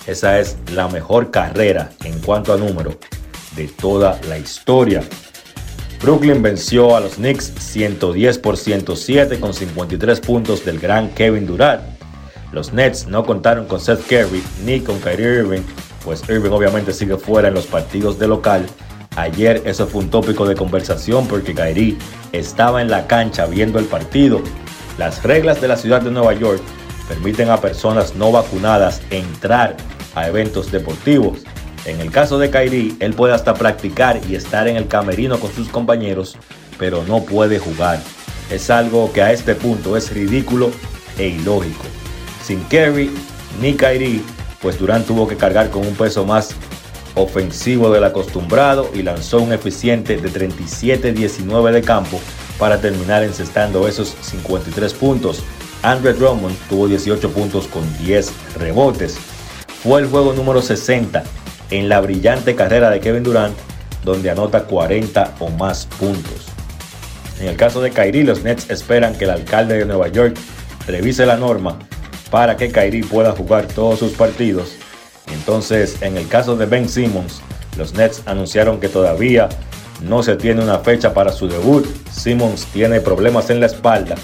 [SPEAKER 33] esa es la mejor carrera en cuanto a número de toda la historia. Brooklyn venció a los Knicks 110 por 107 con 53 puntos del gran Kevin Durant. Los Nets no contaron con Seth Curry ni con Kyrie Irving, pues Irving obviamente sigue fuera en los partidos de local. Ayer eso fue un tópico de conversación porque Kyrie estaba en la cancha viendo el partido. Las reglas de la ciudad de Nueva York permiten a personas no vacunadas entrar a eventos deportivos. En el caso de Kyrie, él puede hasta practicar y estar en el camerino con sus compañeros, pero no puede jugar. Es algo que a este punto es ridículo e ilógico. Sin Kerry ni Kyrie, pues Durant tuvo que cargar con un peso más ofensivo del acostumbrado y lanzó un eficiente de 37-19 de campo para terminar encestando esos 53 puntos. Andre Drummond tuvo 18 puntos con 10 rebotes. Fue el juego número 60 en la brillante carrera de Kevin Durant, donde anota 40 o más puntos. En el caso de Kyrie, los Nets esperan que el alcalde de Nueva York revise la norma para que Kyrie pueda jugar todos sus partidos. Entonces, en el caso de Ben Simmons, los Nets anunciaron que todavía no se tiene una fecha para su debut. Simmons tiene problemas en la espalda.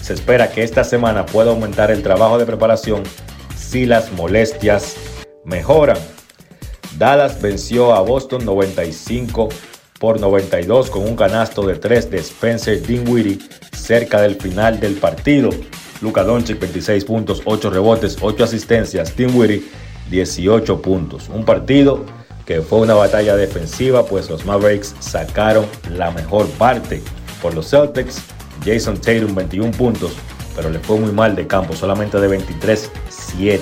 [SPEAKER 33] Se espera que esta semana pueda aumentar el trabajo de preparación si las molestias mejoran. Dallas venció a Boston 95 por 92 con un canasto de 3 de Spencer Dinwiddie cerca del final del partido. Luka Doncic 26 puntos, 8 rebotes, 8 asistencias. Dinwiddie 18 puntos. Un partido que fue una batalla defensiva, pues los Mavericks sacaron la mejor parte. Por los Celtics, Jason Tatum 21 puntos, pero le fue muy mal de campo, solamente de 23-7.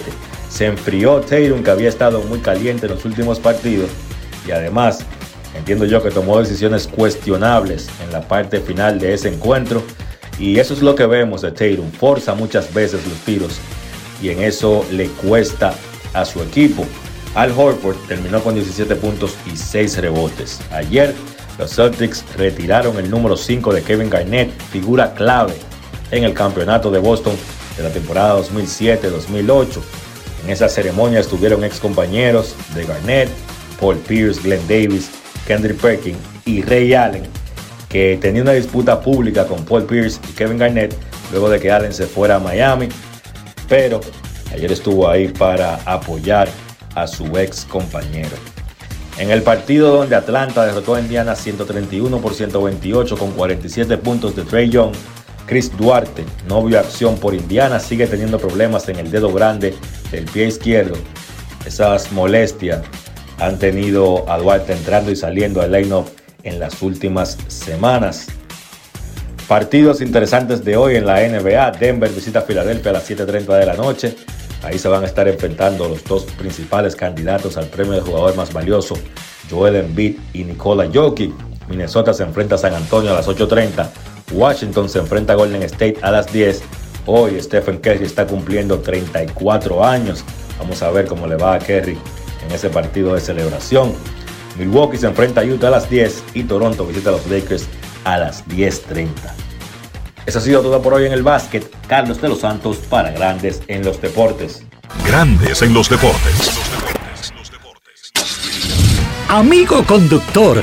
[SPEAKER 33] Se enfrió Tatum, que había estado muy caliente en los últimos partidos, y además entiendo yo que tomó decisiones cuestionables en la parte final de ese encuentro. Y eso es lo que vemos de Tatum. Forza muchas veces los tiros y en eso le cuesta a su equipo. Al Horford terminó con 17 puntos y 6 rebotes. Ayer los Celtics retiraron el número 5 de Kevin Garnett, figura clave en el campeonato de Boston de la temporada 2007-2008. En esa ceremonia estuvieron ex compañeros de Garnett, Paul Pierce, Glenn Davis, Kendrick Perkins y Ray Allen, que tenía una disputa pública con Paul Pierce y Kevin Garnett luego de que Allen se fuera a Miami, pero ayer estuvo ahí para apoyar a su ex compañero. En el partido donde Atlanta derrotó a Indiana 131 por 128 con 47 puntos de Trey Young, Chris Duarte no vio acción por Indiana, sigue teniendo problemas en el dedo grande del pie izquierdo. Esas molestias han tenido a Duarte entrando y saliendo al line-up en las últimas semanas. Partidos interesantes de hoy en la NBA. Denver visita Filadelfia a las 7.30 de la noche. Ahí se van a estar enfrentando los dos principales candidatos al premio de jugador más valioso, Joel Embiid y Nikola Jokic. Minnesota se enfrenta a San Antonio a las 8.30. Washington se enfrenta a Golden State a las 10. Hoy Stephen Curry está cumpliendo 34 años. Vamos a ver cómo le va a Curry en ese partido de celebración. Milwaukee se enfrenta a Utah a las 10 y Toronto visita a los Lakers a las 10.30. Eso ha sido todo por hoy en el básquet. Carlos de los Santos para Grandes en los Deportes.
[SPEAKER 4] Grandes en los deportes.
[SPEAKER 25] Amigo conductor,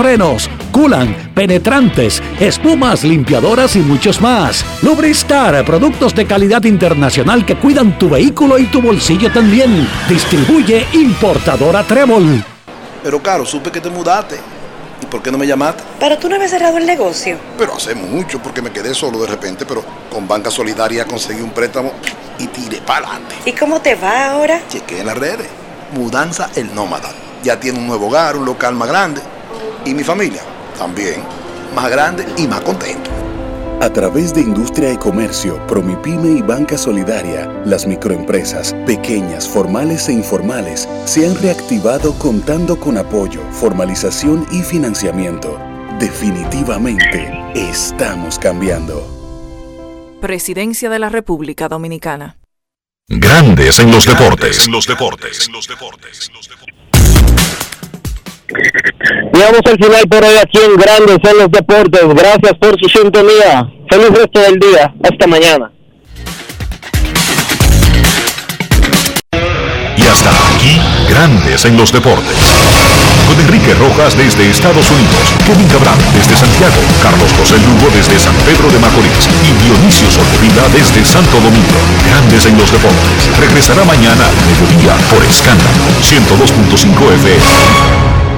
[SPEAKER 25] frenos, culan, penetrantes, espumas, limpiadoras y muchos más. Lubristar, productos de calidad internacional que cuidan tu vehículo y tu bolsillo también. Distribuye importadora Trébol.
[SPEAKER 34] Pero Caro, supe que te mudaste. ¿Y por qué no me llamaste?
[SPEAKER 35] Pero tú no habías cerrado el negocio.
[SPEAKER 36] Pero hace mucho porque me quedé solo de repente, pero con Banca Solidaria conseguí un préstamo y tiré para adelante.
[SPEAKER 35] ¿Y cómo te va ahora?
[SPEAKER 36] Chequé en las redes. Mudanza el nómada. Ya tiene un nuevo hogar, un local más grande. Y mi familia también. Más grande y más contento.
[SPEAKER 37] A través de Industria y Comercio, Promipyme y Banca Solidaria, las microempresas, pequeñas, formales e informales, se han reactivado contando con apoyo, formalización y financiamiento. Definitivamente, estamos cambiando.
[SPEAKER 38] Presidencia de la República Dominicana.
[SPEAKER 4] Grandes en los deportes. En los deportes.
[SPEAKER 39] Llegamos al final por hoy aquí en Grandes en los Deportes. Gracias por su sintonía. Feliz resto del día. Hasta mañana.
[SPEAKER 4] Y hasta aquí, Grandes en los deportes. Con Enrique Rojas desde Estados Unidos, Kevin Cabral desde Santiago, Carlos José Lugo desde San Pedro de Macorís y Dionisio Solterida desde Santo Domingo. Grandes en los deportes. Regresará mañana al mediodía por Escándalo 102.5 FM.